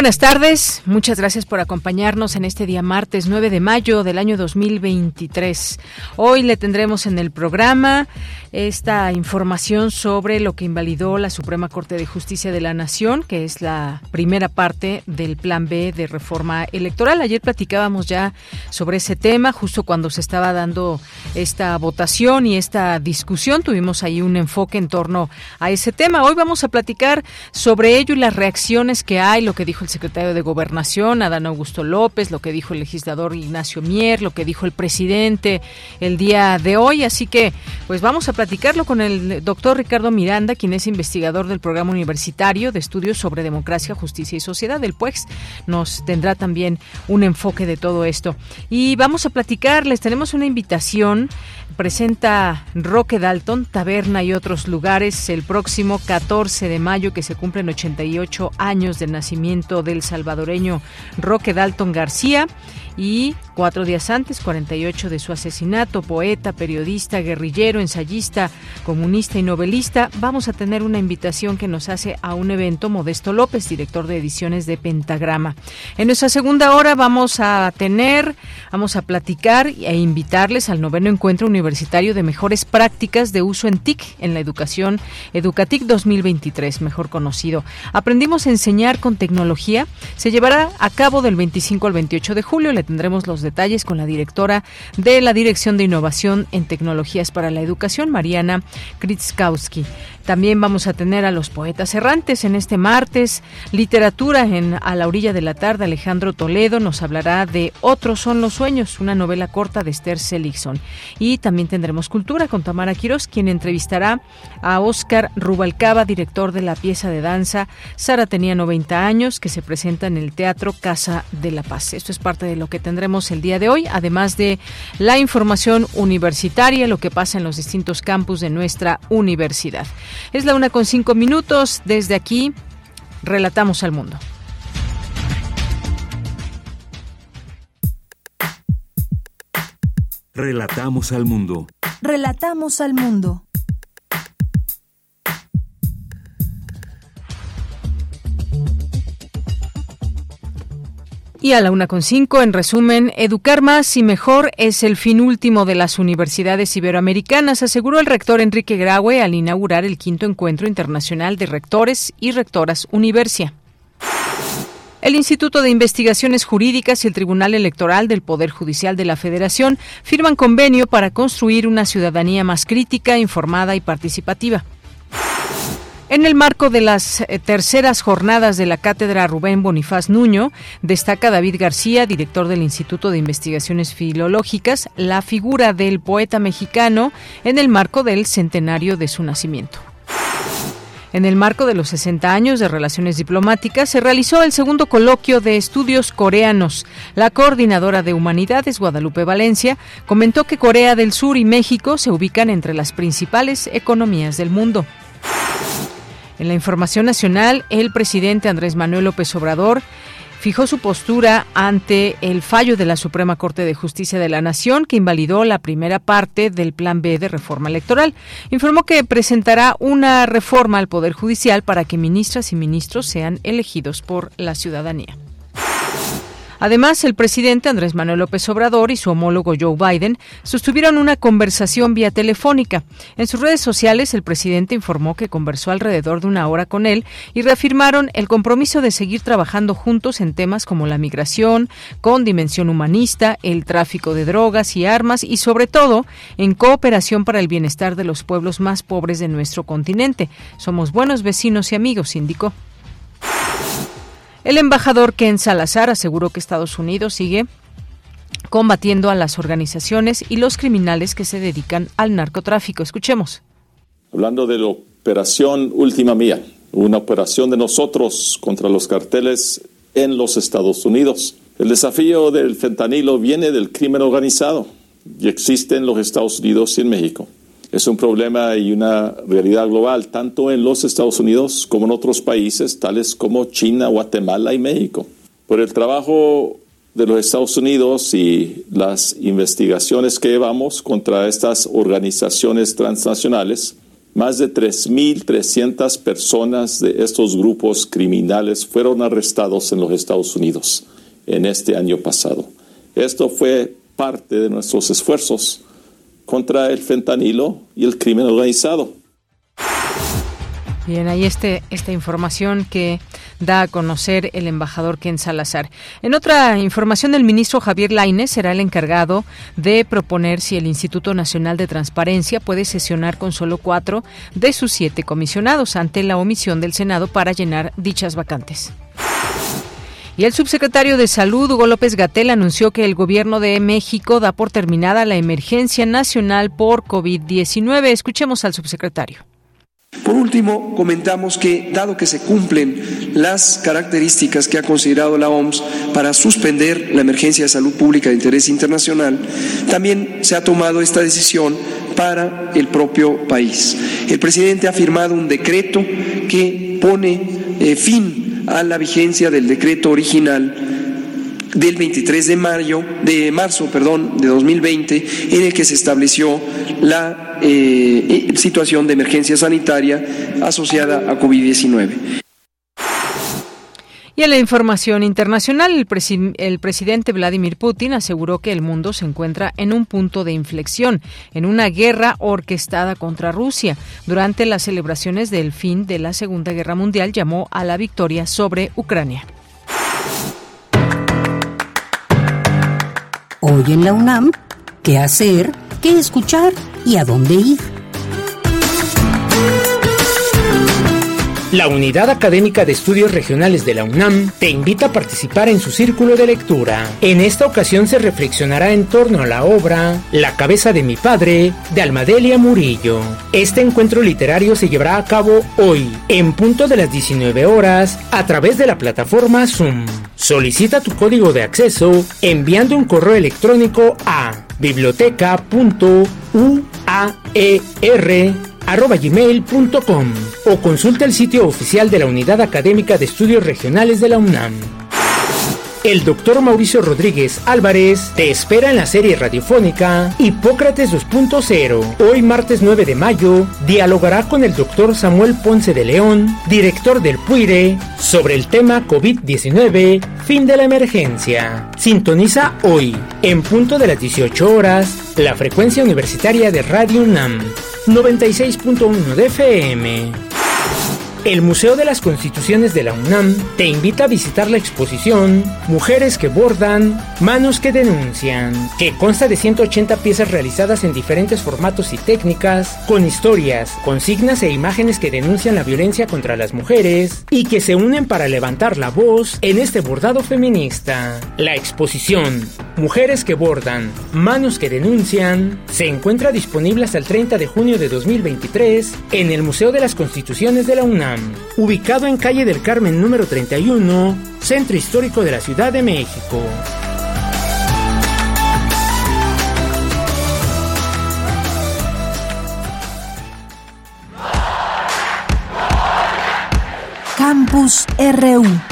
Buenas tardes, muchas gracias por acompañarnos en este día martes 9 de mayo del año 2023. Hoy le tendremos en el programa esta información sobre lo que invalidó la Suprema Corte de Justicia de la Nación, que es la primera parte del Plan B de reforma electoral. Ayer platicábamos ya sobre ese tema, justo cuando se estaba dando esta votación y esta discusión, tuvimos ahí un enfoque en torno a ese tema. Hoy vamos a platicar sobre ello y las reacciones que hay, lo que dijo el secretario de Gobernación, Adán Augusto López, lo que dijo el legislador Ignacio Mier, lo que dijo el presidente el día de hoy. Así que, pues vamos a platicarlo con el doctor Ricardo Miranda, quien es investigador del Programa Universitario de Estudios sobre Democracia, Justicia y Sociedad del PUEX. Nos tendrá también un enfoque de todo esto. Y vamos a platicar, les tenemos una invitación presenta Roque Dalton, Taberna y otros lugares el próximo 14 de mayo que se cumplen 88 años del nacimiento del salvadoreño Roque Dalton García y cuatro días antes, 48 de su asesinato, poeta, periodista, guerrillero, ensayista, comunista y novelista, vamos a tener una invitación que nos hace a un evento Modesto López, director de ediciones de Pentagrama. En nuestra segunda hora vamos a tener, vamos a platicar e invitarles al noveno encuentro universitario de mejores prácticas de uso en TIC en la educación Educatic 2023, mejor conocido. Aprendimos a enseñar con tecnología. Se llevará a cabo del 25 al 28 de julio tendremos los detalles con la directora de la Dirección de Innovación en Tecnologías para la Educación, Mariana Kritzkowski. También vamos a tener a los poetas errantes en este martes. Literatura en A la orilla de la tarde. Alejandro Toledo nos hablará de Otros son los sueños, una novela corta de Esther Seligson. Y también tendremos cultura con Tamara Quiroz, quien entrevistará a Oscar Rubalcaba, director de la pieza de danza Sara tenía 90 años, que se presenta en el Teatro Casa de la Paz. Esto es parte de lo que tendremos el día de hoy, además de la información universitaria, lo que pasa en los distintos campus de nuestra universidad. Es la una con cinco minutos. Desde aquí, relatamos al mundo. Relatamos al mundo. Relatamos al mundo. Y a la una con cinco, en resumen, educar más y mejor es el fin último de las universidades iberoamericanas, aseguró el rector Enrique Graue al inaugurar el quinto encuentro internacional de rectores y rectoras Universia. El Instituto de Investigaciones Jurídicas y el Tribunal Electoral del Poder Judicial de la Federación firman convenio para construir una ciudadanía más crítica, informada y participativa. En el marco de las eh, terceras jornadas de la Cátedra Rubén Bonifaz Nuño, destaca David García, director del Instituto de Investigaciones Filológicas, la figura del poeta mexicano en el marco del centenario de su nacimiento. En el marco de los 60 años de relaciones diplomáticas se realizó el segundo coloquio de estudios coreanos. La coordinadora de humanidades, Guadalupe Valencia, comentó que Corea del Sur y México se ubican entre las principales economías del mundo. En la información nacional, el presidente Andrés Manuel López Obrador fijó su postura ante el fallo de la Suprema Corte de Justicia de la Nación que invalidó la primera parte del Plan B de reforma electoral. Informó que presentará una reforma al Poder Judicial para que ministras y ministros sean elegidos por la ciudadanía. Además, el presidente Andrés Manuel López Obrador y su homólogo Joe Biden sostuvieron una conversación vía telefónica. En sus redes sociales, el presidente informó que conversó alrededor de una hora con él y reafirmaron el compromiso de seguir trabajando juntos en temas como la migración, con dimensión humanista, el tráfico de drogas y armas y, sobre todo, en cooperación para el bienestar de los pueblos más pobres de nuestro continente. Somos buenos vecinos y amigos, indicó. El embajador Ken Salazar aseguró que Estados Unidos sigue combatiendo a las organizaciones y los criminales que se dedican al narcotráfico. Escuchemos. Hablando de la operación Última Mía, una operación de nosotros contra los carteles en los Estados Unidos. El desafío del fentanilo viene del crimen organizado y existe en los Estados Unidos y en México es un problema y una realidad global, tanto en los Estados Unidos como en otros países, tales como China, Guatemala y México. Por el trabajo de los Estados Unidos y las investigaciones que llevamos contra estas organizaciones transnacionales, más de 3.300 personas de estos grupos criminales fueron arrestados en los Estados Unidos en este año pasado. Esto fue parte de nuestros esfuerzos contra el fentanilo y el crimen organizado. Bien, ahí este, esta información que da a conocer el embajador Ken Salazar. En otra información, el ministro Javier Lainez será el encargado de proponer si el Instituto Nacional de Transparencia puede sesionar con solo cuatro de sus siete comisionados ante la omisión del Senado para llenar dichas vacantes. Y el subsecretario de Salud, Hugo López Gatel, anunció que el gobierno de México da por terminada la emergencia nacional por COVID-19. Escuchemos al subsecretario. Por último, comentamos que, dado que se cumplen las características que ha considerado la OMS para suspender la emergencia de salud pública de interés internacional, también se ha tomado esta decisión para el propio país. El presidente ha firmado un decreto que pone eh, fin a la vigencia del decreto original del 23 de de marzo, perdón, de 2020, en el que se estableció la eh, situación de emergencia sanitaria asociada a COVID-19. Y en la información internacional, el, el, presidente Vladimir Putin aseguró que el mundo se encuentra en un punto de inflexión, en una guerra orquestada contra Rusia. Durante las celebraciones del fin de la Segunda Guerra Mundial, llamó a la victoria sobre Ucrania. Hoy en la UNAM, ¿qué hacer? ¿Qué escuchar? ¿Y a dónde ir? La Unidad Académica de Estudios Regionales de la UNAM te invita a participar en su círculo de lectura. En esta ocasión se reflexionará en torno a la obra La cabeza de mi padre de Almadelia Murillo. Este encuentro literario se llevará a cabo hoy, en punto de las 19 horas, a través de la plataforma Zoom. Solicita tu código de acceso enviando un correo electrónico a biblioteca.uaer arroba gmail.com o consulta el sitio oficial de la Unidad Académica de Estudios Regionales de la UNAM. El doctor Mauricio Rodríguez Álvarez te espera en la serie radiofónica Hipócrates 2.0. Hoy martes 9 de mayo dialogará con el doctor Samuel Ponce de León, director del PUIRE, sobre el tema COVID-19, fin de la emergencia. Sintoniza hoy, en punto de las 18 horas, la frecuencia universitaria de Radio UNAM 96.1 de FM. El Museo de las Constituciones de la UNAM te invita a visitar la exposición Mujeres que bordan, manos que denuncian, que consta de 180 piezas realizadas en diferentes formatos y técnicas, con historias, consignas e imágenes que denuncian la violencia contra las mujeres y que se unen para levantar la voz en este bordado feminista. La exposición Mujeres que bordan, manos que denuncian se encuentra disponible hasta el 30 de junio de 2023 en el Museo de las Constituciones de la UNAM ubicado en calle del Carmen número 31, Centro Histórico de la Ciudad de México. Campus RU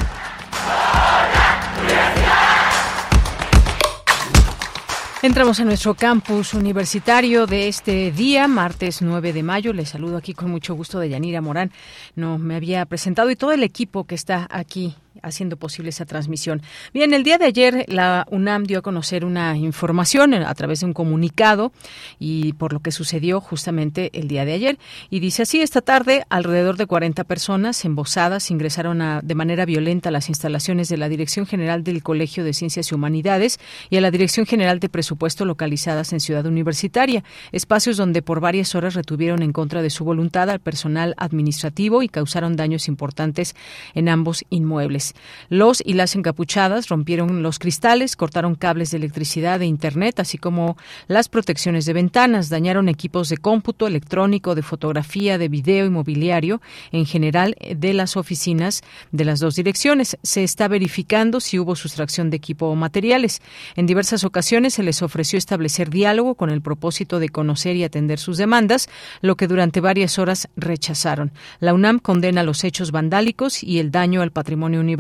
Entramos en nuestro campus universitario de este día, martes 9 de mayo. Les saludo aquí con mucho gusto de Yanira Morán. No me había presentado y todo el equipo que está aquí haciendo posible esa transmisión. Bien, el día de ayer la UNAM dio a conocer una información a través de un comunicado y por lo que sucedió justamente el día de ayer. Y dice así, esta tarde alrededor de 40 personas embosadas ingresaron de manera violenta a las instalaciones de la Dirección General del Colegio de Ciencias y Humanidades y a la Dirección General de Presupuesto localizadas en Ciudad Universitaria, espacios donde por varias horas retuvieron en contra de su voluntad al personal administrativo y causaron daños importantes en ambos inmuebles. Los y las encapuchadas rompieron los cristales, cortaron cables de electricidad e internet, así como las protecciones de ventanas, dañaron equipos de cómputo electrónico, de fotografía, de video y mobiliario, en general de las oficinas de las dos direcciones. Se está verificando si hubo sustracción de equipo o materiales. En diversas ocasiones se les ofreció establecer diálogo con el propósito de conocer y atender sus demandas, lo que durante varias horas rechazaron. La UNAM condena los hechos vandálicos y el daño al patrimonio universitario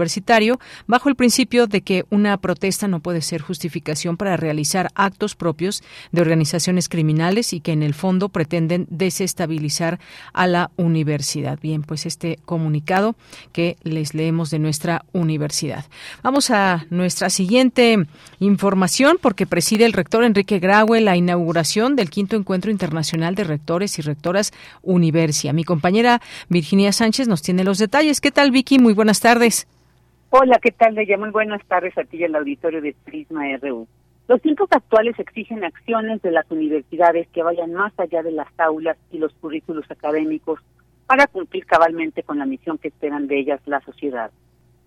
bajo el principio de que una protesta no puede ser justificación para realizar actos propios de organizaciones criminales y que en el fondo pretenden desestabilizar a la universidad. Bien, pues este comunicado que les leemos de nuestra universidad. Vamos a nuestra siguiente información porque preside el rector Enrique Graue la inauguración del quinto encuentro internacional de rectores y rectoras Universia. Mi compañera Virginia Sánchez nos tiene los detalles. ¿Qué tal, Vicky? Muy buenas tardes. Hola, ¿qué tal, Leia? Muy buenas tardes a ti y al auditorio de Prisma RU. Los tiempos actuales exigen acciones de las universidades que vayan más allá de las aulas y los currículos académicos para cumplir cabalmente con la misión que esperan de ellas la sociedad.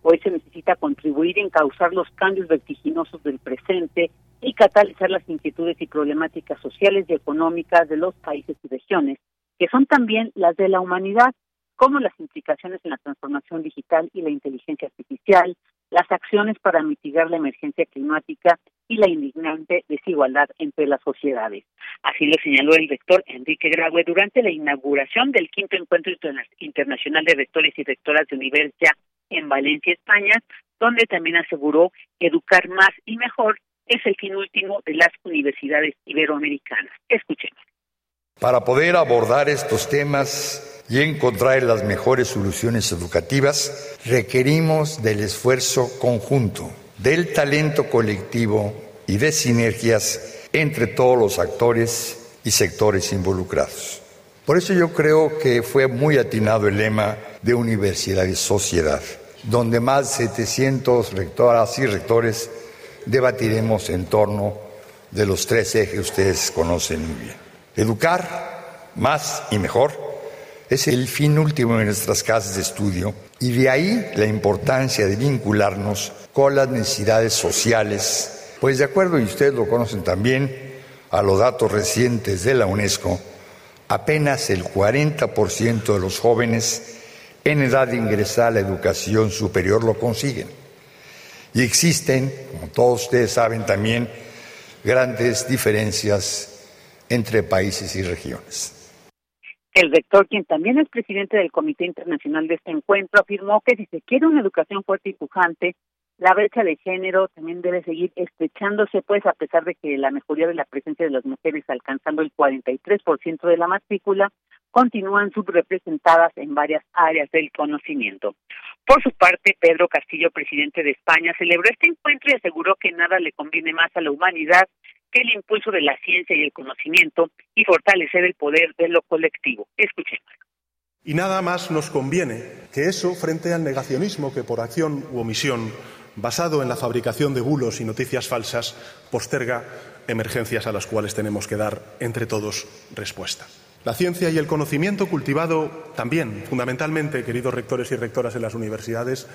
Hoy se necesita contribuir en causar los cambios vertiginosos del presente y catalizar las inquietudes y problemáticas sociales y económicas de los países y regiones, que son también las de la humanidad, como las implicaciones en la transformación digital y la inteligencia artificial, las acciones para mitigar la emergencia climática y la indignante desigualdad entre las sociedades. Así lo señaló el rector Enrique Graue durante la inauguración del quinto encuentro internacional de rectores y rectoras de universidad en Valencia, España, donde también aseguró educar más y mejor es el fin último de las universidades iberoamericanas. Escuchemos. Para poder abordar estos temas y encontrar las mejores soluciones educativas, requerimos del esfuerzo conjunto, del talento colectivo y de sinergias entre todos los actores y sectores involucrados. Por eso yo creo que fue muy atinado el lema de universidad y sociedad, donde más de 700 rectoras y rectores debatiremos en torno de los tres ejes que ustedes conocen muy bien. Educar más y mejor es el fin último de nuestras casas de estudio y de ahí la importancia de vincularnos con las necesidades sociales, pues de acuerdo, y ustedes lo conocen también, a los datos recientes de la UNESCO, apenas el 40% de los jóvenes en edad de ingresar a la educación superior lo consiguen. Y existen, como todos ustedes saben también, grandes diferencias entre países y regiones. El rector, quien también es presidente del Comité Internacional de este encuentro, afirmó que si se quiere una educación fuerte y pujante, la brecha de género también debe seguir estrechándose, pues a pesar de que la mejoría de la presencia de las mujeres alcanzando el 43% de la matrícula, continúan subrepresentadas en varias áreas del conocimiento. Por su parte, Pedro Castillo, presidente de España, celebró este encuentro y aseguró que nada le conviene más a la humanidad que el impulso de la ciencia y el conocimiento y fortalecer el poder de lo colectivo. Escuchemos. Y nada más nos conviene que eso frente al negacionismo que por acción u omisión, basado en la fabricación de bulos y noticias falsas, posterga emergencias a las cuales tenemos que dar entre todos respuesta. La ciencia y el conocimiento cultivado también, fundamentalmente, queridos rectores y rectoras en las universidades,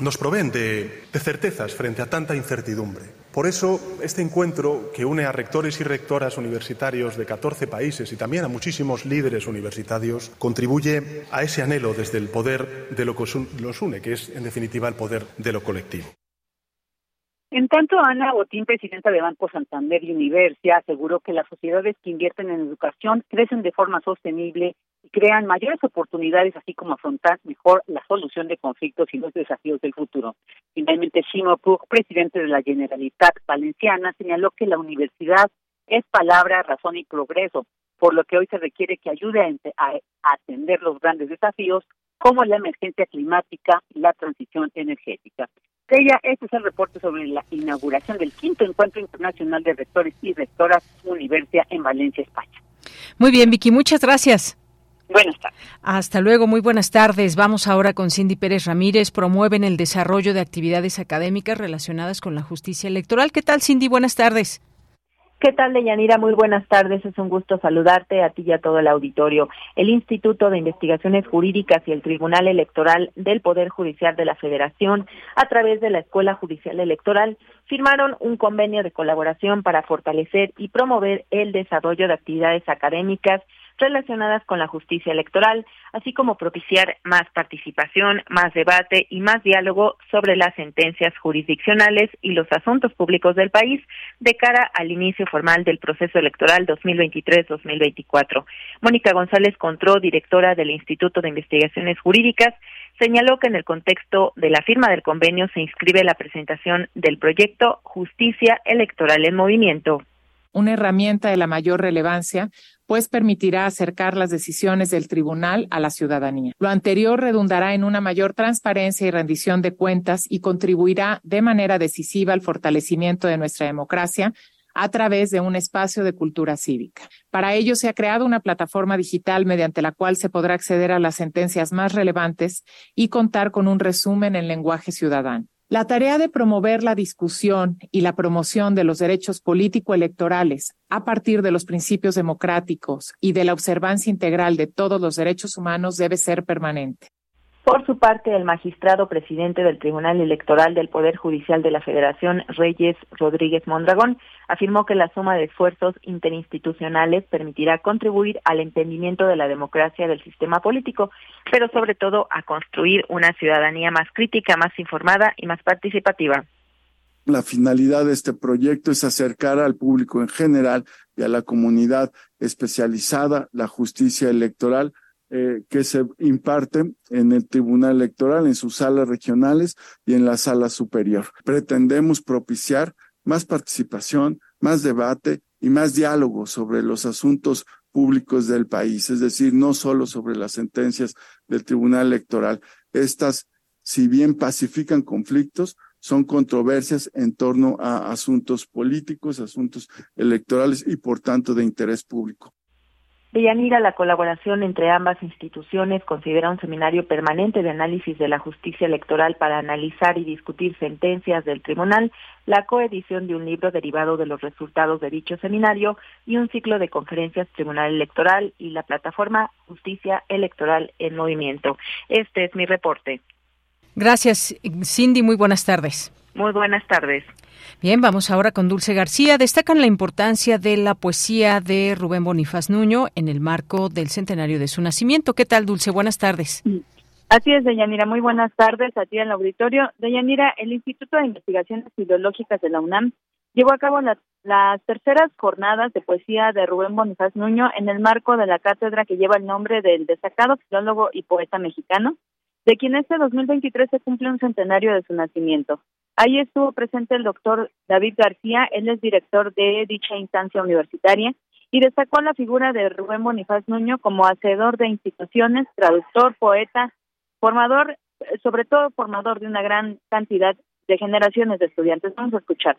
nos proveen de, certezas frente a tanta incertidumbre. Por eso, este encuentro que une a rectores y rectoras universitarios de 14 países y también a muchísimos líderes universitarios contribuye a ese anhelo desde el poder de lo que los une, que es, en definitiva, el poder de lo colectivo. En tanto, Ana Botín, presidenta de Banco Santander y Universia, aseguró que las sociedades que invierten en educación crecen de forma sostenible y crean mayores oportunidades, así como afrontar mejor la solución de conflictos y los desafíos del futuro. Finalmente, Shimo Pug, presidente de la Generalitat Valenciana, señaló que la universidad es palabra, razón y progreso, por lo que hoy se requiere que ayude a, a atender los grandes desafíos como la emergencia climática y la transición energética. Ella, este es el reporte sobre la inauguración del quinto encuentro internacional de rectores y rectoras Universidad en Valencia, España. Muy bien, Vicky, muchas gracias. Buenas tardes. Hasta luego, muy buenas tardes. Vamos ahora con Cindy Pérez Ramírez. Promueven el desarrollo de actividades académicas relacionadas con la justicia electoral. ¿Qué tal, Cindy? Buenas tardes. ¿Qué tal, Deyanira? Muy buenas tardes. Es un gusto saludarte a ti y a todo el auditorio. El Instituto de Investigaciones Jurídicas y el Tribunal Electoral del Poder Judicial de la Federación, a través de la Escuela Judicial Electoral, firmaron un convenio de colaboración para fortalecer y promover el desarrollo de actividades académicas relacionadas con la justicia electoral, así como propiciar más participación, más debate y más diálogo sobre las sentencias jurisdiccionales y los asuntos públicos del país de cara al inicio formal del proceso electoral 2023-2024. Mónica González Contró, directora del Instituto de Investigaciones Jurídicas, señaló que en el contexto de la firma del convenio se inscribe la presentación del proyecto Justicia Electoral en Movimiento una herramienta de la mayor relevancia, pues permitirá acercar las decisiones del tribunal a la ciudadanía. Lo anterior redundará en una mayor transparencia y rendición de cuentas y contribuirá de manera decisiva al fortalecimiento de nuestra democracia a través de un espacio de cultura cívica. Para ello se ha creado una plataforma digital mediante la cual se podrá acceder a las sentencias más relevantes y contar con un resumen en lenguaje ciudadano. La tarea de promover la discusión y la promoción de los derechos político-electorales a partir de los principios democráticos y de la observancia integral de todos los derechos humanos debe ser permanente. Por su parte, el magistrado presidente del Tribunal Electoral del Poder Judicial de la Federación, Reyes Rodríguez Mondragón, afirmó que la suma de esfuerzos interinstitucionales permitirá contribuir al entendimiento de la democracia del sistema político, pero sobre todo a construir una ciudadanía más crítica, más informada y más participativa. La finalidad de este proyecto es acercar al público en general y a la comunidad especializada la justicia electoral eh, que se imparte en el Tribunal Electoral, en sus salas regionales y en la sala superior. Pretendemos propiciar más participación, más debate y más diálogo sobre los asuntos públicos del país, es decir, no solo sobre las sentencias del Tribunal Electoral. Estas, si bien pacifican conflictos, son controversias en torno a asuntos políticos, asuntos electorales y por tanto de interés público. Deyanira, la colaboración entre ambas instituciones considera un seminario permanente de análisis de la justicia electoral para analizar y discutir sentencias del tribunal, la coedición de un libro derivado de los resultados de dicho seminario y un ciclo de conferencias Tribunal Electoral y la plataforma Justicia Electoral en Movimiento. Este es mi reporte. Gracias, Cindy. Muy buenas tardes. Muy buenas tardes. Bien, vamos ahora con Dulce García. Destacan la importancia de la poesía de Rubén Bonifaz Nuño en el marco del centenario de su nacimiento. ¿Qué tal, Dulce? Buenas tardes. Así es, Deyanira. Muy buenas tardes a ti en el auditorio. Deyanira, el Instituto de Investigaciones Ideológicas de la UNAM llevó a cabo las terceras jornadas de poesía de Rubén Bonifaz Nuño en el marco de la cátedra que lleva el nombre del destacado filólogo y poeta mexicano, de quien este 2023 se cumple un centenario de su nacimiento. Ahí estuvo presente el doctor David García, él es director de dicha instancia universitaria y destacó la figura de Rubén Bonifaz Nuño como hacedor de instituciones, traductor, poeta, formador, sobre todo formador de una gran cantidad de generaciones de estudiantes. Vamos a escuchar.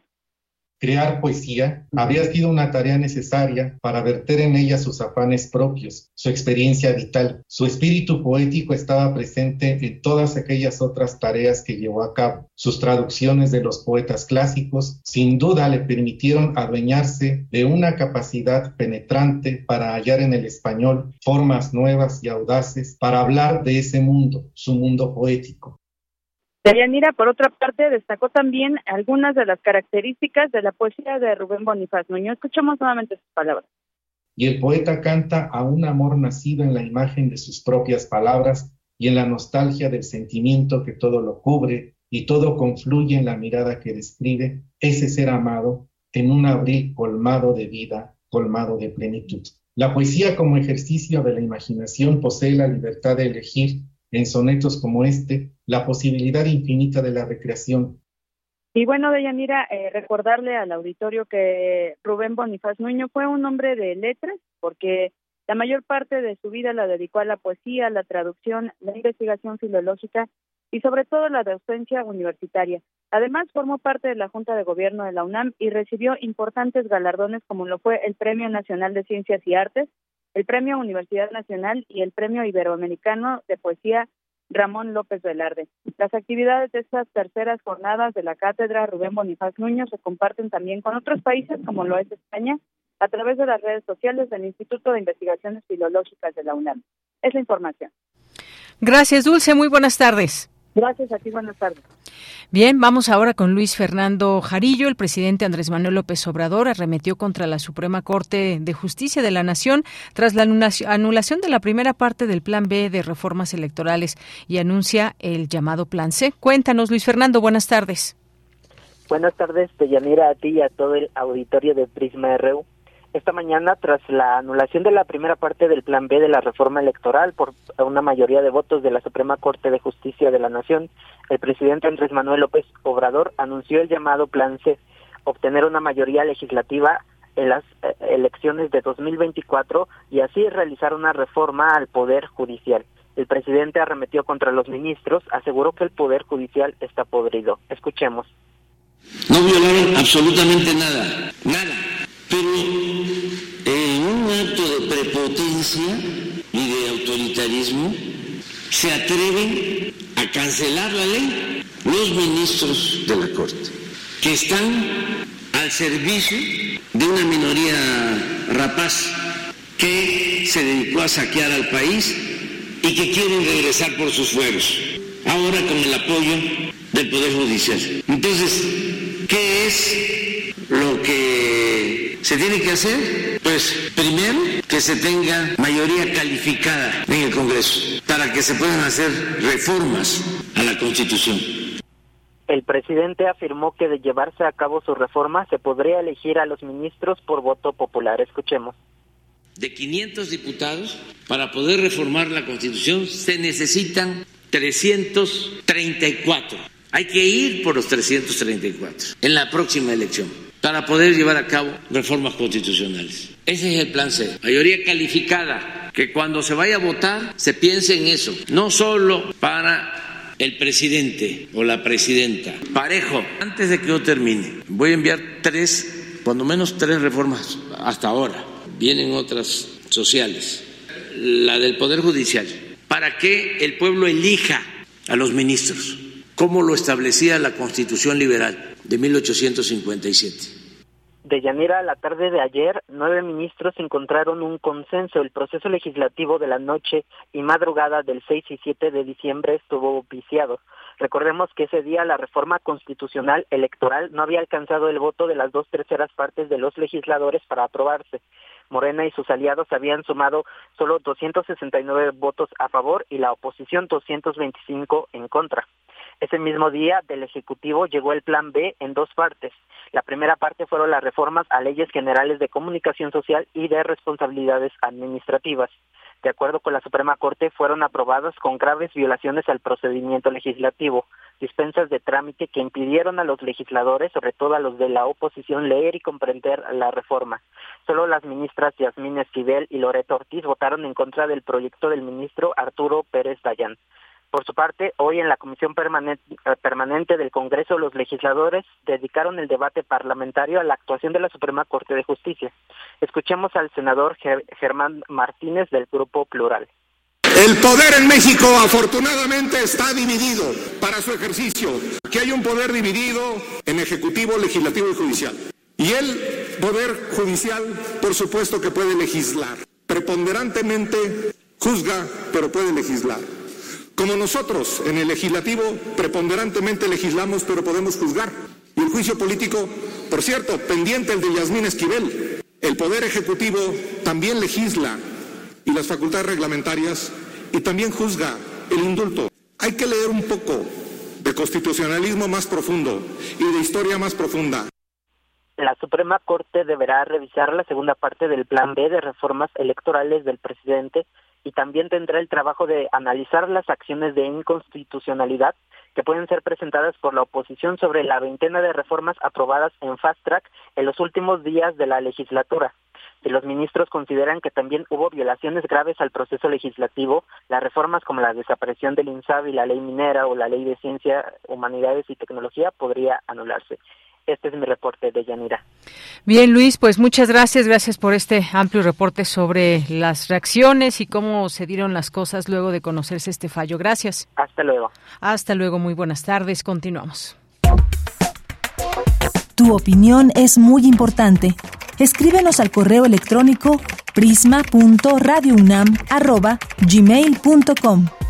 Crear poesía habría sido una tarea necesaria para verter en ella sus afanes propios, su experiencia vital. Su espíritu poético estaba presente en todas aquellas otras tareas que llevó a cabo. Sus traducciones de los poetas clásicos sin duda le permitieron adueñarse de una capacidad penetrante para hallar en el español formas nuevas y audaces para hablar de ese mundo, su mundo poético. Deyanira, por otra parte, destacó también algunas de las características de la poesía de Rubén Bonifaz Nuño. Escuchamos nuevamente sus palabras. Y el poeta canta a un amor nacido en la imagen de sus propias palabras y en la nostalgia del sentimiento que todo lo cubre y todo confluye en la mirada que describe ese ser amado en un abril colmado de vida, colmado de plenitud. La poesía como ejercicio de la imaginación posee la libertad de elegir en sonetos como este la posibilidad infinita de la recreación. Y bueno, Deyanira, eh, recordarle al auditorio que Rubén Bonifaz Nuño fue un hombre de letras, porque La mayor parte de su vida la dedicó a la poesía, la traducción, la investigación filológica y sobre todo la docencia universitaria. Además, formó parte de la Junta de Gobierno de la UNAM y recibió importantes galardones como lo fue el Premio Nacional de Ciencias y Artes, el Premio Universidad Nacional y el Premio Iberoamericano de Poesía Ramón López Velarde. Las actividades de estas terceras jornadas de la cátedra Rubén Bonifaz Nuño se comparten también con otros países como lo es España a través de las redes sociales del Instituto de Investigaciones Filológicas de la UNAM. Es la información. Gracias, Dulce. Muy buenas tardes. Gracias a ti, buenas tardes. Bien, vamos ahora con Luis Fernando Jarillo. El presidente Andrés Manuel López Obrador arremetió contra la Suprema Corte de Justicia de la Nación tras la anulación de la primera parte del Plan B de reformas electorales y anuncia el llamado Plan C. Cuéntanos, Luis Fernando, buenas tardes. Buenas tardes, Deyanira, a ti y a todo el auditorio de Prisma RU esta mañana tras la anulación de la primera parte del Plan B de la reforma electoral por una mayoría de votos de la Suprema Corte de Justicia de la Nación, el presidente Andrés Manuel López Obrador anunció el llamado Plan C, obtener una mayoría legislativa en las eh, elecciones de 2024 y así realizar una reforma al Poder Judicial. El presidente arremetió contra los ministros, aseguró que el Poder Judicial está podrido. Escuchemos. No violaron absolutamente nada, nada pero en un acto de prepotencia y de autoritarismo se atreven a cancelar la ley los ministros de la Corte, que están al servicio de una minoría rapaz que se dedicó a saquear al país y que quieren regresar por sus fueros, ahora con el apoyo del Poder Judicial. Entonces, ¿qué es lo que se tiene que hacer? Pues primero que se tenga mayoría calificada en el Congreso para que se puedan hacer reformas a la Constitución. El presidente afirmó que de llevarse a cabo su reforma se podría elegir a los ministros por voto popular. Escuchemos. De 500 diputados, para poder reformar la Constitución se necesitan 334. Hay que ir por los 334 en la próxima elección para poder llevar a cabo reformas constitucionales. Ese es el plan C. Mayoría calificada, que cuando se vaya a votar se piense en eso, no solo para el presidente o la presidenta. Parejo, antes de que yo termine, voy a enviar tres, cuando menos tres reformas hasta ahora. Vienen otras sociales. La del Poder Judicial, para que el pueblo elija a los ministros, como lo establecía la Constitución liberal de 1857. De Llanera a la tarde de ayer, nueve ministros encontraron un consenso. El proceso legislativo de la noche y madrugada del 6 y 7 de diciembre estuvo viciado. Recordemos que ese día la reforma constitucional electoral no había alcanzado el voto de las dos terceras partes de los legisladores para aprobarse. Morena y sus aliados habían sumado solo 269 votos a favor y la oposición 225 en contra. Ese mismo día del Ejecutivo llegó el Plan B en dos partes. La primera parte fueron las reformas a leyes generales de comunicación social y de responsabilidades administrativas. De acuerdo con la Suprema Corte, fueron aprobadas con graves violaciones al procedimiento legislativo, dispensas de trámite que impidieron a los legisladores, sobre todo a los de la oposición, leer y comprender la reforma. Solo las ministras Yasmín Esquivel y Loreto Ortiz votaron en contra del proyecto del ministro Arturo Pérez Dayán. Por su parte, hoy en la Comisión eh, Permanente del Congreso, los legisladores dedicaron el debate parlamentario a la actuación de la Suprema Corte de Justicia. Escuchemos al senador Germán Martínez del Grupo Plural. El poder en México afortunadamente está dividido para su ejercicio. Aquí hay un poder dividido en ejecutivo, legislativo y judicial. Y el poder judicial, por supuesto que puede legislar. Preponderantemente juzga, pero puede legislar. Como nosotros en el legislativo preponderantemente legislamos, pero podemos juzgar. Y el juicio político, por cierto, pendiente el de Yasmín Esquivel, el Poder Ejecutivo también legisla y las facultades reglamentarias y también juzga el indulto. Hay que leer un poco de constitucionalismo más profundo y de historia más profunda. La Suprema Corte deberá revisar la segunda parte del Plan B de reformas electorales del presidente y también tendrá el trabajo de analizar las acciones de inconstitucionalidad que pueden ser presentadas por la oposición sobre la veintena de reformas aprobadas en fast track en los últimos días de la legislatura. los ministros consideran que también hubo violaciones graves al proceso legislativo, las reformas como la desaparición del INSAB y la ley minera o la ley de ciencia, humanidades y tecnología podría anularse. Este es mi reporte de Yanira. Bien, Luis, pues muchas gracias. Gracias por este amplio reporte sobre las reacciones y cómo se dieron las cosas luego de conocerse este fallo. Gracias. Hasta luego. Hasta luego. Muy buenas tardes. Continuamos. Tu opinión es muy importante. Escríbenos al correo electrónico prisma.radiounam@gmail.com.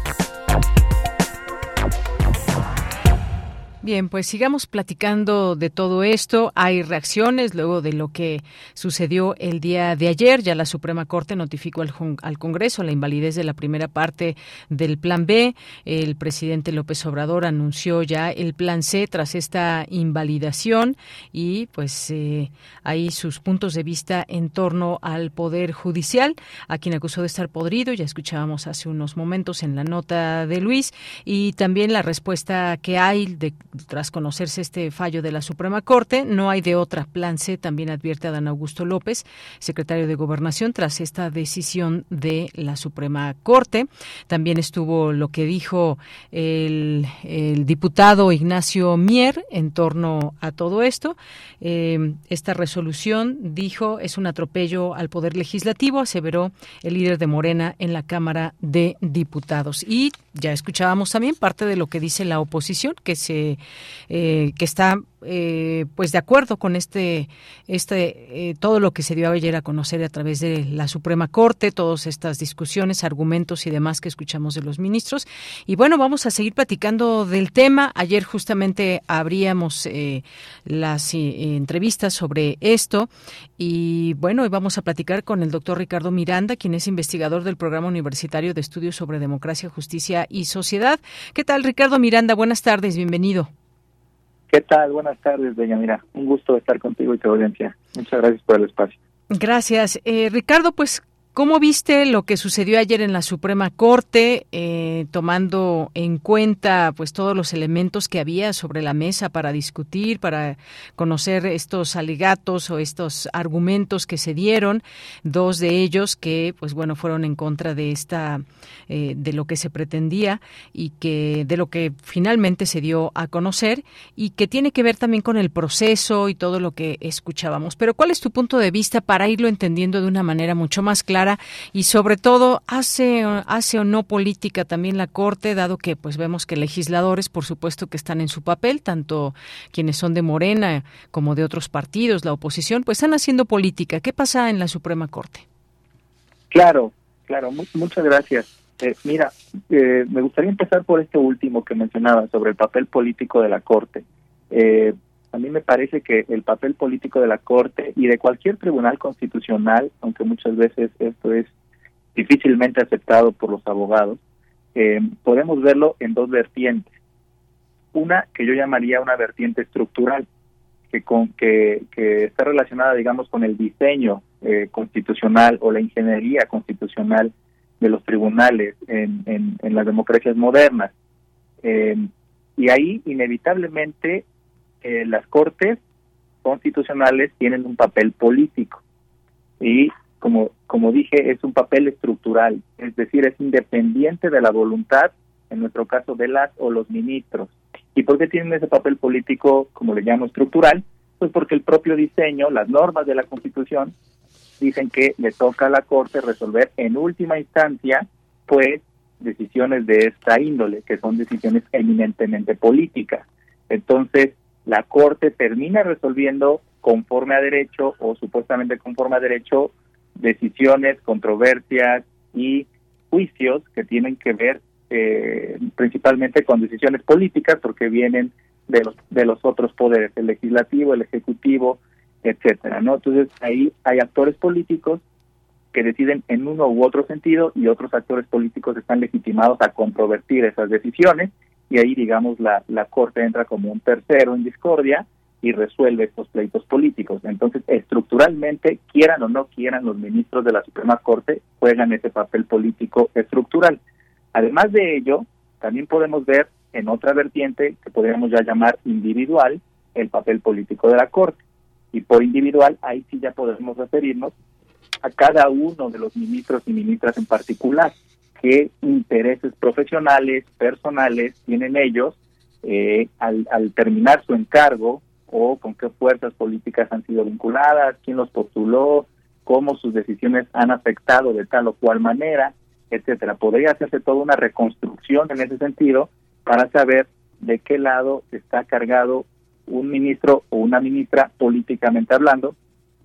Bien, pues sigamos platicando de todo esto. Hay reacciones luego de lo que sucedió el día de ayer. Ya la Suprema Corte notificó al, al, Congreso la invalidez de la primera parte del Plan B. El presidente López Obrador anunció ya el Plan C tras esta invalidación y pues eh, ahí sus puntos de vista en torno al Poder Judicial, a quien acusó de estar podrido. Ya escuchábamos hace unos momentos en la nota de Luis y también la respuesta que hay de tras conocerse este fallo de la Suprema Corte, no hay de otra. Plan C también advierte a Dan Augusto López, secretario de Gobernación, tras esta decisión de la Suprema Corte. También estuvo lo que dijo el, diputado Ignacio Mier en torno a todo esto. Eh, esta resolución, dijo, es un atropello al Poder Legislativo, aseveró el líder de Morena en la Cámara de Diputados. Y ya escuchábamos también parte de lo que dice la oposición, que se eh, que está eh, pues de acuerdo con este este eh, todo lo que se dio ayer a conocer a través de la Suprema Corte todas estas discusiones argumentos y demás que escuchamos de los ministros. Y bueno vamos a seguir platicando del tema. Ayer justamente abríamos las entrevistas sobre esto. Y bueno hoy vamos a platicar con el doctor Ricardo Miranda quien es investigador del programa universitario de estudios sobre democracia justicia y sociedad. Qué tal Ricardo Miranda buenas tardes bienvenido ¿Qué tal? Buenas tardes, Doña Mira. Un gusto estar contigo y tu audiencia. Muchas gracias por el espacio. Gracias. Eh, Ricardo, pues ¿Cómo viste lo que sucedió ayer en la Suprema Corte, eh, tomando en cuenta pues todos los elementos que había sobre la mesa para discutir, para conocer estos alegatos o estos argumentos que se dieron, dos de ellos que pues bueno fueron en contra de esta eh, de lo que se pretendía y que de lo que finalmente se dio a conocer y que tiene que ver también con el proceso y todo lo que escuchábamos. Pero ¿cuál es tu punto de vista para irlo entendiendo de una manera mucho más clara? Y sobre todo hace hace o no política también la Corte dado que pues vemos que legisladores por supuesto que están en su papel tanto quienes son de Morena como de otros partidos la oposición pues están haciendo política. Qué pasa en la Suprema Corte claro claro. Muchas gracias. Eh, mira eh, me gustaría empezar por este último que mencionaba sobre el papel político de la Corte. Eh, a mí me parece que el papel político de la Corte y de cualquier tribunal constitucional, aunque muchas veces esto es difícilmente aceptado por los abogados, eh, podemos verlo en dos vertientes. Una que yo llamaría una vertiente estructural, que, con, que, que está relacionada, digamos, con el diseño eh, constitucional o la ingeniería constitucional de los tribunales en, en, las democracias modernas. Eh, y ahí, inevitablemente, eh, las cortes constitucionales tienen un papel político. Y como como dije es un papel estructural es decir es independiente de la voluntad en nuestro caso de las o los ministros. Y por qué tienen ese papel político como le llamo estructural pues porque el propio diseño las normas de la constitución dicen que le toca a la corte resolver en última instancia pues decisiones de esta índole que son decisiones eminentemente políticas. Entonces la Corte termina resolviendo conforme a derecho o supuestamente conforme a derecho decisiones, controversias y juicios que tienen que ver eh, principalmente con decisiones políticas porque vienen de los de los otros poderes, el legislativo, el ejecutivo, etcétera, ¿no? Entonces ahí hay actores políticos que deciden en uno u otro sentido y otros actores políticos están legitimados a controvertir esas decisiones y ahí, digamos, la, la Corte entra como un tercero en discordia y resuelve estos pleitos políticos. Entonces, estructuralmente, quieran o no quieran, los ministros de la Suprema Corte juegan ese papel político estructural. Además de ello, también podemos ver en otra vertiente que podríamos ya llamar individual el papel político de la Corte. Y por individual, ahí sí ya podemos referirnos a cada uno de los ministros y ministras en particular, qué intereses profesionales, personales tienen ellos eh, al, terminar su encargo o con qué fuerzas políticas han sido vinculadas, quién los postuló, cómo sus decisiones han afectado de tal o cual manera, etcétera. Podría hacerse toda una reconstrucción en ese sentido para saber de qué lado está cargado un ministro o una ministra políticamente hablando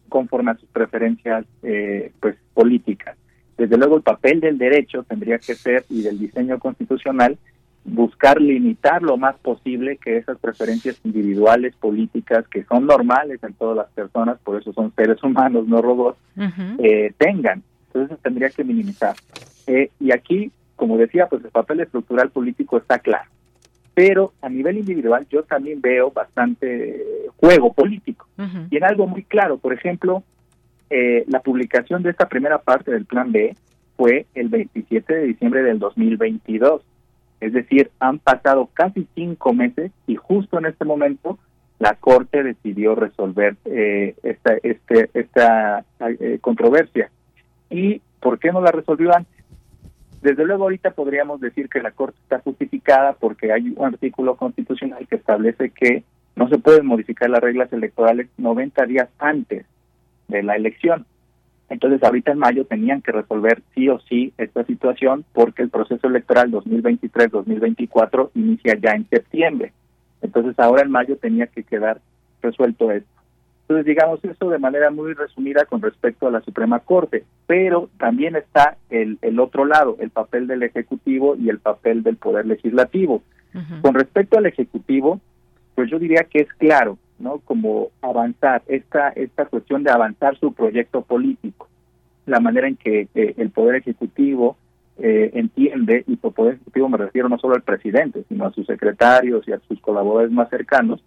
conforme a sus preferencias eh, pues políticas. Desde luego el papel del derecho tendría que ser y del diseño constitucional buscar limitar lo más posible que esas preferencias individuales políticas que son normales en todas las personas, por eso son seres humanos, no robots, eh, tengan. Entonces tendría que minimizar. Eh, y aquí, como decía, pues el papel estructural político está claro pero a nivel individual yo también veo bastante juego político. Y en algo muy claro, por ejemplo, eh, la publicación de esta primera parte del Plan B fue el 27 de diciembre del 2022. Es decir, han pasado casi cinco meses y justo en este momento la Corte decidió resolver eh, esta, este, esta eh, controversia. ¿Y por qué no la resolvió antes? Desde luego ahorita podríamos decir que la Corte está justificada porque hay un artículo constitucional que establece que no se pueden modificar las reglas electorales 90 días antes de la elección. Entonces ahorita en mayo tenían que resolver sí o sí esta situación porque el proceso electoral 2023-2024 inicia ya en septiembre. Entonces ahora en mayo tenía que quedar resuelto esto. Entonces, digamos eso de manera muy resumida con respecto a la Suprema Corte, pero también está el, el otro lado, el papel del Ejecutivo y el papel del Poder Legislativo. Con respecto al Ejecutivo, pues yo diría que es claro, ¿no? Como avanzar, esta, esta cuestión de avanzar su proyecto político, la manera en que eh, el Poder Ejecutivo eh, entiende, y por Poder Ejecutivo me refiero no solo al presidente, sino a sus secretarios y a sus colaboradores más cercanos,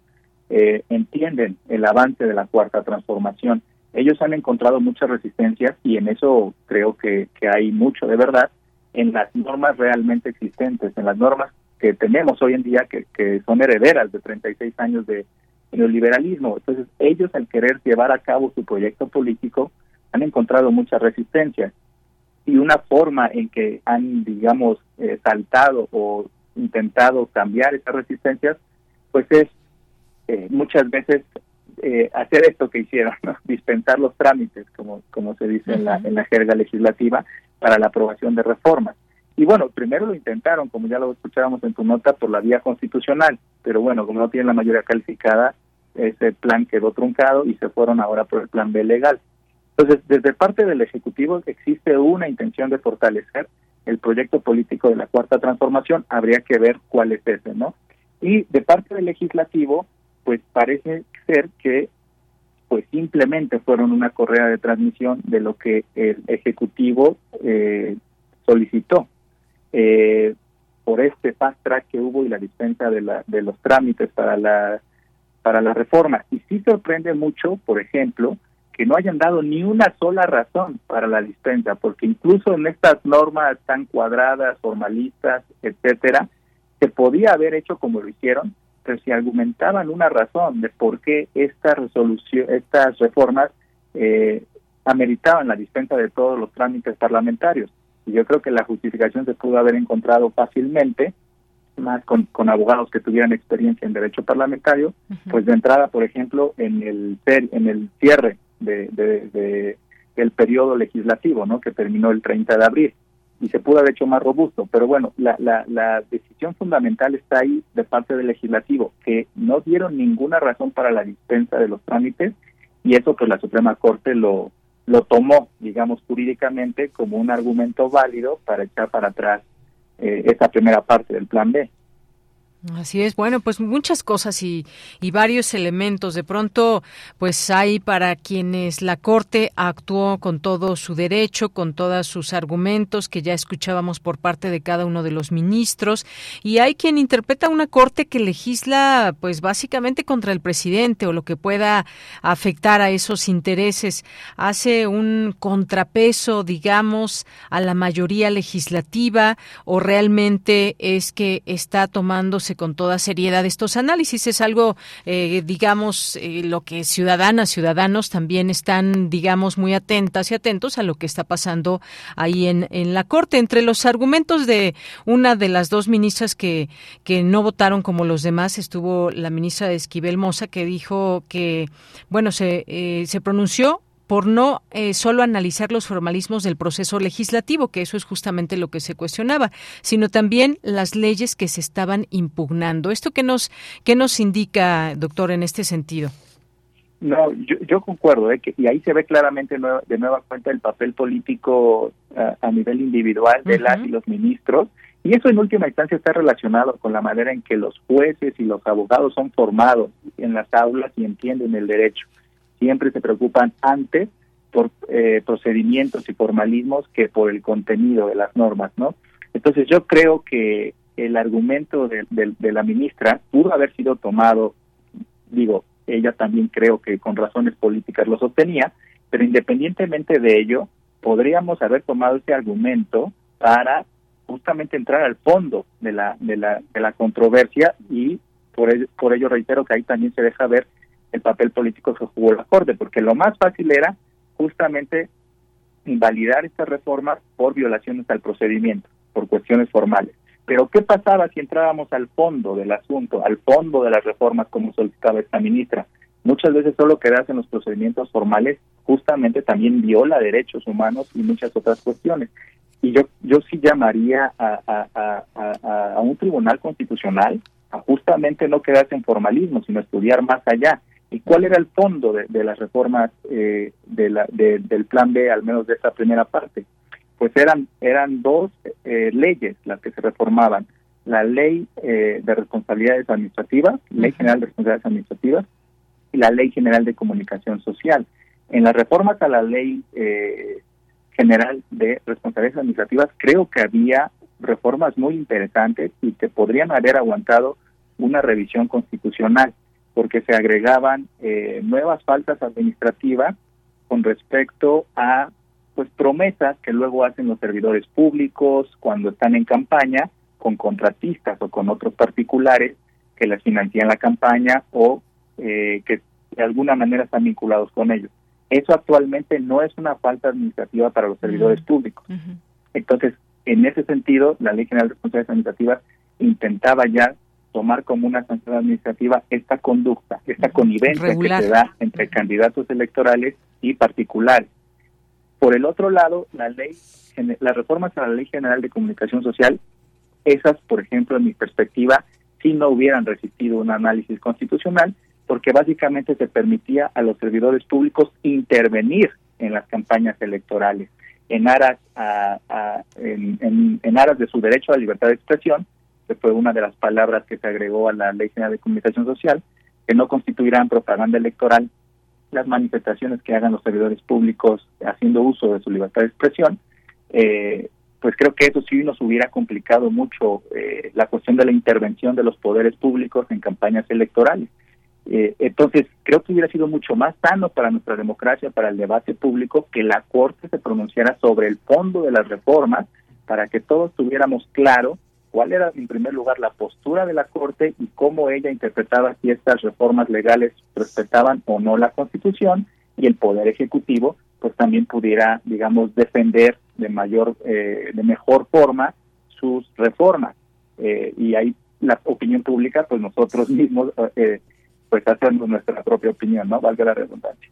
eh, entienden el avance de la cuarta transformación. Ellos han encontrado muchas resistencias y en eso creo que, hay mucho de verdad en las normas realmente existentes, en las normas que tenemos hoy en día que, que son herederas de 36 años de neoliberalismo. Entonces ellos al querer llevar a cabo su proyecto político han encontrado muchas resistencias y una forma en que han, digamos, eh, saltado o intentado cambiar esas resistencias, pues es eh, muchas veces eh, hacer esto que hicieron, dispensar los trámites, como, como se dice en, la, en la jerga legislativa, para la aprobación de reformas. Y bueno, primero lo intentaron, como ya lo escuchábamos en tu nota, por la vía constitucional, pero bueno, como no tienen la mayoría calificada, ese plan quedó truncado y se fueron ahora por el plan B legal. Entonces, desde parte del Ejecutivo existe una intención de fortalecer el proyecto político de la Cuarta Transformación, habría que ver cuál es ese, ¿no? Y de parte del Legislativo, pues parece ser que pues simplemente fueron una correa de transmisión de lo que el ejecutivo eh, solicitó eh, por este fast track que hubo y la dispensa de, la, de los trámites para la para la reforma y sí sorprende mucho por ejemplo que no hayan dado ni una sola razón para la dispensa porque incluso en estas normas tan cuadradas formalistas etcétera se podía haber hecho como lo hicieron pero si argumentaban una razón de por qué esta resolución, estas reformas eh, ameritaban la dispensa de todos los trámites parlamentarios. Y yo creo que la justificación se pudo haber encontrado fácilmente, más con, con abogados que tuvieran experiencia en derecho parlamentario, pues de entrada, por ejemplo, en el en el cierre de, de, de, del periodo legislativo, ¿no? que terminó el 30 de abril y se pudo haber hecho más robusto. Pero bueno, la, la, la decisión fundamental está ahí de parte del legislativo, que no dieron ninguna razón para la dispensa de los trámites y eso pues la Suprema Corte lo, lo tomó, digamos, jurídicamente como un argumento válido para echar para atrás eh, esa primera parte del plan B. Así es, bueno, pues muchas cosas y, y, varios elementos. De pronto, pues hay para quienes la Corte actuó con todo su derecho, con todos sus argumentos que ya escuchábamos por parte de cada uno de los ministros, y hay quien interpreta una Corte que legisla, pues básicamente contra el presidente o lo que pueda afectar a esos intereses. Hace un contrapeso, digamos, a la mayoría legislativa o realmente es que está tomándose con toda seriedad estos análisis. Es algo, eh, digamos, eh, lo que ciudadanas, ciudadanos también están, digamos, muy atentas y atentos a lo que está pasando ahí en, en la Corte. Entre los argumentos de una de las dos ministras que, que no votaron como los demás estuvo la ministra de Esquivel Moza, que dijo que, bueno, se, eh, se pronunció por no eh, solo analizar los formalismos del proceso legislativo, que eso es justamente lo que se cuestionaba, sino también las leyes que se estaban impugnando. ¿Esto qué nos, qué nos indica, doctor, en este sentido? No, yo, concuerdo, ¿eh? y ahí se ve claramente de nueva cuenta el papel político a nivel individual de las y los ministros, y eso en última instancia está relacionado con la manera en que los jueces y los abogados son formados en las aulas y entienden el derecho siempre se preocupan antes por eh, procedimientos y formalismos que por el contenido de las normas, ¿no? Entonces yo creo que el argumento de, la ministra pudo haber sido tomado, digo, ella también creo que con razones políticas lo sostenía, pero independientemente de ello, podríamos haber tomado ese argumento para justamente entrar al fondo de la, de la, de la controversia y por ello reitero que ahí también se deja ver el papel político que jugó la Corte, porque lo más fácil era justamente invalidar estas reformas por violaciones al procedimiento, por cuestiones formales. Pero ¿qué pasaba si entrábamos al fondo del asunto, al fondo de las reformas como solicitaba esta ministra? Muchas veces solo quedarse en los procedimientos formales justamente también viola derechos humanos y muchas otras cuestiones. Y yo, yo sí llamaría a, a, a, a un tribunal constitucional a justamente no quedarse en formalismo, sino estudiar más allá ¿Y cuál era el fondo de, las reformas eh, de la, del plan B, al menos de esta primera parte? Pues eran, eran dos eh, leyes las que se reformaban. La ley eh, de responsabilidades administrativas, ley general de responsabilidades administrativas, y la ley general de comunicación social. En las reformas a la ley general de responsabilidades administrativas, creo que había reformas muy interesantes y que podrían haber aguantado una revisión constitucional porque se agregaban eh, nuevas faltas administrativas con respecto a pues promesas que luego hacen los servidores públicos cuando están en campaña con contratistas o con otros particulares que les financian la campaña o eh, que de alguna manera están vinculados con ellos. Eso actualmente no es una falta administrativa para los servidores públicos. Entonces, en ese sentido, la Ley General de Responsabilidades Administrativas intentaba ya tomar como una sanción administrativa esta conducta, esta connivencia que se da entre candidatos electorales y particulares. Por el otro lado, la ley, las reformas a la Ley General de Comunicación Social, esas, por ejemplo, en mi perspectiva, si no hubieran resistido un análisis constitucional, porque básicamente se permitía a los servidores públicos intervenir en las campañas electorales en aras a, en, en aras de su derecho a la libertad de expresión fue una de las palabras que se agregó a la Ley General de Comunicación Social, que no constituirán propaganda electoral las manifestaciones que hagan los servidores públicos haciendo uso de su libertad de expresión, eh, pues creo que eso sí nos hubiera complicado mucho eh, la cuestión de la intervención de los poderes públicos en campañas electorales. Eh, entonces, creo que hubiera sido mucho más sano para nuestra democracia, para el debate público, que la Corte se pronunciara sobre el fondo de las reformas para que todos tuviéramos claro cuál era en primer lugar la postura de la Corte y cómo ella interpretaba si estas reformas legales respetaban o no la Constitución y el Poder Ejecutivo pues también pudiera, digamos, defender de mayor, eh, de mejor forma sus reformas. Eh, y ahí la opinión pública, pues nosotros mismos, eh, pues hacemos nuestra propia opinión, ¿no? Valga la redundancia.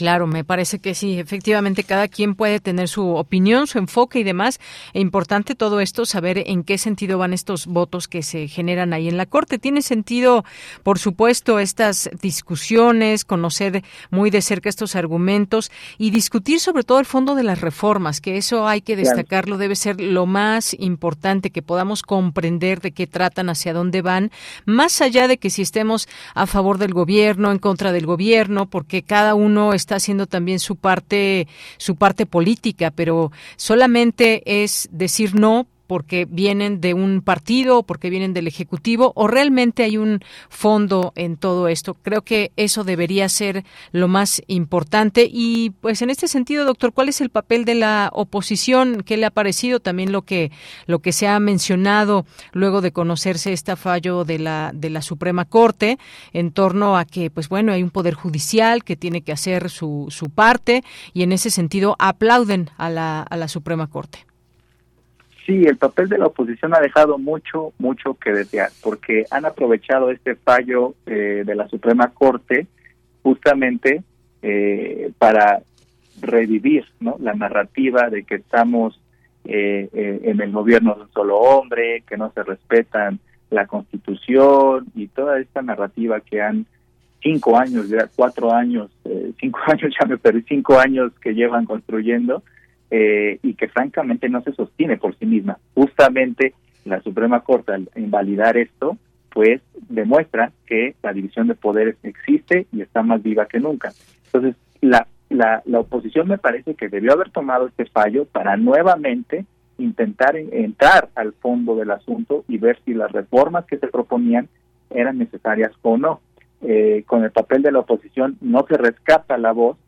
Claro, me parece que sí, efectivamente cada quien puede tener su opinión, su enfoque y demás. Es importante todo esto, saber en qué sentido van estos votos que se generan ahí en la Corte. Tiene sentido, por supuesto, estas discusiones, conocer muy de cerca estos argumentos y discutir sobre todo el fondo de las reformas, que eso hay que destacarlo, debe ser lo más importante, que podamos comprender de qué tratan, hacia dónde van, más allá de que si estemos a favor del gobierno, en contra del gobierno, porque cada uno está está haciendo también su parte, su parte política, pero solamente es decir no porque vienen de un partido porque vienen del Ejecutivo o realmente hay un fondo en todo esto. Creo que eso debería ser lo más importante y pues en este sentido, doctor, ¿cuál es el papel de la oposición? ¿Qué le ha parecido también lo que lo que se ha mencionado luego de conocerse este fallo de la de la Suprema Corte en torno a que pues bueno, hay un poder judicial que tiene que hacer su su parte y en ese sentido aplauden a la a la Suprema Corte? Sí, el papel de la oposición ha dejado mucho, mucho que desear, porque han aprovechado este fallo eh, de la Suprema Corte justamente eh, para revivir la narrativa de que estamos eh, en el gobierno de un solo hombre, que no se respetan la Constitución y toda esta narrativa que han cinco años, ya cuatro años, cinco años, ya me perdí, cinco años que llevan construyendo eh, y que francamente no se sostiene por sí misma. Justamente la Suprema Corte al invalidar esto, pues demuestra que la división de poderes existe y está más viva que nunca. Entonces, la, la, la oposición me parece que debió haber tomado este fallo para nuevamente intentar entrar al fondo del asunto y ver si las reformas que se proponían eran necesarias o no. Eh, con el papel de la oposición no se rescata la voz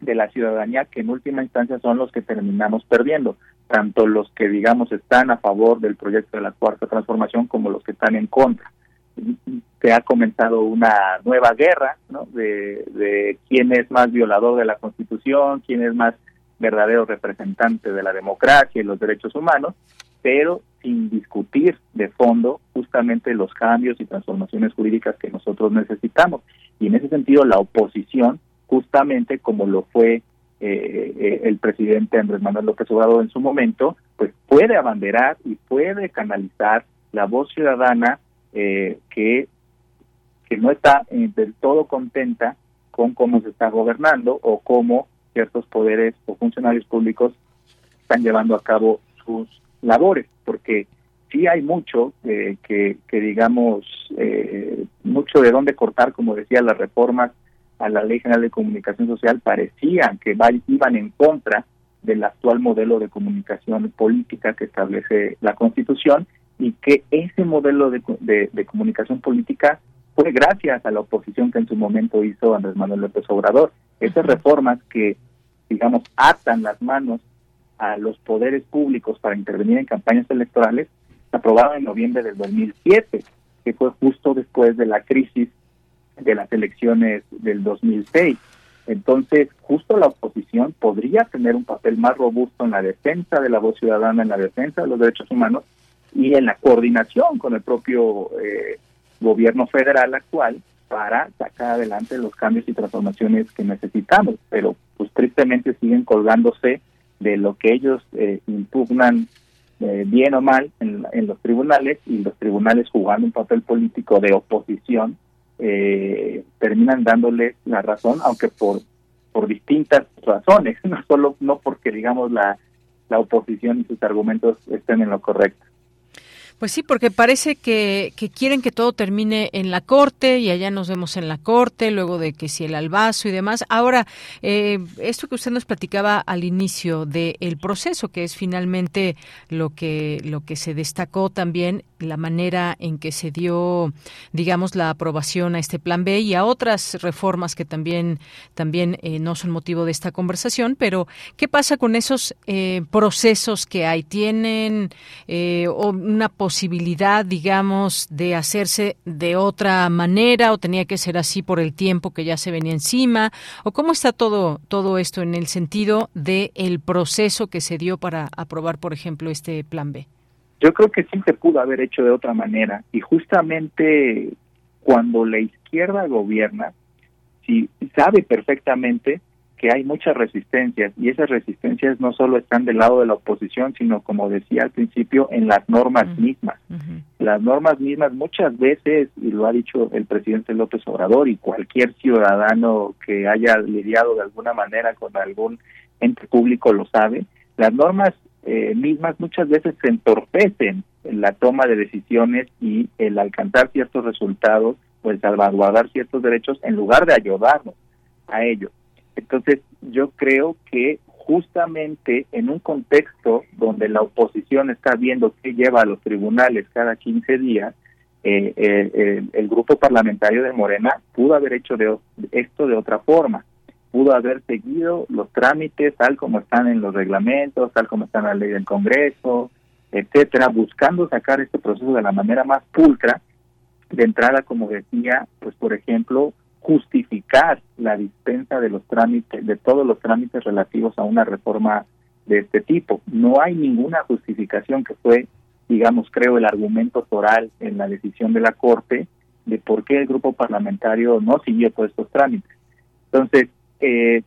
de la ciudadanía que en última instancia son los que terminamos perdiendo, tanto los que digamos están a favor del proyecto de la cuarta transformación como los que están en contra. Se ha comenzado una nueva guerra ¿no? de, de quién es más violador de la Constitución, quién es más verdadero representante de la democracia y los derechos humanos, pero sin discutir de fondo justamente los cambios y transformaciones jurídicas que nosotros necesitamos. Y en ese sentido, la oposición justamente como lo fue eh, eh, el presidente Andrés Manuel López Obrador en su momento, pues puede abanderar y puede canalizar la voz ciudadana eh, que, que no está del todo contenta con cómo se está gobernando o cómo ciertos poderes o funcionarios públicos están llevando a cabo sus labores, porque sí hay mucho que, que digamos, mucho de dónde cortar, como decía, las reformas a la Ley General de Comunicación Social parecían que iban en contra del actual modelo de comunicación política que establece la Constitución y que ese modelo de, de, comunicación política fue gracias a la oposición que en su momento hizo Andrés Manuel López Obrador. Esas reformas que, digamos, atan las manos a los poderes públicos para intervenir en campañas electorales, se aprobaron en noviembre del 2007, que fue justo después de la crisis de las elecciones del 2006. Entonces, justo la oposición podría tener un papel más robusto en la defensa de la voz ciudadana, en la defensa de los derechos humanos y en la coordinación con el propio eh, gobierno federal actual para sacar adelante los cambios y transformaciones que necesitamos. Pero, pues tristemente siguen colgándose de lo que ellos eh, impugnan eh, bien o mal en, en los tribunales y los tribunales jugando un papel político de oposición eh, terminan dándole la razón, aunque por, por distintas razones, no solo no porque digamos la, la oposición y sus argumentos estén en lo correcto. Pues sí, porque parece que, que, quieren que todo termine en la corte y allá nos vemos en la corte, luego de que si el albazo y demás. Ahora, eh, esto que usted nos platicaba al inicio del proceso, que es finalmente lo que, lo que se destacó también, la manera en que se dio, digamos, la aprobación a este plan B y a otras reformas que también, también eh, no son motivo de esta conversación, pero ¿qué pasa con esos eh, procesos que hay? ¿Tienen una posibilidad posibilidad, digamos, de hacerse de otra manera o tenía que ser así por el tiempo que ya se venía encima? ¿O cómo está todo, todo esto en el sentido del el proceso que se dio para aprobar, por ejemplo, este plan B? Yo creo que sí se pudo haber hecho de otra manera y justamente cuando la izquierda gobierna, si sabe perfectamente que hay muchas resistencias y esas resistencias no solo están del lado de la oposición, sino como decía al principio, en las normas mismas. Las normas mismas muchas veces, y lo ha dicho el presidente López Obrador y cualquier ciudadano que haya lidiado de alguna manera con algún ente público lo sabe, las normas eh, mismas muchas veces se entorpecen en la toma de decisiones y el alcanzar ciertos resultados o el salvaguardar ciertos derechos en lugar de ayudarnos a ellos. Entonces, yo creo que justamente en un contexto donde la oposición está viendo qué lleva a los tribunales cada 15 días, eh, eh, el grupo parlamentario de Morena pudo haber hecho de, esto de otra forma, pudo haber seguido los trámites tal como están en los reglamentos, tal como está en la ley del Congreso, etcétera, buscando sacar este proceso de la manera más pulcra, de entrada, como decía, pues por ejemplo, justificar la dispensa de los trámites, de todos los trámites relativos a una reforma de este tipo. No hay ninguna justificación que fue, digamos, creo, el argumento oral en la decisión de la Corte de por qué el grupo parlamentario no siguió todos estos trámites. Entonces, eh,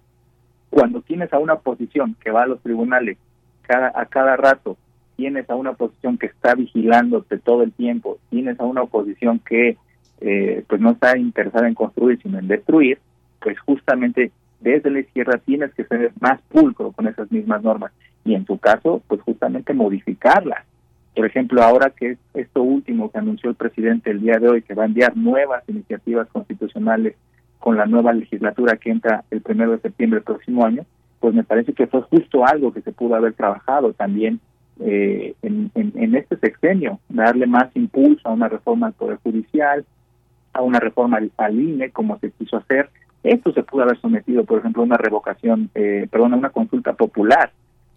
cuando tienes a una oposición que va a los tribunales cada, a cada rato, tienes a una oposición que está vigilándote todo el tiempo, tienes a una oposición que eh, pues no está interesada en construir sino en destruir, pues justamente desde la izquierda tienes que ser más pulcro con esas mismas normas y en su caso pues justamente modificarlas. Por ejemplo, ahora que es esto último que anunció el presidente el día de hoy, que va a enviar nuevas iniciativas constitucionales con la nueva legislatura que entra el primero de septiembre del próximo año, pues me parece que fue justo algo que se pudo haber trabajado también eh, en, este sexenio, darle más impulso a una reforma del Poder Judicial, a una reforma al INE, como se quiso hacer. Esto se pudo haber sometido, por ejemplo, a una revocación, eh, perdón, a una consulta popular.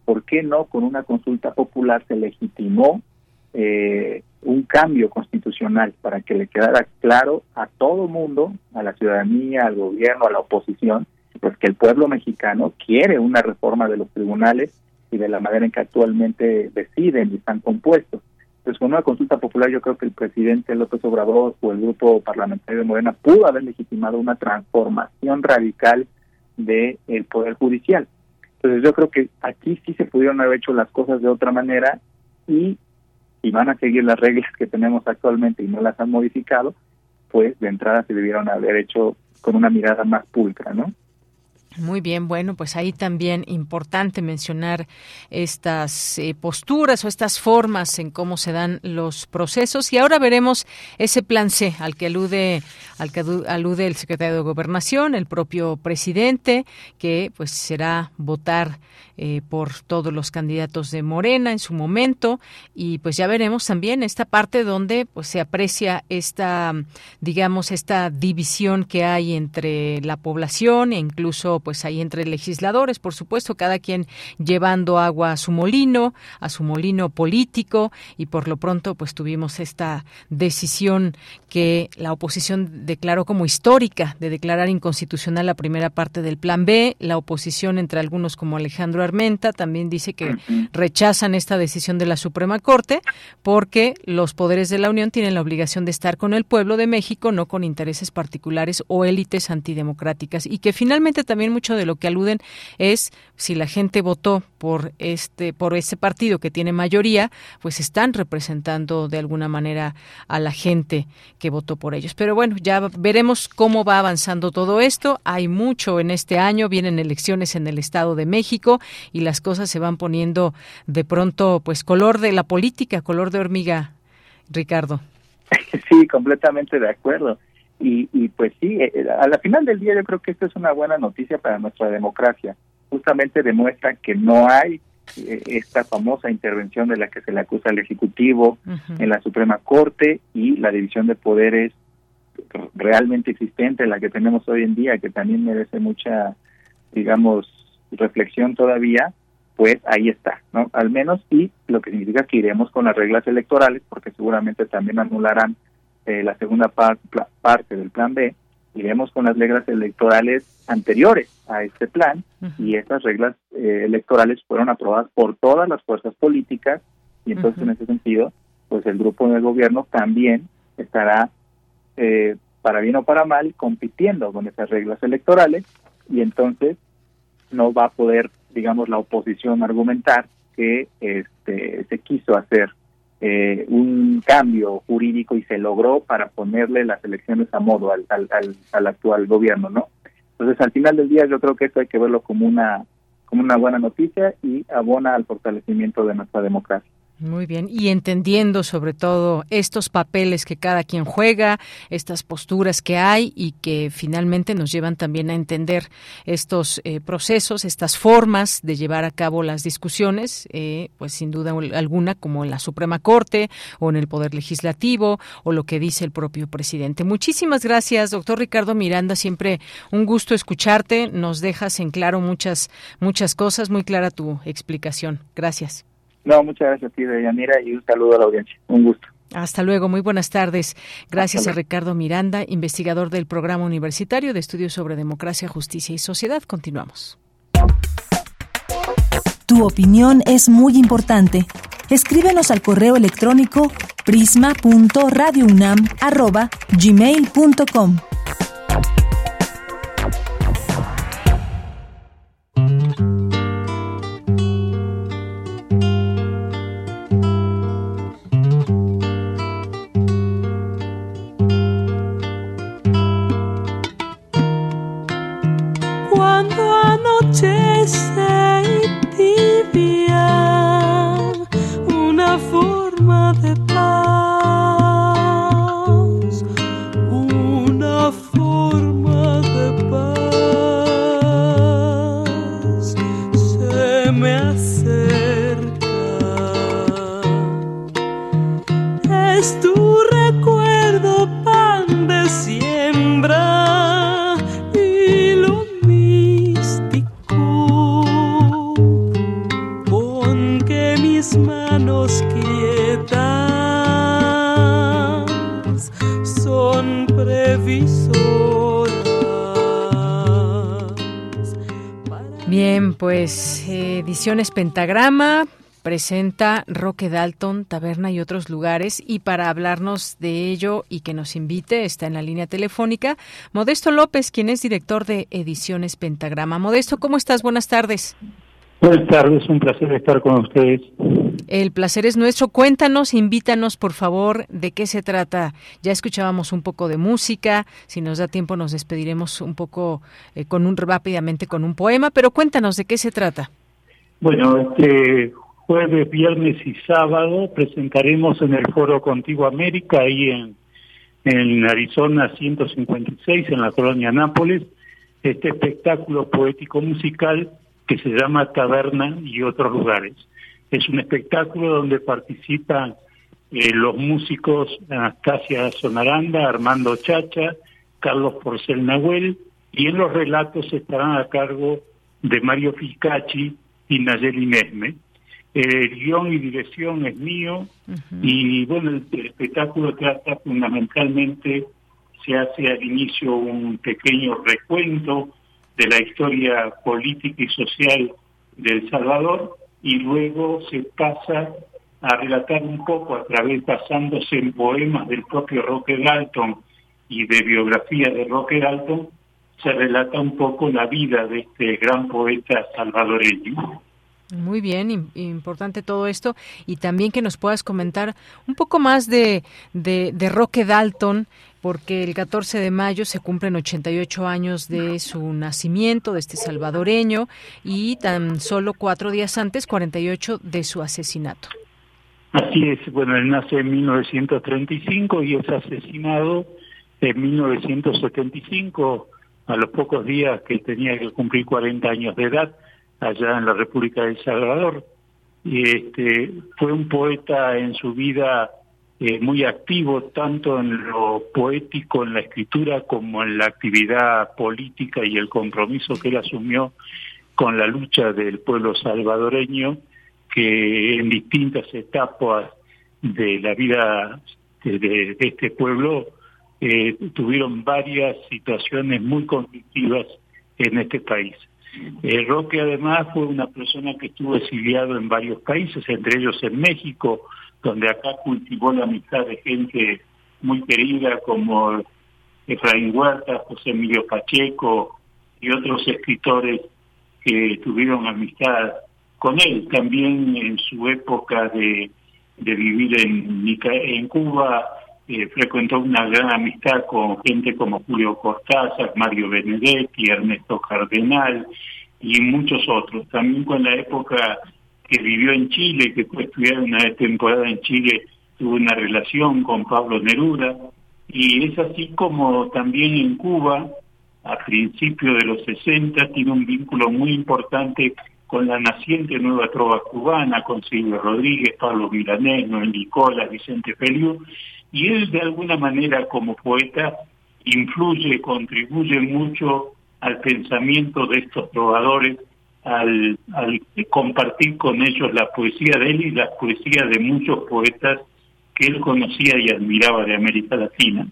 ¿Por qué no con una consulta popular se legitimó eh, un cambio constitucional para que le quedara claro a todo mundo, a la ciudadanía, al gobierno, a la oposición, pues que el pueblo mexicano quiere una reforma de los tribunales y de la manera en que actualmente deciden y están compuestos pues con una consulta popular yo creo que el presidente López Obrador o el grupo parlamentario de Morena pudo haber legitimado una transformación radical del el poder judicial. Entonces yo creo que aquí sí se pudieron haber hecho las cosas de otra manera y si van a seguir las reglas que tenemos actualmente y no las han modificado, pues de entrada se debieron haber hecho con una mirada más pulcra, ¿no? Muy bien, bueno, pues ahí también importante mencionar estas eh, posturas o estas formas en cómo se dan los procesos. Y ahora veremos ese plan C al que alude al que alude el secretario de Gobernación, el propio presidente, que pues será votar eh, por todos los candidatos de Morena en su momento. Y pues ya veremos también esta parte donde pues se aprecia esta digamos esta división que hay entre la población e incluso pues ahí entre legisladores por supuesto cada quien llevando agua a su molino a su molino político y por lo pronto pues tuvimos esta decisión que la oposición declaró como histórica de declarar inconstitucional la primera parte del plan B. La oposición entre algunos como Alejandro Armenta también dice que rechazan esta decisión de la Suprema Corte porque los poderes de la Unión tienen la obligación de estar con el pueblo de México, no con intereses particulares o élites antidemocráticas. Y que finalmente también mucho de lo que aluden es si la gente votó por este por ese partido que tiene mayoría, pues están representando de alguna manera a la gente que votó por ellos. Pero bueno, ya veremos cómo va avanzando todo esto. Hay mucho en este año, vienen elecciones en el Estado de México y las cosas se van poniendo de pronto pues color de la política, color de hormiga, Ricardo. Sí, completamente de acuerdo. Y, y pues sí, eh, eh, a la final del día yo creo que esto es una buena noticia para nuestra democracia. Justamente demuestra que no hay eh, esta famosa intervención de la que se le acusa al Ejecutivo en la Suprema Corte y la división de poderes realmente existente, la que tenemos hoy en día, que también merece mucha, digamos, reflexión todavía, pues ahí está, ¿no? Al menos, y lo que significa que iremos con las reglas electorales, porque seguramente también anularán eh, la segunda parte del plan B, iremos con las reglas electorales anteriores a este plan, y estas reglas eh, electorales fueron aprobadas por todas las fuerzas políticas, y entonces en ese sentido, pues el grupo del gobierno también estará, eh, para bien o para mal, compitiendo con esas reglas electorales, y entonces no va a poder, digamos, la oposición argumentar que este, se quiso hacer eh, un cambio jurídico y se logró para ponerle las elecciones a modo al, al, al, actual gobierno, ¿no? Entonces, al final del día, yo creo que esto hay que verlo como una como una buena noticia y abona al fortalecimiento de nuestra democracia. Muy bien, y entendiendo sobre todo estos papeles que cada quien juega, estas posturas que hay y que finalmente nos llevan también a entender estos eh, procesos, estas formas de llevar a cabo las discusiones, eh, pues sin duda alguna como en la Suprema Corte o en el Poder Legislativo o lo que dice el propio presidente. Muchísimas gracias, doctor Ricardo Miranda, siempre un gusto escucharte, nos dejas en claro muchas, muchas cosas, muy clara tu explicación. Gracias. No, muchas gracias a ti, Deyanira, y un saludo a la audiencia. Un gusto. Hasta luego, muy buenas tardes. Gracias a Ricardo Miranda, investigador del Programa Universitario de Estudios sobre Democracia, Justicia y Sociedad. Continuamos. Tu opinión es muy importante. Escríbenos al correo electrónico prisma.radiounam@gmail.com. Pentagrama presenta Roque Dalton, Taberna y otros lugares. Y para hablarnos de ello y que nos invite, está en la línea telefónica Modesto López, quien es director de Ediciones Pentagrama. Modesto, ¿cómo estás? Buenas tardes. Buenas tardes, un placer estar con ustedes. El placer es nuestro. Cuéntanos, invítanos, por favor, de qué se trata. Ya escuchábamos un poco de música. Si nos da tiempo, nos despediremos un poco eh, con un rápidamente con un poema. Pero cuéntanos de qué se trata. Bueno, este jueves, viernes y sábado presentaremos en el Foro Contigo América, ahí en, en Arizona 156, en la colonia Nápoles, este espectáculo poético musical que se llama Taberna y otros lugares. Es un espectáculo donde participan eh, los músicos Anastasia Sonaranda, Armando Chacha, Carlos Porcel Nahuel, y en los relatos estarán a cargo de Mario Ficacci, y Nayeli Mesme. El guion y dirección es mío y bueno, el, espectáculo trata fundamentalmente, se hace al inicio un pequeño recuento de la historia política y social de El Salvador y luego se pasa a relatar un poco a través, basándose en poemas del propio Roque Dalton y de biografía de Roque Dalton, se relata un poco la vida de este gran poeta salvadoreño. Muy bien, importante todo esto y también que nos puedas comentar un poco más de, de, Roque Dalton, porque el 14 de mayo se cumplen 88 años de su nacimiento, de este salvadoreño, y tan solo cuatro días antes, 48, de su asesinato. Así es, bueno, él nace en 1935 y es asesinado en 1975 a los pocos días que tenía que cumplir 40 años de edad allá en la República de El Salvador. Y este, fue un poeta en su vida eh, muy activo, tanto en lo poético, en la escritura, como en la actividad política y el compromiso que él asumió con la lucha del pueblo salvadoreño, que en distintas etapas de la vida de este pueblo eh, tuvieron varias situaciones muy conflictivas en este país. Eh, Roque además fue una persona que estuvo exiliado en varios países, entre ellos en México, donde acá cultivó la amistad de gente muy querida como Efraín Huerta, José Emilio Pacheco y otros escritores que tuvieron amistad con él. También en su época de, vivir en Cuba, frecuentó una gran amistad con gente como Julio Cortázar, Mario Benedetti, Ernesto Cardenal y muchos otros. También con la época que vivió en Chile, que fue estudiar una temporada en Chile, tuvo una relación con Pablo Neruda, y es así como también en Cuba, a principios de los 60, tiene un vínculo muy importante con la naciente nueva trova cubana, con Silvio Rodríguez, Pablo Milanés, Noel Vicente Feliu, y él de alguna manera como poeta influye, contribuye mucho al pensamiento de estos trovadores, al, al compartir con ellos la poesía de él y la poesía de muchos poetas que él conocía y admiraba de América Latina.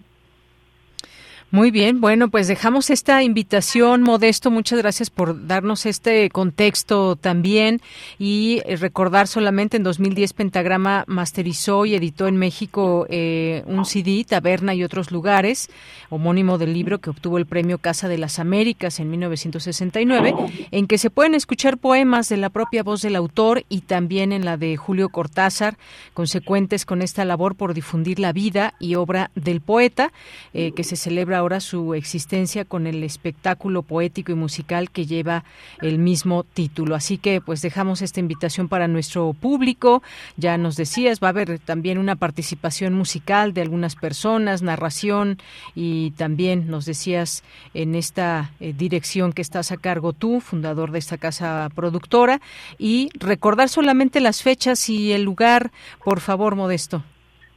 Muy bien, bueno, pues dejamos esta invitación, Modesto. Muchas gracias por darnos este contexto también y eh, recordar solamente en 2010 Pentagrama masterizó y editó en México eh, un CD, Taberna y otros lugares, homónimo del libro que obtuvo el premio Casa de las Américas en 1969, en que se pueden escuchar poemas de la propia voz del autor y también en la de Julio Cortázar, consecuentes con esta labor por difundir la vida y obra del poeta, eh, que se celebra ahora su existencia con el espectáculo poético y musical que lleva el mismo título. Así que pues dejamos esta invitación para nuestro público. Ya nos decías, va a haber también una participación musical de algunas personas, narración y también nos decías en esta eh, dirección que estás a cargo tú, fundador de esta casa productora y recordar solamente las fechas y el lugar, por favor, Modesto.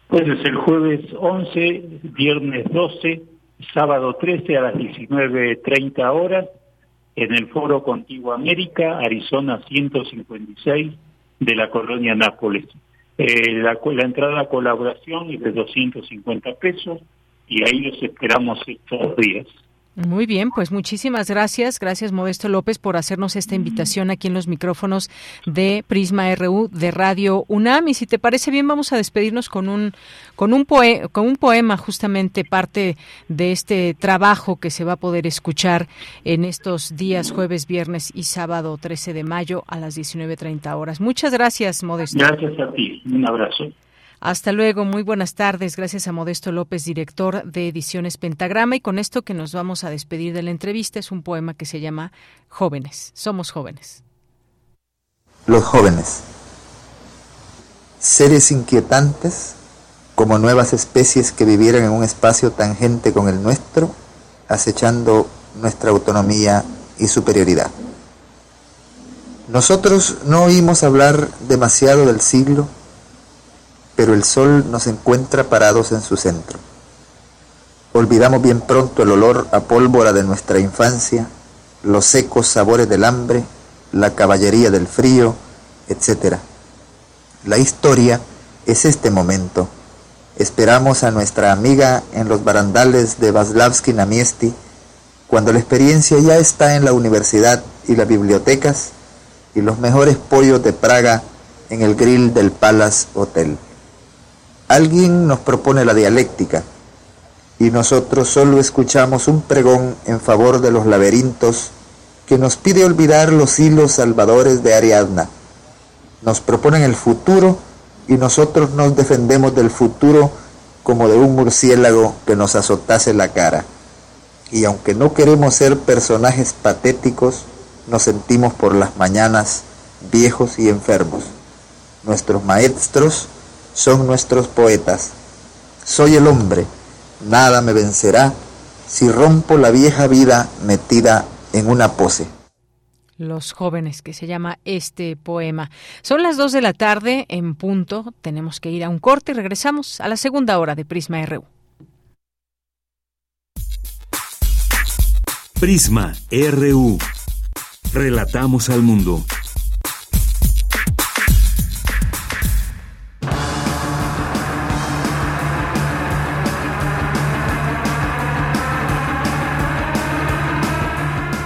Pues es el jueves 11, viernes 12, sábado 13 a las 19.30 horas en el Foro Contigo América, Arizona 156 de la colonia Nápoles. Eh, la, la entrada a colaboración es de 250 pesos y ahí los esperamos estos días. Muy bien, pues muchísimas gracias. Gracias, Modesto López, por hacernos esta invitación aquí en los micrófonos de Prisma RU de Radio UNAM. Y si te parece bien, vamos a despedirnos con un, con un, con un poema, justamente parte de este trabajo que se va a poder escuchar en estos días, jueves, viernes y sábado 13 de mayo a las 19.30 horas. Muchas gracias, Modesto. Gracias a ti. Un abrazo. Hasta luego, muy buenas tardes. Gracias a Modesto López, director de Ediciones Pentagrama. Y con esto que nos vamos a despedir de la entrevista es un poema que se llama Jóvenes. Somos jóvenes. Los jóvenes. Seres inquietantes, como nuevas especies que vivieran en un espacio tangente con el nuestro, acechando nuestra autonomía y superioridad. Nosotros no oímos hablar demasiado del siglo pero el sol nos encuentra parados en su centro. Olvidamos bien pronto el olor a pólvora de nuestra infancia, los secos sabores del hambre, la caballería del frío, etc. La historia es este momento. Esperamos a nuestra amiga en los barandales de Vaslavsky Namiesti, cuando la experiencia ya está en la universidad y las bibliotecas y los mejores pollos de Praga en el grill del Palace Hotel. Alguien nos propone la dialéctica y nosotros solo escuchamos un pregón en favor de los laberintos que nos pide olvidar los hilos salvadores de Ariadna. Nos proponen el futuro y nosotros nos defendemos del futuro como de un murciélago que nos azotase la cara. Y aunque no queremos ser personajes patéticos, nos sentimos por las mañanas viejos y enfermos. Nuestros maestros son nuestros poetas. Soy el hombre, nada me vencerá si rompo la vieja vida metida en una pose. Los jóvenes, que se llama este poema. Son las dos de la tarde en punto. Tenemos que ir a un corte y regresamos a la segunda hora de Prisma RU. Prisma RU. Relatamos al mundo.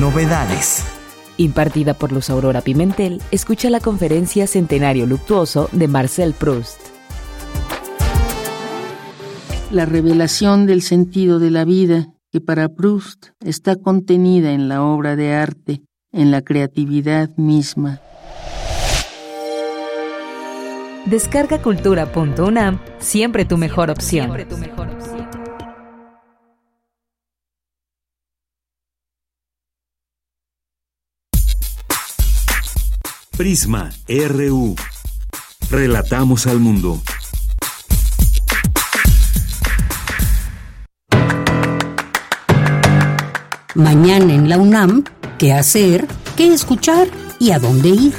Novedades. Impartida por Luz Aurora Pimentel, escucha la conferencia Centenario Luctuoso de Marcel Proust. La revelación del sentido de la vida, que para Proust está contenida en la obra de arte, en la creatividad misma. Descarga cultura.unam, siempre tu mejor opción. Prisma RU. Relatamos al mundo. Mañana en la UNAM, ¿qué hacer? ¿Qué escuchar? ¿Y a dónde ir?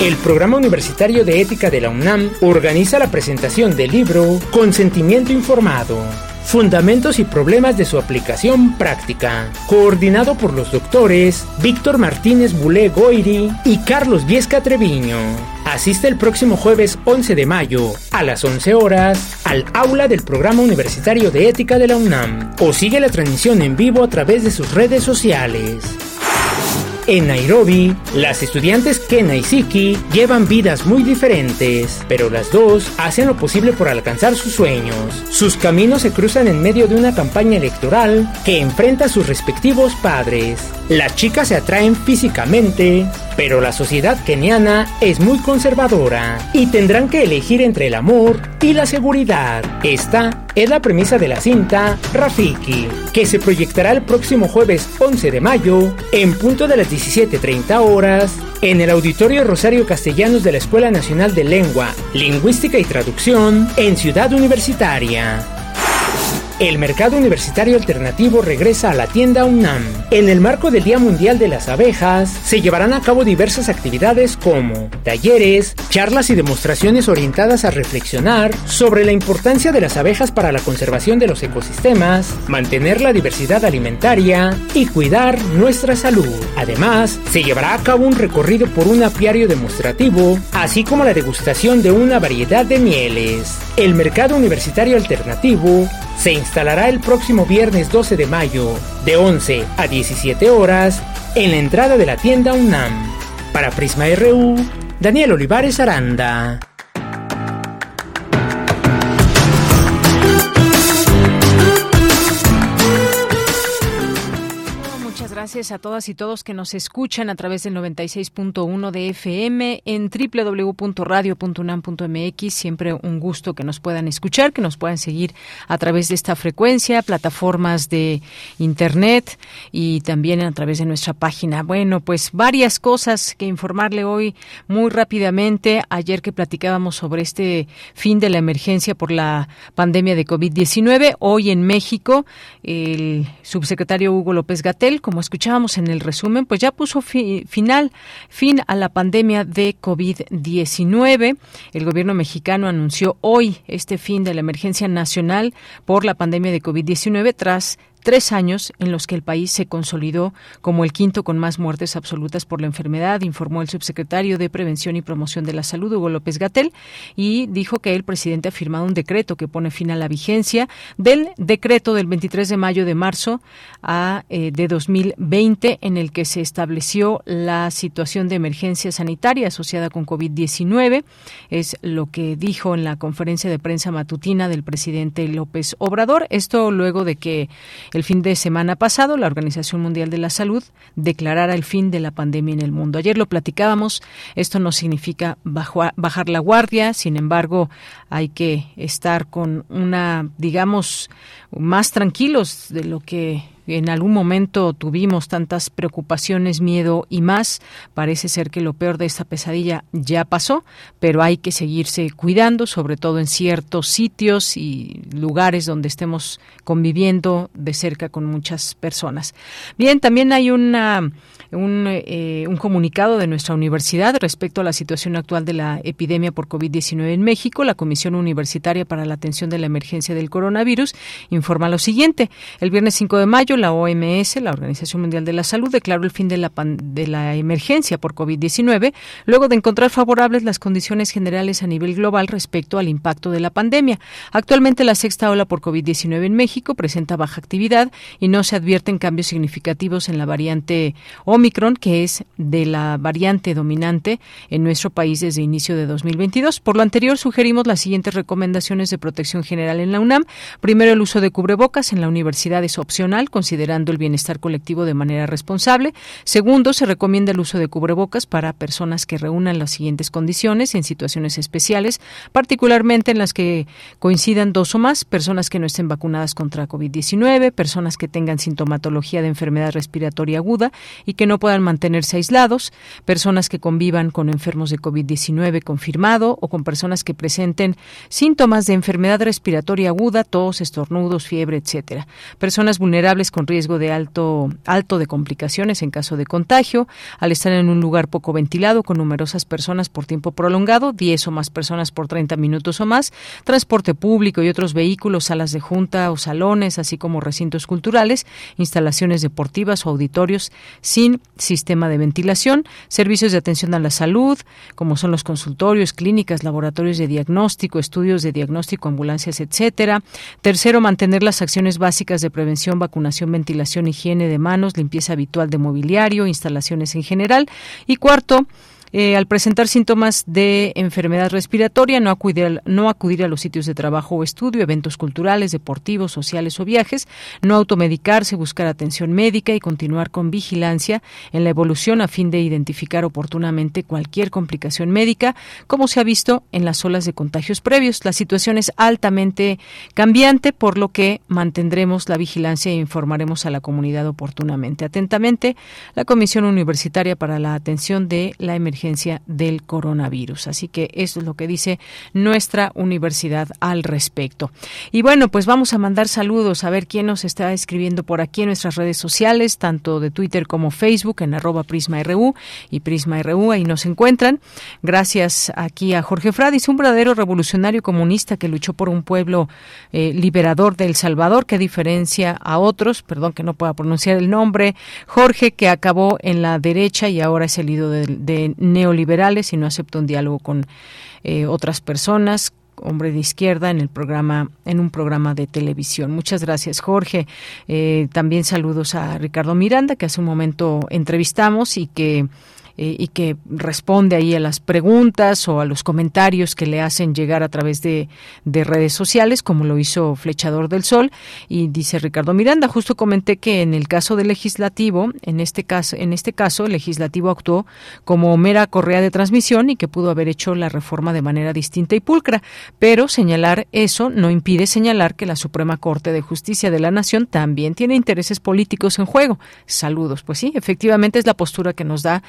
El Programa Universitario de Ética de la UNAM organiza la presentación del libro Consentimiento Informado Fundamentos y problemas de su aplicación práctica, coordinado por los doctores Víctor Martínez Bulé Goiri y Carlos Viesca Treviño. Asiste el próximo jueves 11 de mayo a las 11 horas al aula del Programa Universitario de Ética de la UNAM o sigue la transmisión en vivo a través de sus redes sociales. En Nairobi, las estudiantes Kena y Siki llevan vidas muy diferentes, pero las dos hacen lo posible por alcanzar sus sueños. Sus caminos se cruzan en medio de una campaña electoral que enfrenta a sus respectivos padres. Las chicas se atraen físicamente, pero la sociedad keniana es muy conservadora y tendrán que elegir entre el amor y la seguridad. Esta es la premisa de la cinta Rafiki, que se proyectará el próximo jueves 11 de mayo en punto de las 17.30 horas en el Auditorio Rosario Castellanos de la Escuela Nacional de Lengua, Lingüística y Traducción en Ciudad Universitaria. El mercado universitario alternativo regresa a la tienda UNAM. En el marco del Día Mundial de las Abejas, se llevarán a cabo diversas actividades como talleres, charlas y demostraciones orientadas a reflexionar sobre la importancia de las abejas para la conservación de los ecosistemas, mantener la diversidad alimentaria y cuidar nuestra salud. Además, se llevará a cabo un recorrido por un apiario demostrativo, así como la degustación de una variedad de mieles. El mercado universitario alternativo se instalará el próximo viernes 12 de mayo de 11 a 17 horas en la entrada de la tienda UNAM. Para Prisma RU, Daniel Olivares Aranda. Gracias a todas y todos que nos escuchan a través del 96.1 de FM en www.radio.unam.mx. Siempre un gusto que nos puedan escuchar, que nos puedan seguir a través de esta frecuencia, plataformas de Internet y también a través de nuestra página. Bueno, pues varias cosas que informarle hoy muy rápidamente. Ayer que platicábamos sobre este fin de la emergencia por la pandemia de COVID-19, hoy en México, el subsecretario Hugo López Gatel, como es escuchábamos en el resumen, pues ya puso final, fin a la pandemia de COVID-19. El gobierno mexicano anunció hoy este fin de la emergencia nacional por la pandemia de COVID-19 tras tres años en los que el país se consolidó como el quinto con más muertes absolutas por la enfermedad, informó el subsecretario de Prevención y Promoción de la Salud, Hugo López Gatel, y dijo que el presidente ha firmado un decreto que pone fin a la vigencia del decreto del 23 de mayo de marzo a, eh, de 2020 en el que se estableció la situación de emergencia sanitaria asociada con COVID-19. Es lo que dijo en la conferencia de prensa matutina del presidente López Obrador. Esto luego de que el fin de semana pasado, la Organización Mundial de la Salud declarara el fin de la pandemia en el mundo. Ayer lo platicábamos, esto no significa bajar la guardia, sin embargo, hay que estar con una, digamos, más tranquilos de lo que En algún momento tuvimos tantas preocupaciones, miedo y más. Parece ser que lo peor de esta pesadilla ya pasó, pero hay que seguirse cuidando, sobre todo en ciertos sitios y lugares donde estemos conviviendo de cerca con muchas personas. Bien, también hay una un, eh, un comunicado de nuestra universidad respecto a la situación actual de la epidemia por COVID-19 en México. La Comisión Universitaria para la Atención de la Emergencia del Coronavirus informa lo siguiente. El viernes 5 de mayo, la OMS, la Organización Mundial de la Salud, declaró el fin de la, de la emergencia por COVID-19 luego de encontrar favorables las condiciones generales a nivel global respecto al impacto de la pandemia. Actualmente la sexta ola por COVID-19 en México presenta baja actividad y no se advierten cambios significativos en la variante Omicron, que es de la variante dominante en nuestro país desde inicio de 2022. Por lo anterior, sugerimos las siguientes recomendaciones de protección general en la UNAM. Primero, el uso de cubrebocas en la universidad es opcional, considerando el bienestar colectivo de manera responsable. Segundo, se recomienda el uso de cubrebocas para personas que reúnan las siguientes condiciones en situaciones especiales, particularmente en las que coincidan dos o más, personas que no estén vacunadas contra COVID-19, personas que tengan sintomatología de enfermedad respiratoria aguda y que no puedan mantenerse aislados, personas que convivan con enfermos de COVID-19 confirmado o con personas que presenten síntomas de enfermedad respiratoria aguda, tos, estornudos, fiebre, etcétera. Personas vulnerables con riesgo de alto alto de complicaciones en caso de contagio, al estar en un lugar poco ventilado con numerosas personas por tiempo prolongado, 10 o más personas por 30 minutos o más, transporte público y otros vehículos, salas de junta o salones, así como recintos culturales, instalaciones deportivas o auditorios sin sistema de ventilación, servicios de atención a la salud, como son los consultorios, clínicas, laboratorios de diagnóstico, estudios de diagnóstico, ambulancias, etcétera. Tercero, mantener las acciones básicas de prevención, vacunación, ventilación, higiene de manos, limpieza habitual de mobiliario, instalaciones en general. Y cuarto, eh, al presentar síntomas de enfermedad respiratoria, no acudir, no acudir a los sitios de trabajo o estudio, eventos culturales, deportivos, sociales o viajes, no automedicarse, buscar atención médica y continuar con vigilancia en la evolución a fin de identificar oportunamente cualquier complicación médica, como se ha visto en las olas de contagios previos. La situación es altamente cambiante, por lo que mantendremos la vigilancia e informaremos a la comunidad oportunamente. Atentamente, la Comisión Universitaria para la Atención de la Emergencia del coronavirus. Así que eso es lo que dice nuestra universidad al respecto. Y bueno, pues vamos a mandar saludos a ver quién nos está escribiendo por aquí en nuestras redes sociales, tanto de Twitter como Facebook, en arroba PrismaRU y PrismaRU, ahí nos encuentran. Gracias aquí a Jorge Fradis, un verdadero revolucionario comunista que luchó por un pueblo eh, liberador de El Salvador, que diferencia a otros, perdón que no pueda pronunciar el nombre, Jorge, que acabó en la derecha y ahora es el líder de, de neoliberales y no acepta un diálogo con eh, otras personas hombre de izquierda en el programa en un programa de televisión. Muchas gracias Jorge. Eh, también saludos a Ricardo Miranda que hace un momento entrevistamos y que eh, y que responde ahí a las preguntas o a los comentarios que le hacen llegar a través de, de redes sociales, como lo hizo Flechador del Sol. Y dice Ricardo Miranda, justo comenté que en el caso del legislativo, en este caso, en este caso, el legislativo actuó como mera correa de transmisión y que pudo haber hecho la reforma de manera distinta y pulcra. Pero señalar eso no impide señalar que la Suprema Corte de Justicia de la Nación también tiene intereses políticos en juego. Saludos. Pues sí, efectivamente es la postura que nos da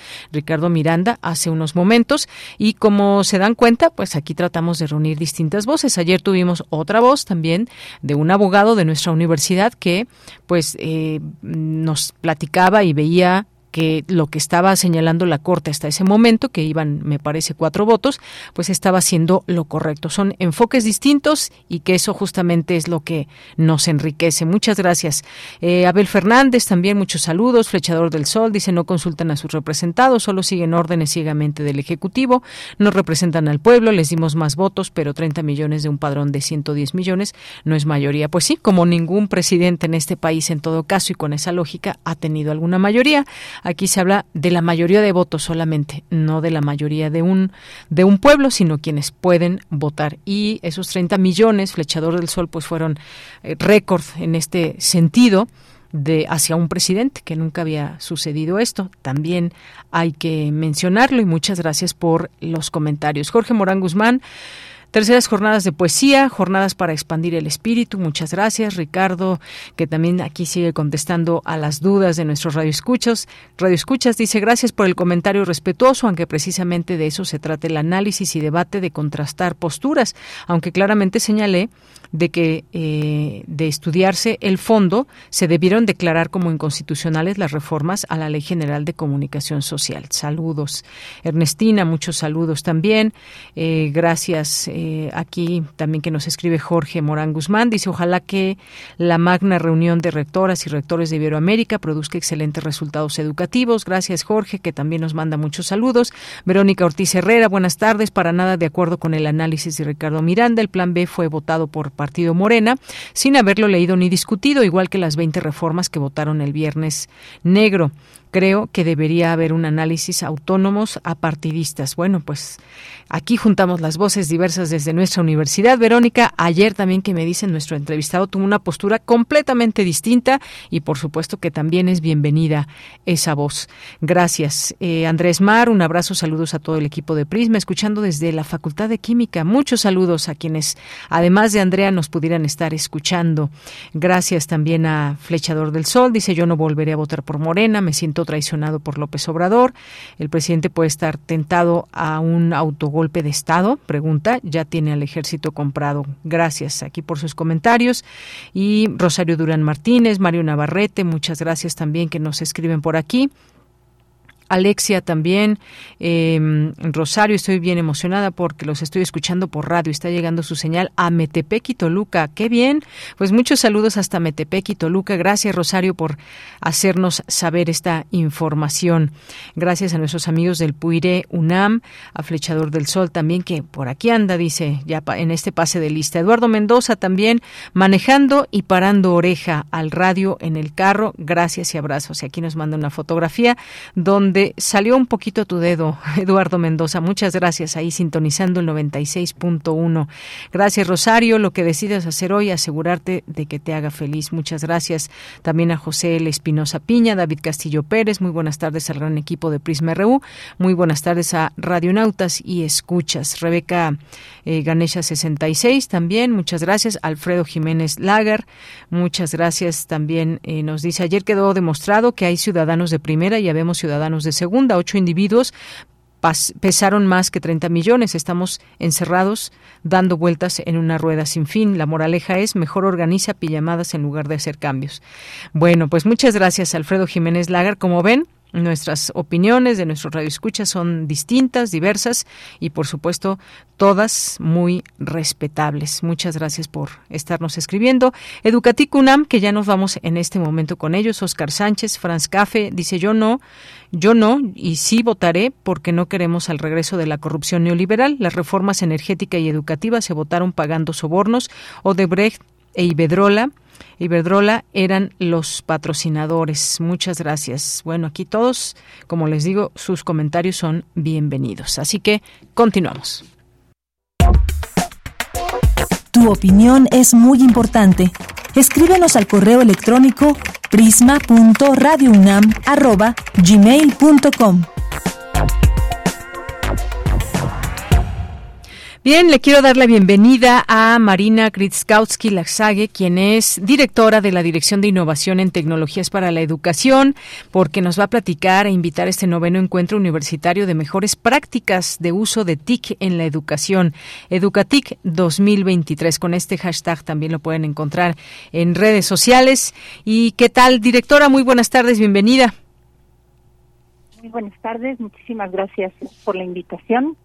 Miranda hace unos momentos y como se dan cuenta, pues aquí tratamos de reunir distintas voces. Ayer tuvimos otra voz también de un abogado de nuestra universidad que pues eh, nos platicaba y veía que lo que estaba señalando la Corte hasta ese momento, que iban, me parece, cuatro votos, pues estaba haciendo lo correcto. Son enfoques distintos y que eso justamente es lo que nos enriquece. Muchas gracias. Eh, Abel Fernández, también muchos saludos. Flechador del Sol dice no consultan a sus representados, solo siguen órdenes ciegamente del Ejecutivo, no representan al pueblo, les dimos más votos, pero 30 millones de un padrón de 110 millones no es mayoría. Pues sí, como ningún presidente en este país en todo caso y con esa lógica ha tenido alguna mayoría. Aquí se habla de la mayoría de votos solamente, no de la mayoría de un de un pueblo, sino quienes pueden votar. Y esos 30 millones, Flechador del Sol, pues fueron eh, récord en este sentido de hacia un presidente que nunca había sucedido esto. También hay que mencionarlo y muchas gracias por los comentarios. Jorge Morán Guzmán Terceras jornadas de poesía, jornadas para expandir el espíritu. Muchas gracias, Ricardo, que también aquí sigue contestando a las dudas de nuestros radioescuchos. Radioescuchas dice gracias por el comentario respetuoso, aunque precisamente de eso se trata el análisis y debate de contrastar posturas, aunque claramente señalé de que eh, de estudiarse el fondo se debieron declarar como inconstitucionales las reformas a la Ley General de Comunicación Social. Saludos. Ernestina, muchos saludos también. Eh, gracias eh, aquí también que nos escribe Jorge Morán Guzmán. Dice, ojalá que la magna reunión de rectoras y rectores de Iberoamérica produzca excelentes resultados educativos. Gracias, Jorge, que también nos manda muchos saludos. Verónica Ortiz Herrera, buenas tardes. Para nada de acuerdo con el análisis de Ricardo Miranda, el plan B fue votado por Partido Morena sin haberlo leído ni discutido, igual que las 20 reformas que votaron el viernes negro creo que debería haber un análisis autónomos a partidistas. Bueno, pues aquí juntamos las voces diversas desde nuestra universidad. Verónica, ayer también que me dicen nuestro entrevistado tuvo una postura completamente distinta y por supuesto que también es bienvenida esa voz. Gracias. Eh, Andrés Mar, un abrazo, saludos a todo el equipo de Prisma, escuchando desde la Facultad de Química. Muchos saludos a quienes, además de Andrea, nos pudieran estar escuchando. Gracias también a Flechador del Sol, dice yo no volveré a votar por Morena, me siento traicionado por López Obrador. El presidente puede estar tentado a un autogolpe de Estado, pregunta, ya tiene al ejército comprado. Gracias aquí por sus comentarios. Y Rosario Durán Martínez, Mario Navarrete, muchas gracias también que nos escriben por aquí. Alexia también, eh, Rosario, estoy bien emocionada porque los estoy escuchando por radio. Está llegando su señal a Metepec y Toluca. Qué bien. Pues muchos saludos hasta Metepec y Toluca. Gracias, Rosario, por hacernos saber esta información. Gracias a nuestros amigos del Puire UNAM, a Flechador del Sol también, que por aquí anda, dice, ya en este pase de lista. Eduardo Mendoza también, manejando y parando oreja al radio en el carro. Gracias y abrazos. Y aquí nos manda una fotografía donde salió un poquito tu dedo, Eduardo Mendoza. Muchas gracias ahí sintonizando el 96.1. Gracias, Rosario. Lo que decidas hacer hoy, asegurarte de que te haga feliz. Muchas gracias también a José L. Espinosa Piña, David Castillo Pérez. Muy buenas tardes al gran equipo de Prisma RU. Muy buenas tardes a Radionautas y Escuchas. Rebeca eh, Ganesha 66 también. Muchas gracias. Alfredo Jiménez Lagar. Muchas gracias también. Eh, nos dice ayer quedó demostrado que hay ciudadanos de primera y habemos ciudadanos de segunda. Ocho individuos pesaron más que 30 millones. Estamos encerrados dando vueltas en una rueda sin fin. La moraleja es mejor organiza pijamadas en lugar de hacer cambios. Bueno, pues muchas gracias, Alfredo Jiménez Lagar. Como ven, Nuestras opiniones de nuestro radio escucha son distintas, diversas y por supuesto todas muy respetables. Muchas gracias por estarnos escribiendo. Educatic UNAM, que ya nos vamos en este momento con ellos. Oscar Sánchez, Franz Cafe, dice yo no, yo no y sí votaré porque no queremos al regreso de la corrupción neoliberal. Las reformas energética y educativa se votaron pagando sobornos. Odebrecht e Iberdrola Iberdrola eran los patrocinadores. Muchas gracias. Bueno, aquí todos, como les digo, sus comentarios son bienvenidos. Así que continuamos. Tu opinión es muy importante. Escríbenos al correo electrónico prisma.radiounam@gmail.com. Bien, le quiero dar la bienvenida a Marina Kritzkowski Laxage, quien es directora de la Dirección de Innovación en Tecnologías para la Educación, porque nos va a platicar e invitar a este noveno encuentro universitario de mejores prácticas de uso de TIC en la educación, Educatic 2023. Con este hashtag también lo pueden encontrar en redes sociales. ¿Y qué tal, directora? Muy buenas tardes, bienvenida. Muy buenas tardes, muchísimas gracias por la invitación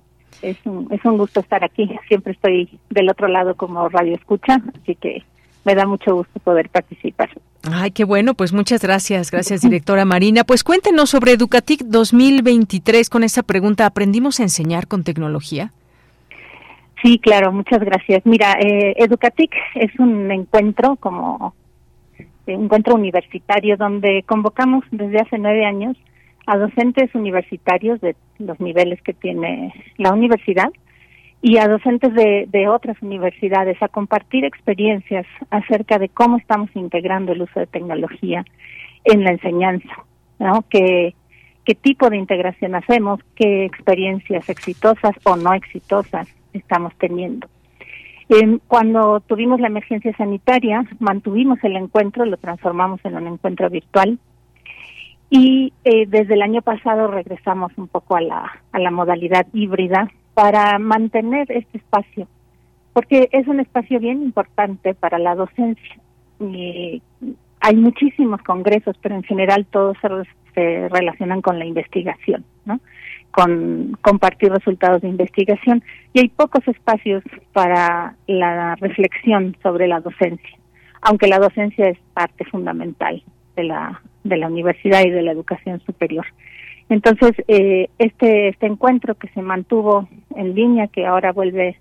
es un, es un gusto estar aquí. Siempre estoy del otro lado como radio escucha, así que me da mucho gusto poder participar. Ay, qué bueno, pues muchas gracias, gracias directora Marina. Pues cuéntenos sobre Educatic 2023 con esta pregunta, ¿aprendimos a enseñar con tecnología? Sí, claro, muchas gracias. Mira, eh, Educatic es un encuentro como un encuentro universitario donde convocamos desde hace nueve años a docentes universitarios de los niveles que tiene la universidad y a docentes de, de otras universidades a compartir experiencias acerca de cómo estamos integrando el uso de tecnología en la enseñanza, ¿no? ¿Qué, qué tipo de integración hacemos, qué experiencias exitosas o no exitosas estamos teniendo. cuando tuvimos la emergencia sanitaria, mantuvimos el encuentro, lo transformamos en un encuentro virtual y eh, desde el año pasado regresamos un poco a la, a la modalidad híbrida para mantener este espacio, porque es un espacio bien importante para la docencia. Y hay muchísimos congresos, pero en general todos se, se relacionan con la investigación, ¿no? con compartir resultados de investigación y hay pocos espacios para la reflexión sobre la docencia, aunque la docencia es parte fundamental de la de la universidad y de la educación superior. Entonces, eh, este este encuentro que se mantuvo en línea, que ahora vuelve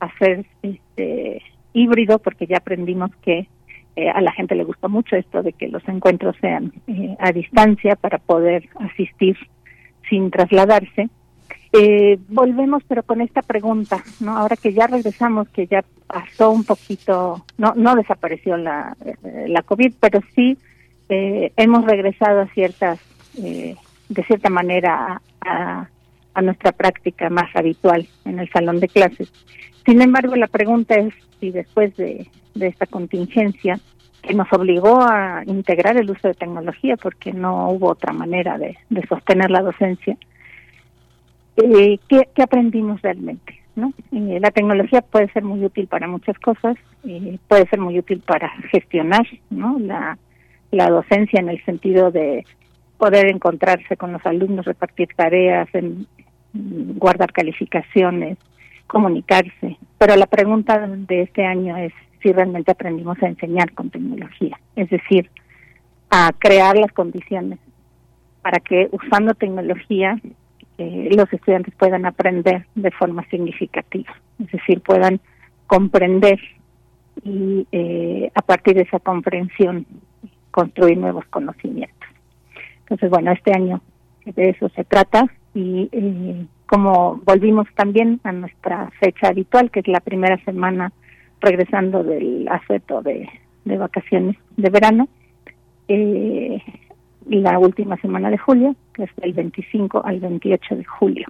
a ser este, híbrido, porque ya aprendimos que eh, a la gente le gusta mucho esto de que los encuentros sean eh, a distancia para poder asistir sin trasladarse. Eh, volvemos pero con esta pregunta, ¿no? Ahora que ya regresamos, que ya pasó un poquito, no no desapareció la, eh, la COVID, pero sí eh, hemos regresado a ciertas, eh, de cierta manera, a, nuestra práctica más habitual en el salón de clases. Sin embargo, la pregunta es si después de, esta contingencia, que nos obligó a integrar el uso de tecnología porque no hubo otra manera de, sostener la docencia. Eh, ¿qué, aprendimos realmente? Eh, la tecnología puede ser muy útil para muchas cosas, eh, puede ser muy útil para gestionar ¿no? la, la docencia en el sentido de poder encontrarse con los alumnos, repartir tareas, en, guardar calificaciones, comunicarse. Pero la pregunta de este año es si realmente aprendimos a enseñar con tecnología, es decir, a crear las condiciones para que usando tecnología eh, los estudiantes puedan aprender de forma significativa, es decir, puedan comprender y eh, a partir de esa comprensión construir nuevos conocimientos. Entonces, bueno, este año de eso se trata y como volvimos también a nuestra fecha habitual, que es la primera semana regresando del asueto de, vacaciones de verano, eh, la última semana de julio, que es del 25 al 28 de julio.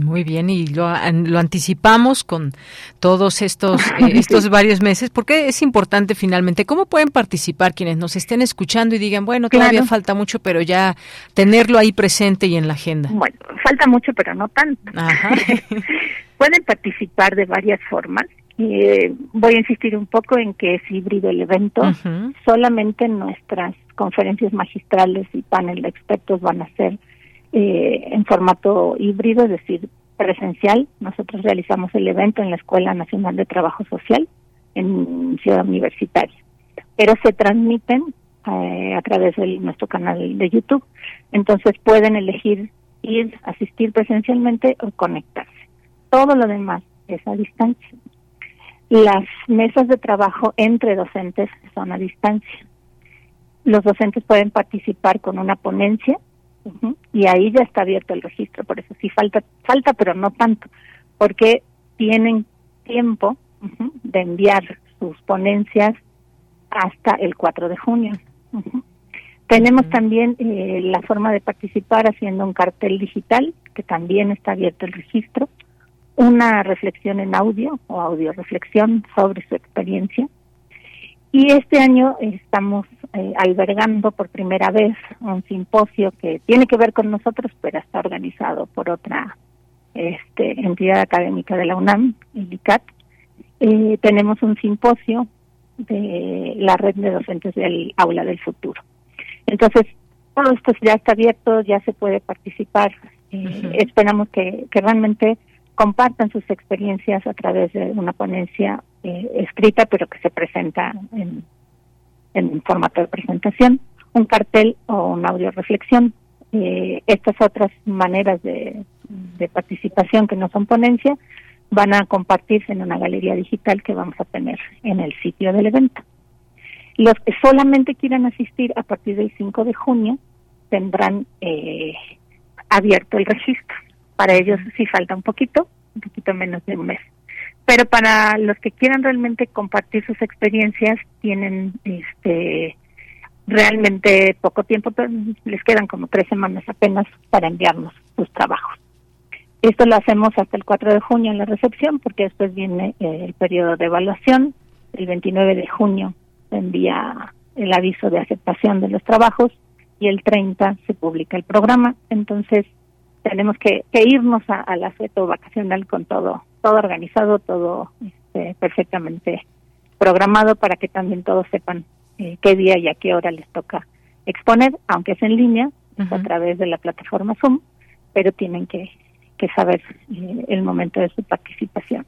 Muy bien, y lo, lo anticipamos con todos estos, eh, estos varios meses, porque es importante finalmente. ¿Cómo pueden participar quienes nos estén escuchando y digan, bueno, todavía falta mucho, pero ya tenerlo ahí presente y en la agenda? Bueno, falta mucho, pero no tanto. pueden participar de varias formas. Eh, voy a insistir un poco en que es híbrido el evento. Solamente nuestras conferencias magistrales y panel de expertos van a ser eh, en formato híbrido, es decir, presencial. Nosotros realizamos el evento en la Escuela Nacional de Trabajo Social en Ciudad Universitaria, pero se transmiten eh, a través de nuestro canal de YouTube. Entonces pueden elegir ir, asistir presencialmente o conectarse. Todo lo demás es a distancia. Las mesas de trabajo entre docentes son a distancia. Los docentes pueden participar con una ponencia y ahí ya está abierto el registro, por eso sí falta, falta pero no tanto, porque tienen tiempo de enviar sus ponencias hasta el 4 de junio. Tenemos también eh, la forma de participar haciendo un cartel digital, que también está abierto el registro una reflexión en audio o audio reflexión sobre su experiencia. Y este año estamos eh, albergando por primera vez un simposio que tiene que ver con nosotros, pero está organizado por otra este, entidad académica de la UNAM, el ICAT. Eh, tenemos un simposio de la red de docentes del aula del futuro. Entonces, todo esto ya está abierto, ya se puede participar. Eh, esperamos que, que realmente compartan sus experiencias a través de una ponencia eh, escrita, pero que se presenta en, en formato de presentación, un cartel o un audio reflexión. Eh, estas otras maneras de, de participación que no son ponencia van a compartirse en una galería digital que vamos a tener en el sitio del evento. Los que solamente quieran asistir a partir del 5 de junio tendrán eh, abierto el registro. Para ellos sí falta un poquito, un poquito menos de un mes. Pero para los que quieran realmente compartir sus experiencias, tienen este realmente poco tiempo, les quedan como tres semanas apenas para enviarnos sus trabajos. Esto lo hacemos hasta el 4 de junio en la recepción, porque después viene eh, el periodo de evaluación. El 29 de junio se envía el aviso de aceptación de los trabajos y el 30 se publica el programa. Entonces, tenemos que, irnos al la vacacional con todo, todo organizado, todo este, perfectamente programado para que también todos sepan eh, qué día y a qué hora les toca exponer, aunque es en línea, a través de la plataforma Zoom, pero tienen que, que saber eh, el momento de su participación.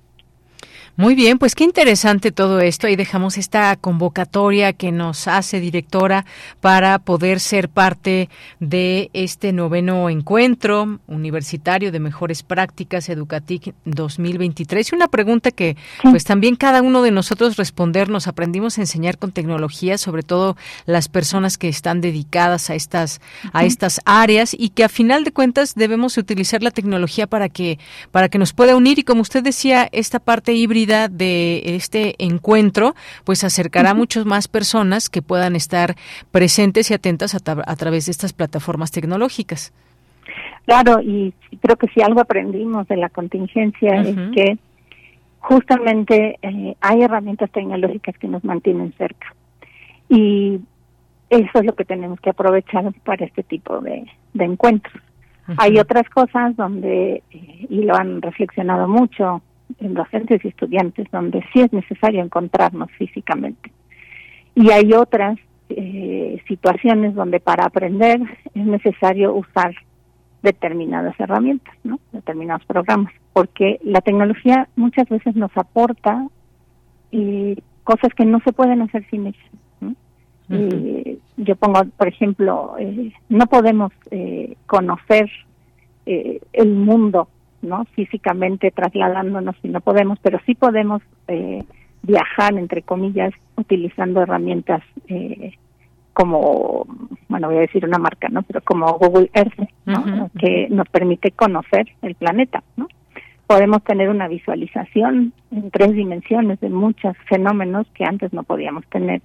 Muy bien, pues qué interesante todo esto. Ahí dejamos esta convocatoria que nos hace directora para poder ser parte de este noveno encuentro universitario de mejores prácticas Educatic 2023. Y una pregunta que pues también cada uno de nosotros respondernos. Aprendimos a enseñar con tecnología, sobre todo las personas que están dedicadas a estas a estas áreas y que a final de cuentas debemos utilizar la tecnología para que para que nos pueda unir y como usted decía, esta parte híbrida de este encuentro, pues acercará a muchas más personas que puedan estar presentes y atentas a, través de estas plataformas tecnológicas. Claro, y creo que si algo aprendimos de la contingencia es que justamente eh, hay herramientas tecnológicas que nos mantienen cerca. Y eso es lo que tenemos que aprovechar para este tipo de, encuentros. Hay otras cosas donde, eh, y lo han reflexionado mucho, docentes y estudiantes donde sí es necesario encontrarnos físicamente. Y hay otras eh, situaciones donde para aprender es necesario usar determinadas herramientas, ¿no? determinados programas, porque la tecnología muchas veces nos aporta eh, cosas que no se pueden hacer sin ella. Eh, yo pongo, por ejemplo, no podemos conocer el mundo ¿no? Físicamente trasladándonos si no podemos, pero sí podemos eh, viajar, entre comillas, utilizando herramientas eh, como, bueno, voy a decir una marca, ¿no? Pero como Google Earth, ¿no? Que nos permite conocer el planeta, ¿no? Podemos tener una visualización en tres dimensiones de muchos fenómenos que antes no podíamos tener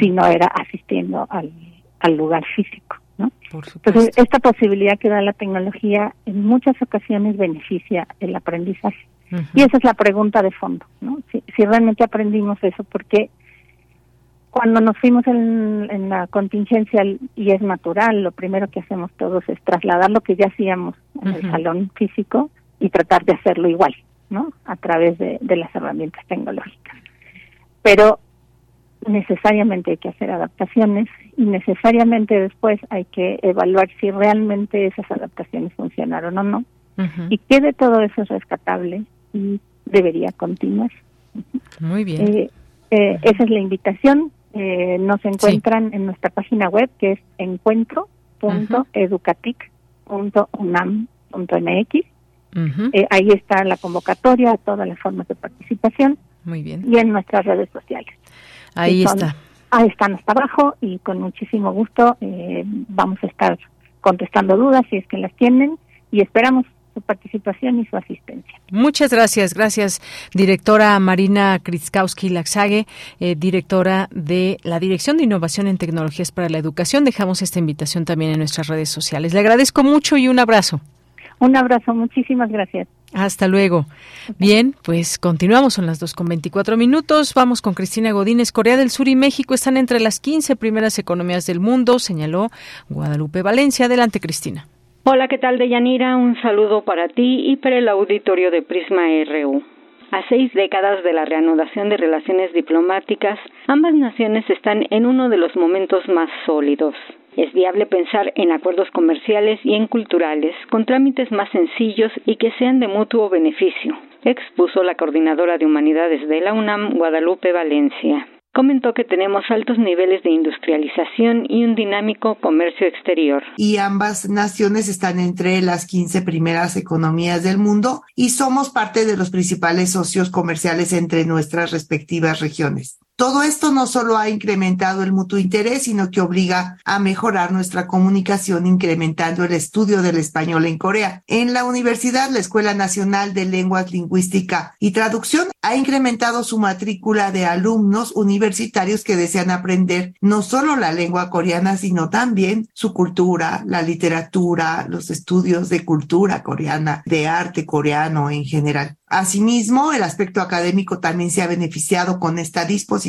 si no era asistiendo al, al lugar físico. Entonces, esta posibilidad que da la tecnología en muchas ocasiones beneficia el aprendizaje. Y esa es la pregunta de fondo, ¿no? Si, realmente aprendimos eso, porque cuando nos fuimos en, la contingencia y es natural, lo primero que hacemos todos es trasladar lo que ya hacíamos en el salón físico y tratar de hacerlo igual, ¿no? A través de, de las herramientas tecnológicas. Pero necesariamente hay que hacer adaptaciones y necesariamente después hay que evaluar si realmente esas adaptaciones funcionaron o no y qué de todo eso es rescatable y debería continuar. Muy bien. Eh, eh, esa es la invitación. Eh, nos encuentran en nuestra página web que es encuentro.educatic.unam.mx. ahí está la convocatoria, todas las formas de participación. Muy bien. Y en nuestras redes sociales. Ahí está. Ahí están hasta abajo y con muchísimo gusto eh, vamos a estar contestando dudas si es que las tienen y esperamos su participación y su asistencia. Muchas gracias, gracias, directora Marina Kritzkowski Laxague, eh, directora de la Dirección de Innovación en Tecnologías para la Educación. Dejamos esta invitación también en nuestras redes sociales. Le agradezco mucho y un abrazo. Un abrazo, muchísimas gracias. Hasta luego. Bien, pues continuamos, son las 2 con 24 minutos. Vamos con Cristina Godínez. Corea del Sur y México están entre las 15 primeras economías del mundo, señaló Guadalupe Valencia. Adelante, Cristina. Hola, ¿qué tal, Deyanira? Un saludo para ti y para el auditorio de Prisma RU. A seis décadas de la reanudación de relaciones diplomáticas, ambas naciones están en uno de los momentos más sólidos. Es viable pensar en acuerdos comerciales y en culturales con trámites más sencillos y que sean de mutuo beneficio, expuso la coordinadora de humanidades de la UNAM, Guadalupe Valencia. Comentó que tenemos altos niveles de industrialización y un dinámico comercio exterior. Y ambas naciones están entre las 15 primeras economías del mundo y somos parte de los principales socios comerciales entre nuestras respectivas regiones. Todo esto no solo ha incrementado el mutuo interés, sino que obliga a mejorar nuestra comunicación incrementando el estudio del español en Corea. En la universidad, la Escuela Nacional de Lenguas Lingüística y Traducción ha incrementado su matrícula de alumnos universitarios que desean aprender no solo la lengua coreana, sino también su cultura, la literatura, los estudios de cultura coreana, de arte coreano en general. Asimismo, el aspecto académico también se ha beneficiado con esta disposición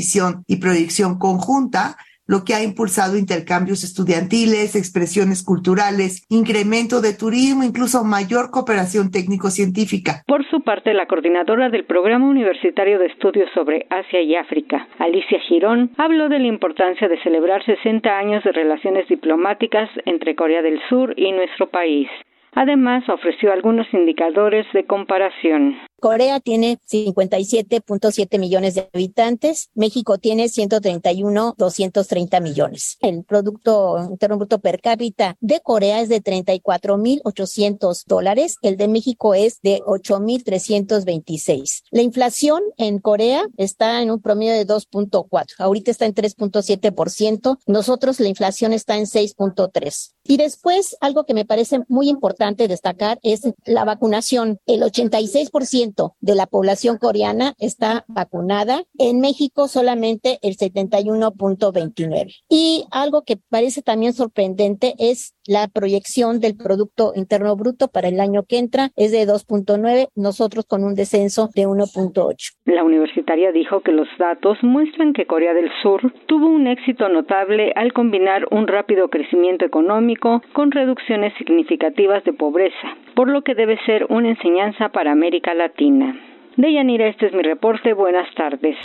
y proyección conjunta lo que ha impulsado intercambios estudiantiles, expresiones culturales, incremento de turismo, incluso mayor cooperación técnico-científica. Por su parte, la coordinadora del Programa Universitario de Estudios sobre Asia y África, Alicia Girón, habló de la importancia de celebrar 60 años de relaciones diplomáticas entre Corea del Sur y nuestro país. Además, ofreció algunos indicadores de comparación. Corea tiene 57.7 millones de habitantes, México tiene 131, 230 millones. El Producto Interno Bruto per cápita de Corea es de 34.800 dólares, el de México es de 8.326. La inflación en Corea está en un promedio de 2.4, ahorita está en 3.7%, nosotros la inflación está en 6.3. Y después, algo que me parece muy importante destacar es la vacunación. El 86% de la población coreana está vacunada. En México solamente el 71.29. Y algo que parece también sorprendente es la proyección del Producto Interno Bruto para el año que entra es de 2.9, nosotros con un descenso de 1.8. La universitaria dijo que los datos muestran que Corea del Sur tuvo un éxito notable al combinar un rápido crecimiento económico con reducciones significativas de pobreza, por lo que debe ser una enseñanza para América Latina. Deyanira, este es mi reporte. Buenas tardes.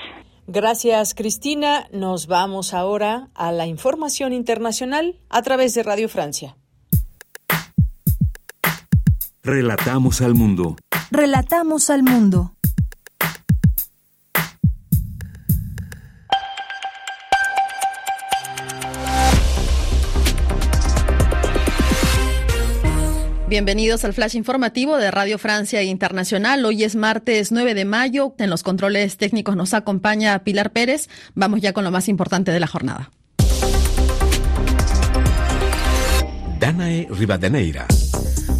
Gracias, Cristina. Nos vamos ahora a la información internacional a través de Radio Francia. Relatamos al mundo. Relatamos al mundo. Bienvenidos al flash informativo de Radio Francia Internacional. Hoy es martes 9 de mayo. En los controles técnicos nos acompaña Pilar Pérez. Vamos ya con lo más importante de la jornada. Danae Rivadeneira.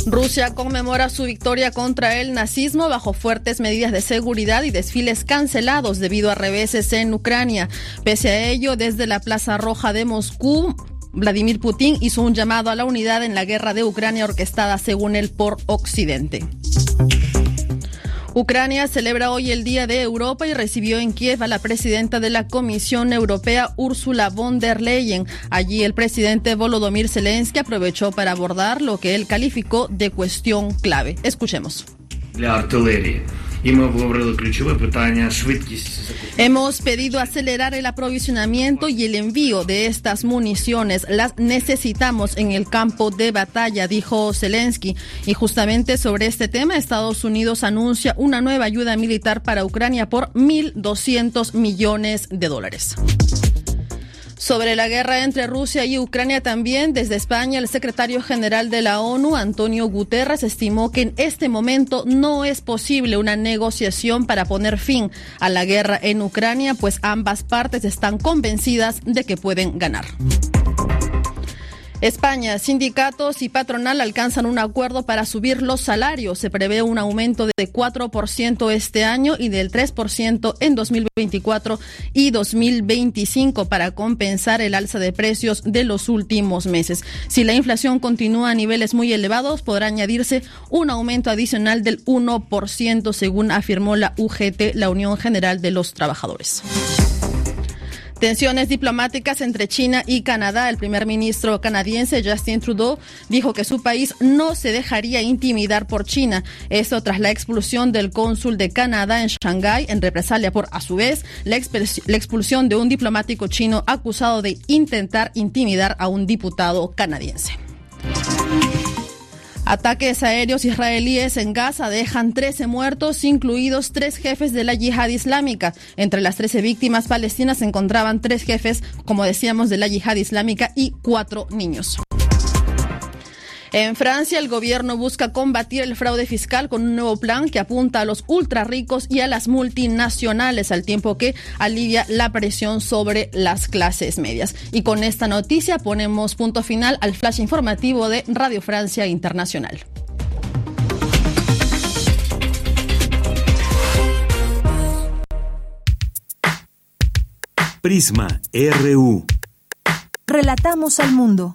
Rusia conmemora su victoria contra el nazismo bajo fuertes medidas de seguridad y desfiles cancelados debido a reveses en Ucrania. Pese a ello, desde la Plaza Roja de Moscú, Vladimir Putin hizo un llamado a la unidad en la guerra de Ucrania orquestada según él por Occidente. Ucrania celebra hoy el Día de Europa y recibió en Kiev a la presidenta de la Comisión Europea, Ursula von der Leyen. Allí el presidente Volodymyr Zelensky aprovechó para abordar lo que él calificó de cuestión clave. Escuchemos. La Hemos pedido acelerar el aprovisionamiento y el envío de estas municiones. Las necesitamos en el campo de batalla, dijo Zelensky. Y justamente sobre este tema, Estados Unidos anuncia una nueva ayuda militar para Ucrania por 1.200 millones de dólares. Sobre la guerra entre Rusia y Ucrania también, desde España, el secretario general de la ONU, Antonio Guterres, estimó que en este momento no es posible una negociación para poner fin a la guerra en Ucrania, pues ambas partes están convencidas de que pueden ganar. España, sindicatos y patronal alcanzan un acuerdo para subir los salarios. Se prevé un aumento de 4% este año y del 3% en 2024 y 2025 para compensar el alza de precios de los últimos meses. Si la inflación continúa a niveles muy elevados, podrá añadirse un aumento adicional del 1%, según afirmó la UGT, la Unión General de los Trabajadores. Tensiones diplomáticas entre China y Canadá. El primer ministro canadiense Justin Trudeau dijo que su país no se dejaría intimidar por China. Esto tras la expulsión del cónsul de Canadá en Shanghái en represalia por, a su vez, la, expulsión de un diplomático chino acusado de intentar intimidar a un diputado canadiense. Ataques aéreos israelíes en Gaza dejan 13 muertos, incluidos tres jefes de la yihad islámica. Entre las 13 víctimas palestinas se encontraban tres jefes, como decíamos, de la yihad islámica y cuatro niños. En Francia, el gobierno busca combatir el fraude fiscal con un nuevo plan que apunta a los ultra ricos y a las multinacionales, al tiempo que alivia la presión sobre las clases medias. Y con esta noticia ponemos punto final al flash informativo de Radio Francia Internacional. Prisma RU. Relatamos al mundo.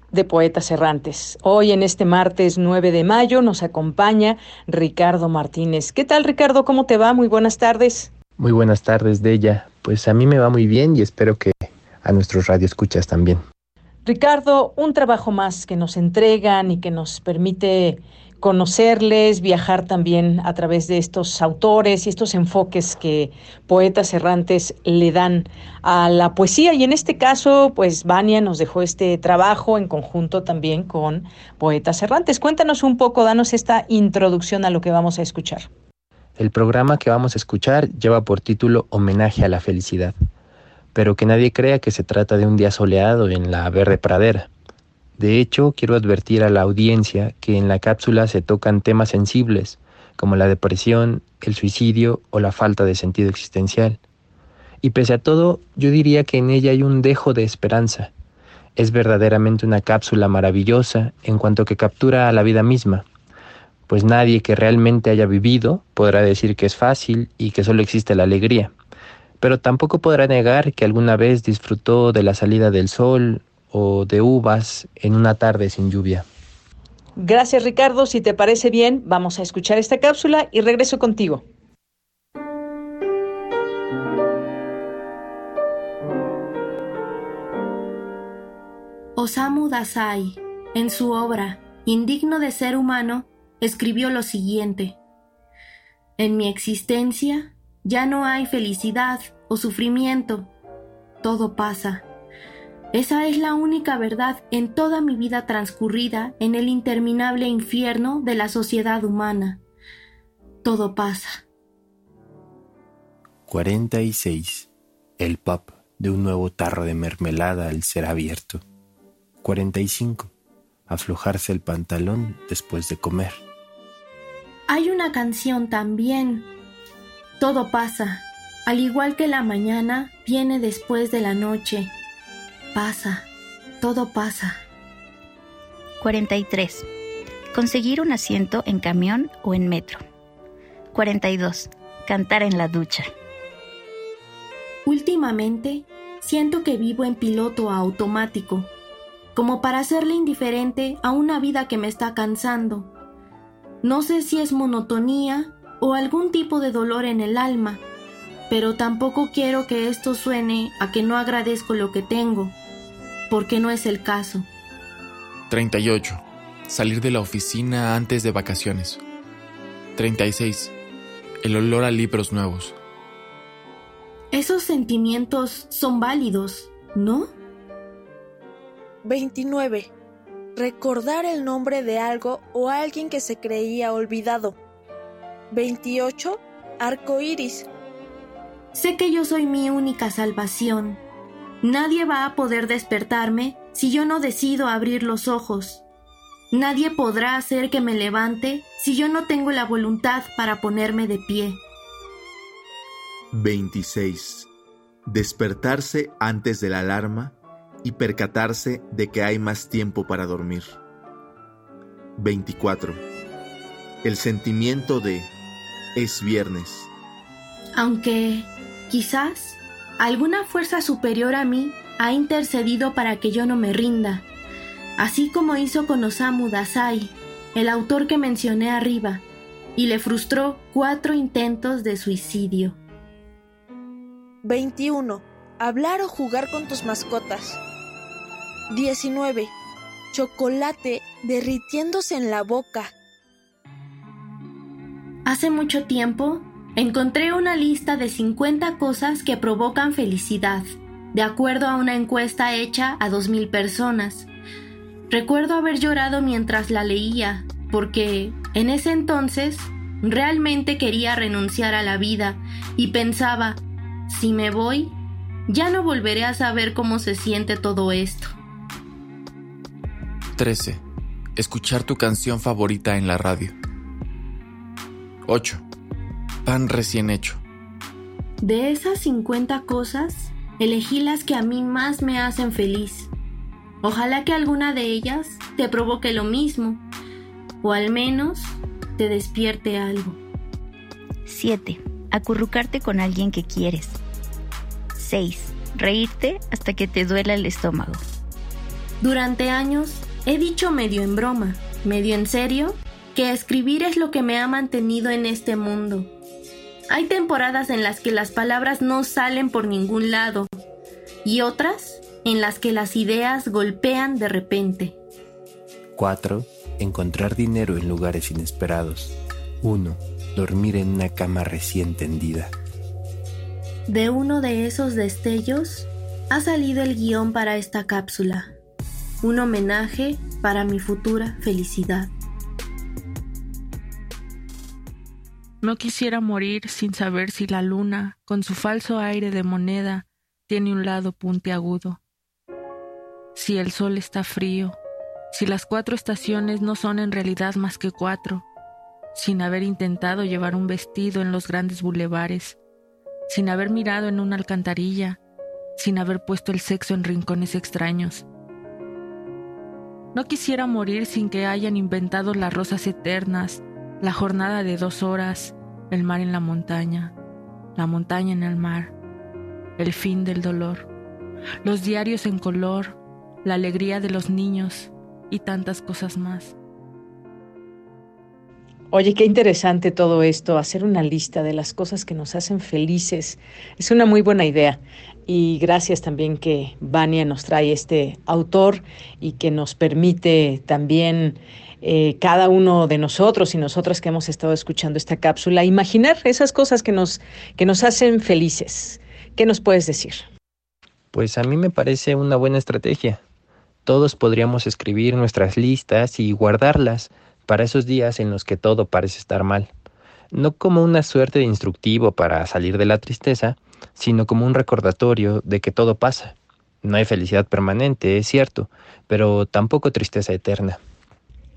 de Poetas Errantes. Hoy en este martes 9 de mayo nos acompaña Ricardo Martínez. ¿Qué tal Ricardo? ¿Cómo te va? Muy buenas tardes. Muy buenas tardes, Della. Pues a mí me va muy bien y espero que a nuestros radioescuchas también. Ricardo, un trabajo más que nos entregan y que nos permite conocerles, viajar también a través de estos autores y estos enfoques que poetas errantes le dan a la poesía. Y en este caso, pues Vania nos dejó este trabajo en conjunto también con poetas errantes. Cuéntanos un poco, danos esta introducción a lo que vamos a escuchar. El programa que vamos a escuchar lleva por título Homenaje a la felicidad, pero que nadie crea que se trata de un día soleado en la verde pradera. De hecho, quiero advertir a la audiencia que en la cápsula se tocan temas sensibles, como la depresión, el suicidio o la falta de sentido existencial. Y pese a todo, yo diría que en ella hay un dejo de esperanza. Es verdaderamente una cápsula maravillosa en cuanto que captura a la vida misma, pues nadie que realmente haya vivido podrá decir que es fácil y que solo existe la alegría, pero tampoco podrá negar que alguna vez disfrutó de la salida del sol o de uvas en una tarde sin lluvia. Gracias Ricardo, si te parece bien, vamos a escuchar esta cápsula y regreso contigo. Osamu Dazai, en su obra Indigno de ser humano, escribió lo siguiente. En mi existencia ya no hay felicidad o sufrimiento, todo pasa esa es la única verdad en toda mi vida transcurrida en el interminable infierno de la sociedad humana. Todo pasa. 46. El pop de un nuevo tarro de mermelada al ser abierto. 45. Aflojarse el pantalón después de comer. Hay una canción también. Todo pasa. Al igual que la mañana viene después de la noche Pasa, todo pasa. 43. Conseguir un asiento en camión o en metro. 42. Cantar en la ducha. Últimamente, siento que vivo en piloto automático, como para hacerle indiferente a una vida que me está cansando. No sé si es monotonía o algún tipo de dolor en el alma, pero tampoco quiero que esto suene a que no agradezco lo que tengo porque no es el caso. 38. Salir de la oficina antes de vacaciones. 36. El olor a libros nuevos. Esos sentimientos son válidos, ¿no? 29. Recordar el nombre de algo o alguien que se creía olvidado. 28. Arco iris. Sé que yo soy mi única salvación Nadie va a poder despertarme si yo no decido abrir los ojos. Nadie podrá hacer que me levante si yo no tengo la voluntad para ponerme de pie. 26. Despertarse antes de la alarma y percatarse de que hay más tiempo para dormir. 24. El sentimiento de es viernes. Aunque, quizás, Alguna fuerza superior a mí ha intercedido para que yo no me rinda, así como hizo con Osamu Dazai, el autor que mencioné arriba, y le frustró cuatro intentos de suicidio. 21. Hablar o jugar con tus mascotas. 19. Chocolate derritiéndose en la boca. Hace mucho tiempo encontré una lista de 50 cosas que provocan felicidad, de acuerdo a una encuesta hecha a 2.000 personas. Recuerdo haber llorado mientras la leía, porque en ese entonces realmente quería renunciar a la vida y pensaba, si me voy, ya no volveré a saber cómo se siente todo esto. 13. Escuchar tu canción favorita en la radio. 8. Pan recién hecho. De esas 50 cosas, elegí las que a mí más me hacen feliz. Ojalá que alguna de ellas te provoque lo mismo, o al menos te despierte algo. 7. Acurrucarte con alguien que quieres. 6. Reírte hasta que te duela el estómago. Durante años he dicho medio en broma, medio en serio, que escribir es lo que me ha mantenido en este mundo. Hay temporadas en las que las palabras no salen por ningún lado y otras en las que las ideas golpean de repente. 4. Encontrar dinero en lugares inesperados. 1. Dormir en una cama recién tendida. De uno de esos destellos ha salido el guion para esta cápsula. Un homenaje para mi futura felicidad. No quisiera morir sin saber si la luna, con su falso aire de moneda, tiene un lado puntiagudo si el sol está frío, si las cuatro estaciones no son en realidad más que cuatro, sin haber intentado llevar un vestido en los grandes bulevares, sin haber mirado en una alcantarilla, sin haber puesto el sexo en rincones extraños. No quisiera morir sin que hayan inventado las rosas eternas, la jornada de dos horas, el mar en la montaña, la montaña en el mar, el fin del dolor, los diarios en color, la alegría de los niños y tantas cosas más. Oye, qué interesante todo esto, hacer una lista de las cosas que nos hacen felices. Es una muy buena idea. Y gracias también que Vania nos trae este autor y que nos permite también eh, cada uno de nosotros y nosotras que hemos estado escuchando esta cápsula, imaginar esas cosas que nos, que nos hacen felices. ¿Qué nos puedes decir? Pues a mí me parece una buena estrategia. Todos podríamos escribir nuestras listas y guardarlas para esos días en los que todo parece estar mal, no como una suerte de instructivo para salir de la tristeza, sino como un recordatorio de que todo pasa. No hay felicidad permanente, es cierto, pero tampoco tristeza eterna.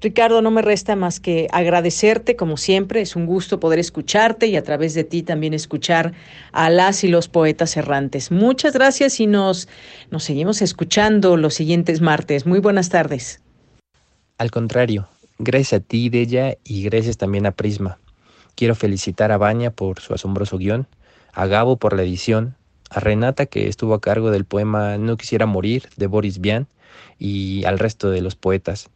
Ricardo, no me resta más que agradecerte, como siempre, es un gusto poder escucharte y a través de ti también escuchar a las y los poetas errantes. Muchas gracias y nos, nos seguimos escuchando los siguientes martes. Muy buenas tardes. Al contrario, gracias a ti, Della, y gracias también a Prisma. Quiero felicitar a Baña por su asombroso guion, a Gabo por la edición, a Renata que estuvo a cargo del poema No quisiera morir de Boris Vian y al resto de los poetas.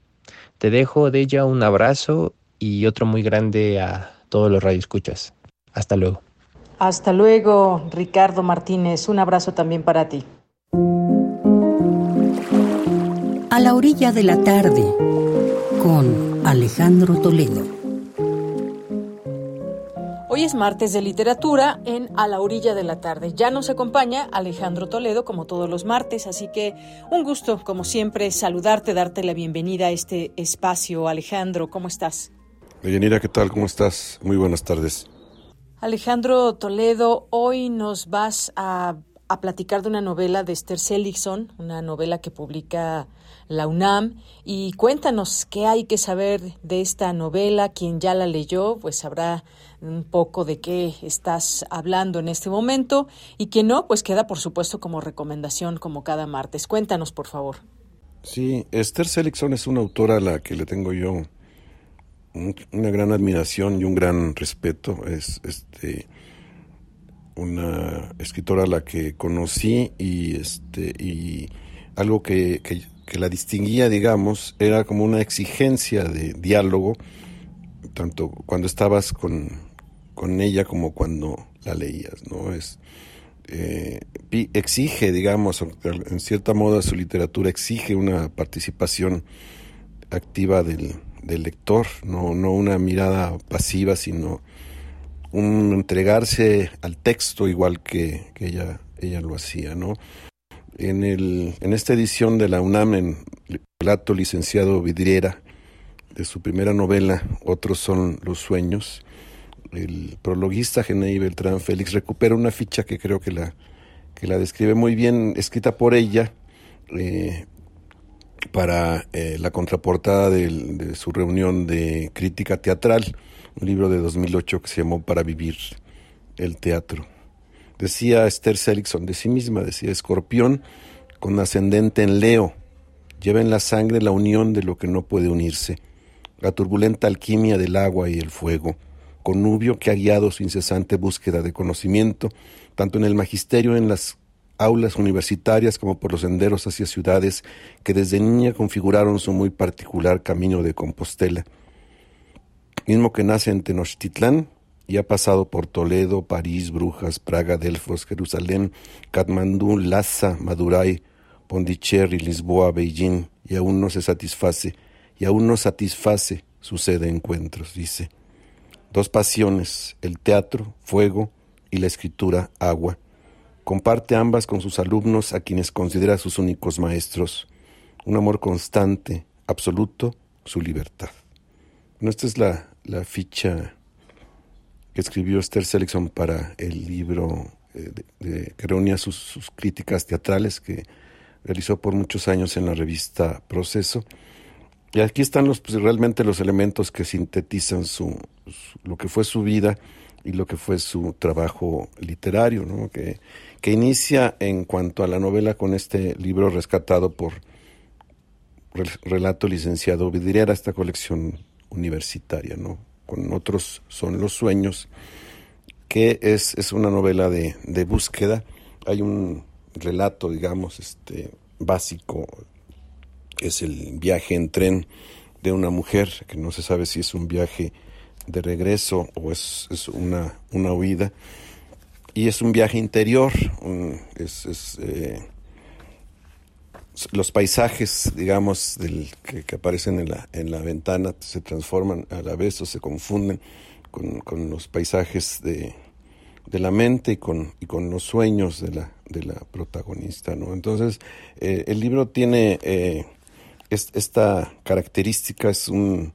Te dejo de ella un abrazo y otro muy grande a todos los radioescuchas. Hasta luego. Hasta luego, Ricardo Martínez. Un abrazo también para ti. A la orilla de la tarde, con Alejandro Toledo. Hoy es martes de literatura en A la orilla de la tarde. Ya nos acompaña Alejandro Toledo como todos los martes, así que un gusto, como siempre, saludarte, darte la bienvenida a este espacio. Alejandro, ¿cómo estás? Deyanira, ¿qué tal? ¿Cómo estás? Muy buenas tardes. Alejandro Toledo, hoy nos vas a, a platicar de una novela de Esther Seligson, una novela que publica la UNAM. Y cuéntanos qué hay que saber de esta novela. Quien ya la leyó, pues sabrá un poco de qué estás hablando en este momento. Y quien no, pues queda por supuesto como recomendación como cada martes. Cuéntanos, por favor. Sí, Esther Seligson es una autora a la que le tengo yo una gran admiración y un gran respeto. Es este una escritora a la que conocí y este y algo que, que, que la distinguía, digamos, era como una exigencia de diálogo, tanto cuando estabas con, con ella como cuando la leías, ¿no? Es, eh, exige, digamos, en cierta modo su literatura exige una participación activa del, lector, no, no una mirada pasiva, sino un entregarse al texto igual que, ella, ella lo hacía, ¿no? En, el, en esta edición de la UNAM, en relato licenciado Vidriera, de su primera novela, Otros son los sueños, el prologuista Genei Beltrán Félix recupera una ficha que creo que la, que la describe muy bien, escrita por ella, eh, para eh, la contraportada de su reunión de crítica teatral, un libro de 2008 que se llamó Para vivir el teatro. Decía Esther Seligson de sí misma, decía Escorpión con ascendente en Leo, lleva en la sangre la unión de lo que no puede unirse, la turbulenta alquimia del agua y el fuego, connubio que ha guiado su incesante búsqueda de conocimiento, tanto en el magisterio en las aulas universitarias como por los senderos hacia ciudades que desde niña configuraron su muy particular camino de Compostela. Mismo que nace en Tenochtitlán y ha pasado por Toledo, París, Brujas, Praga, Delfos, Jerusalén, Katmandú, Lhasa, Madurai, Pondicherry, Lisboa, Beijing, y aún no se satisface, y aún no satisface su sed de encuentros, dice. Dos pasiones, el teatro, fuego, y la escritura, agua Comparte ambas con sus alumnos a quienes considera sus únicos maestros. Un amor constante, absoluto, su libertad. Bueno, esta es la, ficha que escribió Esther Seligson para el libro eh, de, que reunía sus, críticas teatrales que realizó por muchos años en la revista Proceso. Y aquí están los, pues, realmente los elementos que sintetizan su, lo que fue su vida y lo que fue su trabajo literario, ¿no? que que inicia en cuanto a la novela con este libro rescatado por Relato Licenciado Vidriera, esta colección universitaria, ¿no? Con otros son los sueños, que es, es una novela de, de búsqueda. Hay un relato, digamos, este básico, es el viaje en tren de una mujer, que no se sabe si es un viaje de regreso o es, es una, una huida y es un viaje interior, es, eh, los paisajes, digamos, del, que, aparecen en la, en la ventana se transforman a la vez o se confunden con, los paisajes de, la mente y con, y con los sueños de la, de la protagonista, ¿no? Entonces, eh, el libro tiene eh, esta característica, es un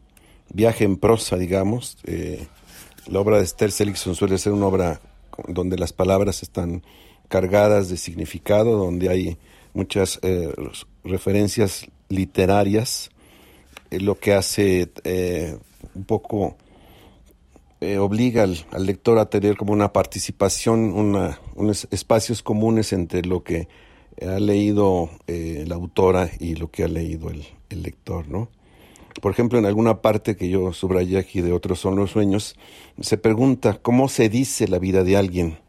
viaje en prosa, digamos. la obra de Esther Seligson suele ser una obra donde las palabras están cargadas de significado, donde hay muchas eh, referencias literarias, eh, lo que hace eh, un poco obliga al, lector a tener como una participación, una, unos espacios comunes entre lo que ha leído la autora y lo que ha leído el, el lector, ¿no? por ejemplo, en alguna parte que yo subrayé aquí de otros son los sueños, se pregunta cómo se dice la vida de alguien.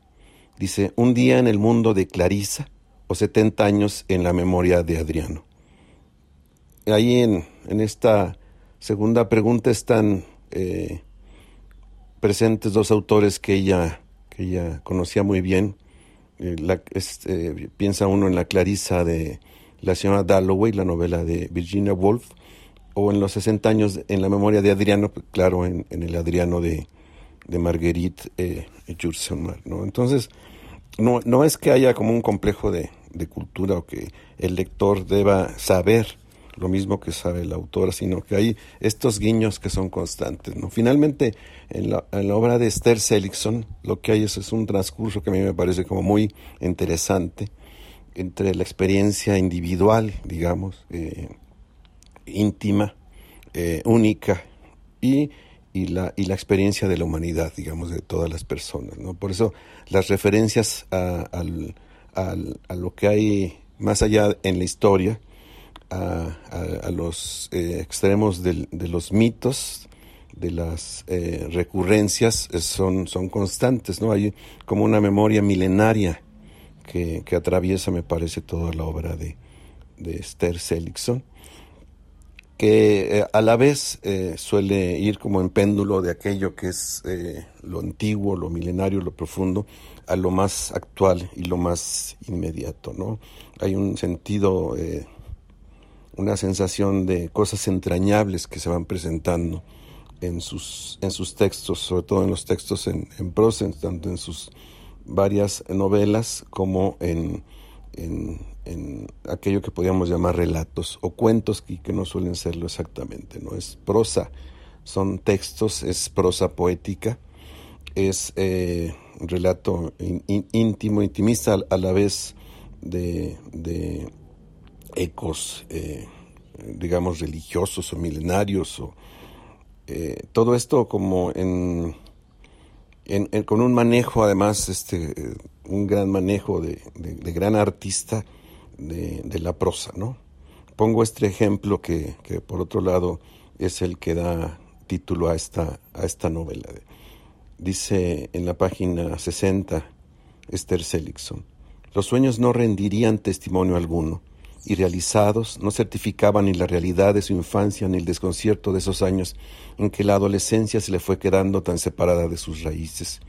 Dice, un día en el mundo de Clarisa o 70 años en la memoria de Adriano. Ahí en, en esta segunda pregunta están eh, presentes dos autores que ella, que ella conocía muy bien. Este, piensa uno en la Clarisa de la señora Dalloway, la novela de Virginia Woolf, o en los 60 años en la memoria de Adriano, claro, en, el Adriano de, de Marguerite eh, ¿no? Entonces, no, no es que haya como un complejo de, cultura o que el lector deba saber lo mismo que sabe la autora, sino que hay estos guiños que son constantes. ¿no? Finalmente, en la, en la obra de Esther Seligson, lo que hay es, es, un transcurso que a mí me parece como muy interesante entre la experiencia individual, digamos, eh, íntima, eh, única y, y, la, y la experiencia de la humanidad, digamos, de todas las personas. ¿no? Por eso las referencias a, a lo que hay más allá en la historia, a, los eh, extremos de los mitos, de las eh, recurrencias, son, son constantes, ¿no? Hay como una memoria milenaria que, atraviesa, me parece, toda la obra de, Esther Seligson que eh, a la vez suele ir como en péndulo de aquello que es lo antiguo, lo milenario, lo profundo, a lo más actual y lo más inmediato, ¿no? Hay un sentido, una sensación de cosas entrañables que se van presentando en sus, en sus textos, sobre todo en los textos en, en prosa, tanto en sus varias novelas como en, en, aquello que podríamos llamar relatos o cuentos que, que, no suelen serlo exactamente, no es prosa, son textos, es prosa poética, es eh, relato íntimo, intimista a la vez de ecos, eh, digamos, religiosos o milenarios o eh, todo esto como en, con un manejo además este un gran manejo de, gran artista de, la prosa no pongo este ejemplo que, por otro lado es el que da título a esta a esta novela dice en la página 60 Esther Seligson los sueños no rendirían testimonio alguno y realizados no certificaban ni la realidad de su infancia ni el desconcierto de esos años en que la adolescencia se le fue quedando tan separada de sus raíces.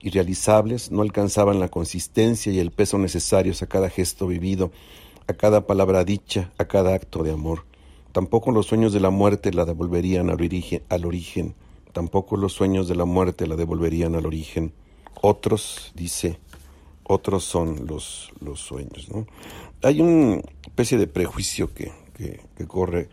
Irrealizables no alcanzaban la consistencia y el peso necesarios a cada gesto vivido, a cada palabra dicha, a cada acto de amor. Tampoco los sueños de la muerte la devolverían al origen, al origen. Tampoco los sueños de la muerte la devolverían al origen. Otros, dice, otros son los, los sueños. ¿no? Hay una especie de prejuicio que, que, corre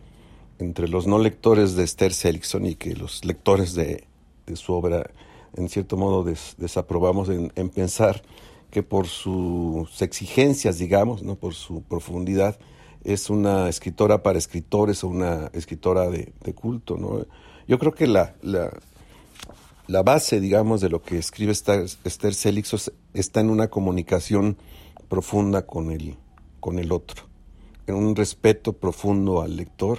entre los no lectores de Esther Seligson y que los lectores de, de su obra, en cierto modo, desaprobamos en, pensar que por sus exigencias, digamos, no por su profundidad, es una escritora para escritores o una escritora de, culto. ¿no? Yo creo que la, la, base, digamos, de lo que escribe Esther, Esther Seligson está en una comunicación profunda con el, con el otro, un respeto profundo al lector,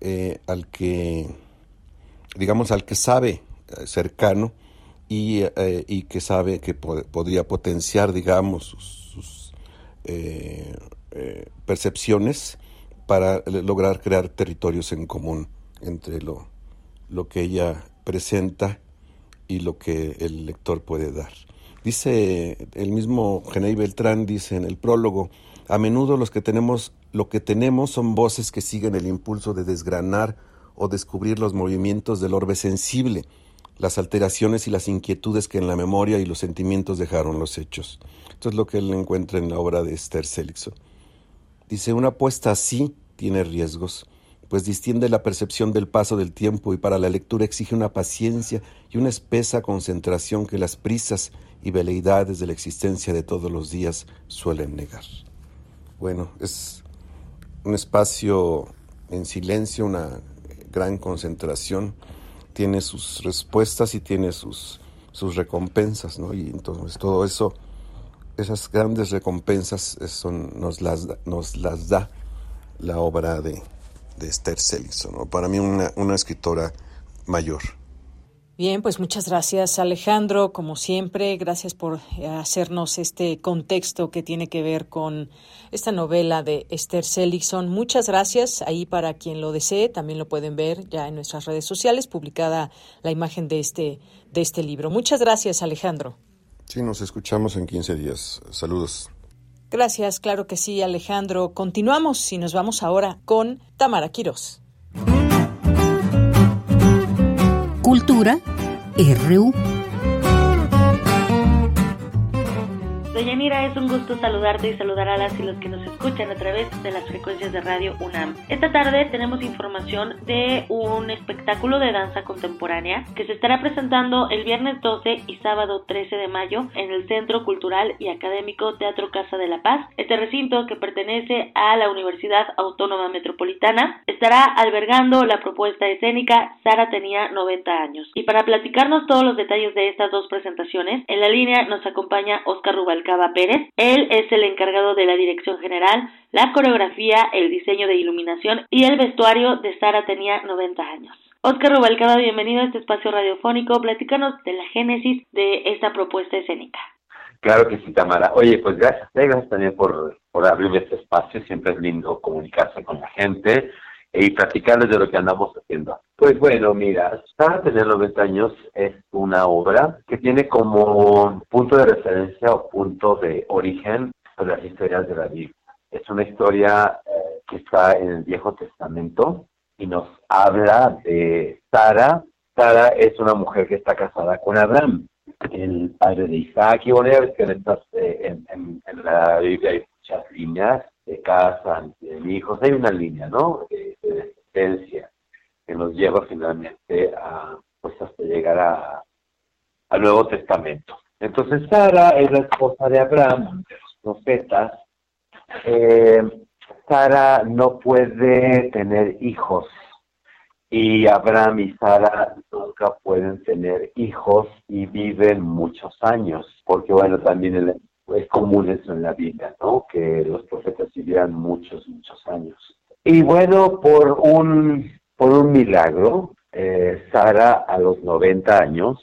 eh, al que, digamos, al que sabe eh, cercano y, eh, y, que sabe que podría potenciar, digamos, sus, percepciones para lograr crear territorios en común entre lo, lo que ella presenta y lo que el lector puede dar. Dice el mismo Genei Beltrán, dice en el prólogo, a menudo los que tenemos, lo que tenemos son voces que siguen el impulso de desgranar o descubrir los movimientos del orbe sensible, las alteraciones y las inquietudes que en la memoria y los sentimientos dejaron los hechos. Esto es lo que él encuentra en la obra de Esther Seligson. Dice, una apuesta así tiene riesgos, pues distiende la percepción del paso del tiempo y para la lectura exige una paciencia y una espesa concentración que las prisas y veleidades de la existencia de todos los días suelen negar bueno, es un espacio en silencio, una gran concentración, tiene sus respuestas y tiene sus, sus recompensas, ¿no? Y entonces todo eso, esas grandes recompensas son, nos, las, nos las da la obra de, de Esther Seligson, para mí una, una escritora mayor. Bien, pues muchas gracias Alejandro, como siempre, gracias por eh, hacernos este contexto que tiene que ver con esta novela de Esther Seligson. Muchas gracias. Ahí para quien lo desee, también lo pueden ver ya en nuestras redes sociales, publicada la imagen de este, de este libro. Muchas gracias Alejandro. Sí, nos escuchamos en 15 días. Saludos. Gracias, claro que sí, Alejandro. Continuamos y nos vamos ahora con Tamara Quirós. Cultura RU. Doña es un gusto saludarte y saludar a las y los que nos escuchan a través de las frecuencias de radio UNAM. Esta tarde tenemos información de un espectáculo de danza contemporánea que se estará presentando el viernes 12 y sábado 13 de mayo en el Centro Cultural y Académico Teatro Casa de la Paz. Este recinto que pertenece a la Universidad Autónoma Metropolitana estará albergando la propuesta escénica Sara tenía 90 años. Y para platicarnos todos los detalles de estas dos presentaciones, en la línea nos acompaña Oscar Rubalcaba Pérez. Él es el encargado de la dirección general, la coreografía, el diseño de iluminación y el vestuario de Sara tenía 90 años. Oscar Rubalcaba, bienvenido a este espacio radiofónico. Platícanos de la génesis de esta propuesta escénica. Claro que sí, Tamara. Oye, pues gracias, gracias también por, por abrirme este espacio. Siempre es lindo comunicarse con la gente. y platicarles de lo que andamos haciendo. Pues bueno, mira, Sara tener 90 años es una obra que tiene como punto de referencia o punto de origen las historias de la Biblia. Es una historia eh, que está en el Viejo Testamento y nos habla de Sara. Sara es una mujer que está casada con Abraham, el padre de Isaac. Y bueno, ya ves que en, eh, en, la Biblia hay muchas líneas, de casan, de hijos, hay una línea, ¿no? De, descendencia que nos lleva finalmente a, pues hasta llegar a, al Nuevo Testamento. Entonces Sara es la esposa de Abraham, de los profetas, eh, Sara no puede tener hijos y Abraham y Sara nunca pueden tener hijos y viven muchos años, porque bueno, también es común eso en la Biblia, ¿no? Que los profetas vivieran muchos, muchos años. Y bueno, por un, por un milagro, eh, Sara a los 90 años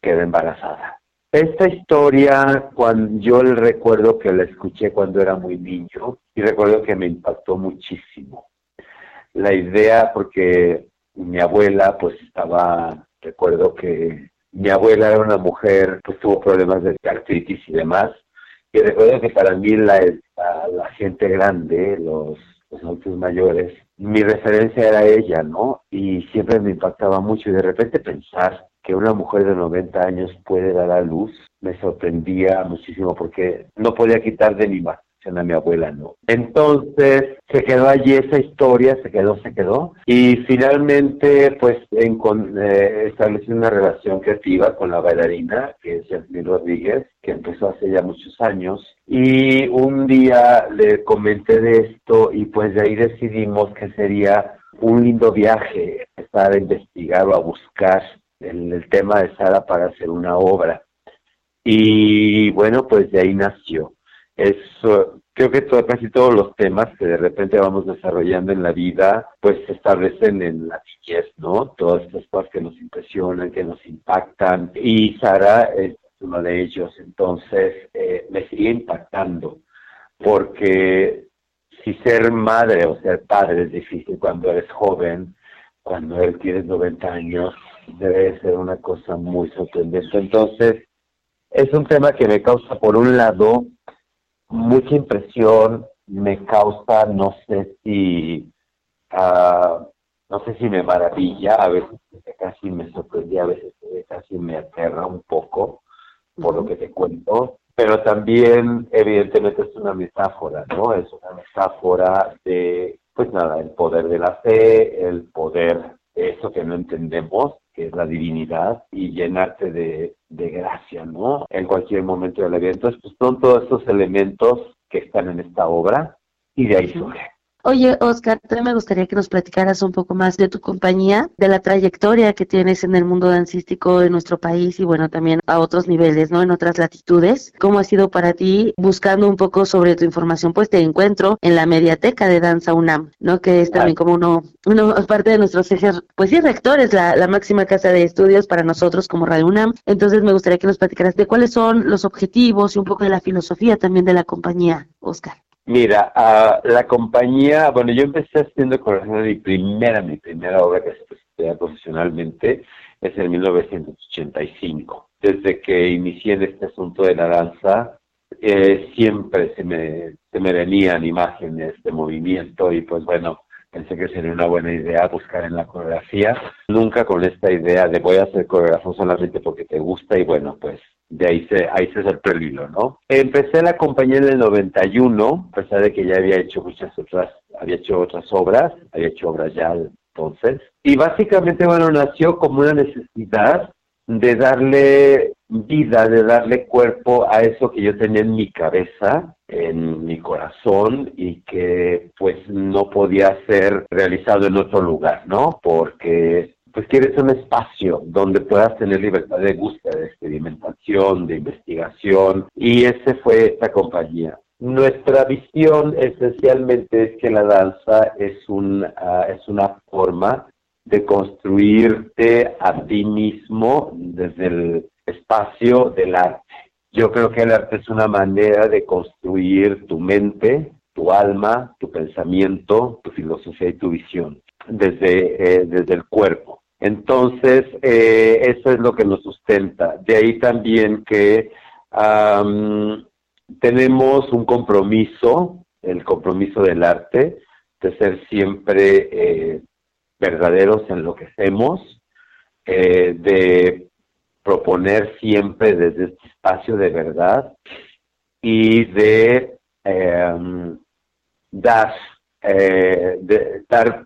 queda embarazada. Esta historia, cuando yo recuerdo que la escuché cuando era muy niño y recuerdo que me impactó muchísimo. La idea, porque mi abuela, pues estaba, recuerdo que mi abuela era una mujer, pues tuvo problemas de artritis y demás. Y recuerdo que para mí la, la, gente grande, los, los adultos mayores, mi referencia era ella, ¿no? Y siempre me impactaba mucho y de repente pensar que una mujer de 90 años puede dar a luz me sorprendía muchísimo porque no podía quitar de mi imaginación a mi abuela, ¿no? Entonces se quedó allí esa historia, se quedó, se quedó y finalmente pues eh, establecí una relación creativa con la bailarina que es Yasmin Rodríguez, que empezó hace ya muchos años y un día le comenté de esto y pues de ahí decidimos que sería un lindo viaje empezar a investigar o a buscar el, tema de Sara para hacer una obra. Y bueno, pues de ahí nació. Eso, creo que casi todos los temas que de repente vamos desarrollando en la vida, pues se establecen en la niñez, ¿no? Todas estas cosas que nos impresionan, que nos impactan. Y Sara es uno de ellos. Entonces, eh, me sigue impactando. Porque si ser madre o ser padre es difícil cuando eres joven, cuando él tiene 90 años, debe ser una cosa muy sorprendente. Entonces, es un tema que me causa, por un lado, mucha impresión, me causa, no sé si, uh, no sé si me maravilla, a veces casi me sorprendía, a veces casi me aterra un poco por lo que te cuento, pero también evidentemente es una metáfora, ¿no? Es una metáfora de, pues nada, el poder de la fe, el poder eso que no entendemos, que es la divinidad, y llenarte de, de gracia, ¿no? En cualquier momento de la vida. Entonces, pues son todos estos elementos que están en esta obra y de ahí surge. Oye, Oscar, también me gustaría que nos platicaras un poco más de tu compañía, de la trayectoria que tienes en el mundo dancístico de nuestro país y bueno, también a otros niveles, ¿no? En otras latitudes. ¿Cómo ha sido para ti buscando un poco sobre tu información? Pues te encuentro en la mediateca de Danza UNAM, ¿no? Que es también como uno, uno parte de nuestros ejes, pues sí, rectores, la, la máxima casa de estudios para nosotros como Radio UNAM. Entonces me gustaría que nos platicaras de cuáles son los objetivos y un poco de la filosofía también de la compañía, Oscar. Mira, la compañía, bueno, yo empecé haciendo corazón mi primera, mi primera obra que se presentó profesionalmente es en 1985. Desde que inicié en este asunto de la danza, eh, siempre se me, se me venían imágenes de movimiento y pues bueno, pensé que sería una buena idea buscar en la coreografía, nunca con esta idea de voy a hacer coreografía solamente porque te gusta y bueno, pues de ahí se, ahí se sorprendió el hilo, ¿no? Empecé la compañía en el 91, a pesar de que ya había hecho muchas otras, había hecho otras obras, había hecho obras ya entonces. Y básicamente, bueno, nació como una necesidad de darle vida, de darle cuerpo a eso que yo tenía en mi cabeza, en mi corazón y que pues no podía ser realizado en otro lugar, ¿no? Porque pues quieres un espacio donde puedas tener libertad de búsqueda, de experimentación, de investigación, y ese fue esta compañía. Nuestra visión esencialmente es que la danza es, un, ah, es una forma de construirte a ti mismo desde el espacio del arte. Yo creo que el arte es una manera de construir tu mente, tu alma, tu pensamiento, tu filosofía y tu visión desde, eh, desde el cuerpo. Entonces, eh, eso es lo que nos sustenta. De ahí también que tenemos un compromiso, el compromiso del arte, de ser siempre eh, verdaderos en lo que hacemos, eh, de proponer siempre desde este espacio de verdad y de em, dar, eh, de dar,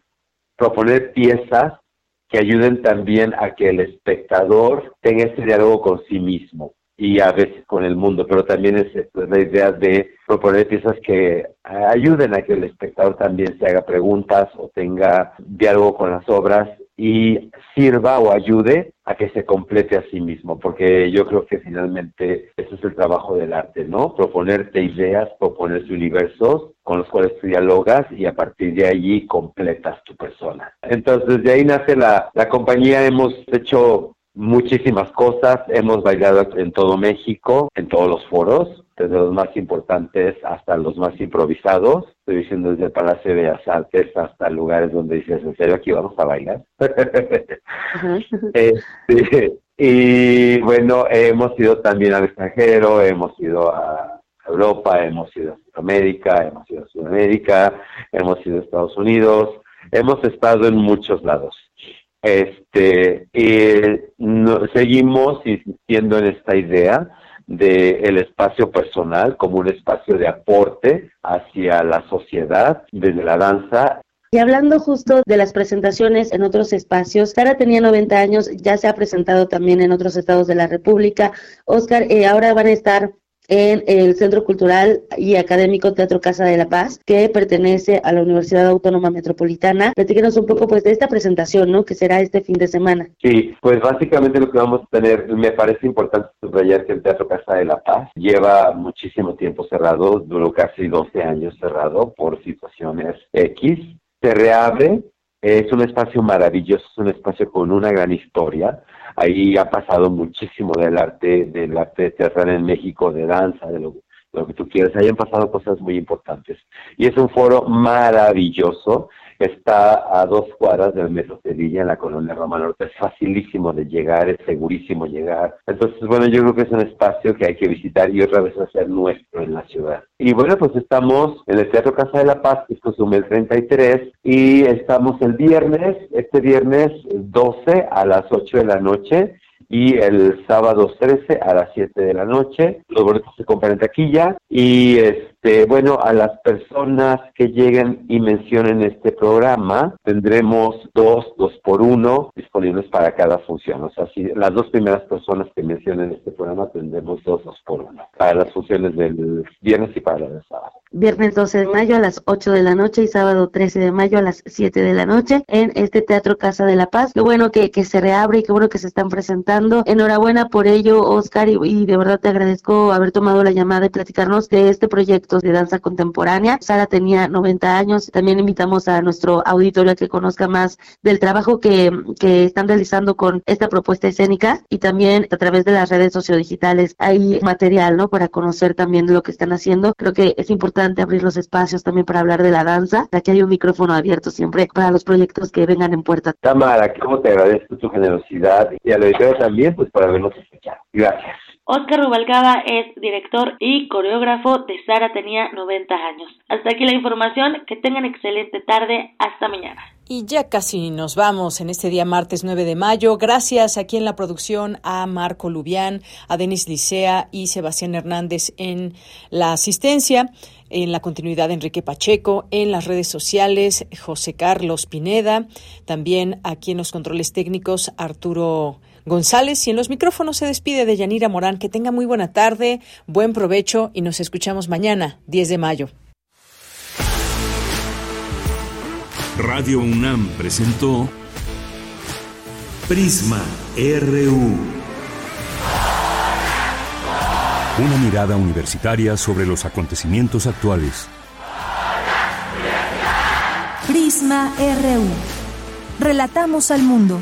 proponer piezas que ayuden también a que el espectador tenga ese diálogo con sí mismo y a veces con el mundo, pero también es la idea de proponer piezas que ayuden a que el espectador también se haga preguntas o tenga diálogo con las obras y sirva o ayude a que se complete a sí mismo, porque yo creo que finalmente eso es el trabajo del arte, ¿no? Proponerte ideas, proponerte universos con los cuales tú dialogas y a partir de allí completas tu persona. Entonces, de ahí nace la, la compañía, hemos hecho muchísimas cosas. Hemos bailado en todo México, en todos los foros, desde los más importantes hasta los más improvisados. Estoy diciendo desde el Palacio de Bellas Artes hasta lugares donde dices, ¿en serio aquí vamos a bailar? Este, y bueno, hemos ido también al extranjero, hemos ido a Europa, hemos ido a Centroamérica, hemos ido a Sudamérica, hemos ido a Estados Unidos, hemos estado en muchos lados. Este, seguimos insistiendo en esta idea del el espacio personal como un espacio de aporte hacia la sociedad desde la danza y hablando justo de las presentaciones en otros espacios, Sara tenía 90 años, ya se ha presentado también en otros estados de la República. Oscar, eh, ahora van a estar en el Centro Cultural y Académico Teatro Casa de la Paz, que pertenece a la Universidad Autónoma Metropolitana. Platíquenos un poco pues de esta presentación, ¿no? Que será este fin de semana. Sí, pues básicamente lo que vamos a tener, me parece importante subrayar que el Teatro Casa de la Paz lleva muchísimo tiempo cerrado, duró casi 12 años cerrado por situaciones X. Se reabre, es un espacio maravilloso, es un espacio con una gran historia ahí ha pasado muchísimo del arte, del arte teatral en México, de danza, de lo, lo que tú quieras, ahí han pasado cosas muy importantes. Y es un foro maravilloso, está a dos cuadras del Metro Sevilla, en la colonia Roma Norte, es facilísimo de llegar, es segurísimo llegar. Entonces, bueno, yo creo que es un espacio que hay que visitar y otra vez hacer nuestro en la ciudad. Y bueno, pues estamos en el Teatro Casa de la Paz, que es Cozumel 33, y estamos el viernes, este viernes 12 a las 8 de la noche, y el sábado 13 a las 7 de la noche. Los boletos se compran en taquilla y este bueno, a las personas que lleguen y mencionen este programa tendremos dos, dos por uno disponibles para cada función. O sea, si las dos primeras personas que mencionen este programa tendremos dos, dos por uno para las funciones del viernes y para las del sábado. Viernes 12 de mayo a las 8 de la noche y sábado 13 de mayo a las 7 de la noche en este Teatro Casa de la Paz. Qué bueno que, que se reabre y qué bueno que se están presentando Enhorabuena por ello, Oscar, y, de verdad te agradezco haber tomado la llamada y platicarnos de este proyecto de danza contemporánea. Sara tenía 90 años. También invitamos a nuestro auditorio a que conozca más del trabajo que, que están realizando con esta propuesta escénica y también a través de las redes sociodigitales hay material, ¿no? Para conocer también lo que están haciendo. Creo que es importante abrir los espacios también para hablar de la danza. Aquí hay un micrófono abierto siempre para los proyectos que vengan en puerta. Tamara, ¿cómo te agradezco tu generosidad y a lo también pues para vernos escuchado. Gracias. Oscar Rubalcaba es director y coreógrafo de Sara tenía 90 años. Hasta aquí la información, que tengan excelente tarde, hasta mañana. Y ya casi nos vamos en este día martes 9 de mayo. Gracias aquí en la producción a Marco Lubián, a Denis Licea y Sebastián Hernández en la asistencia en la continuidad Enrique Pacheco, en las redes sociales José Carlos Pineda, también aquí en los controles técnicos Arturo González y en los micrófonos se despide de Yanira Morán. Que tenga muy buena tarde, buen provecho y nos escuchamos mañana, 10 de mayo. Radio UNAM presentó Prisma RU. Una mirada universitaria sobre los acontecimientos actuales. Prisma RU. Relatamos al mundo.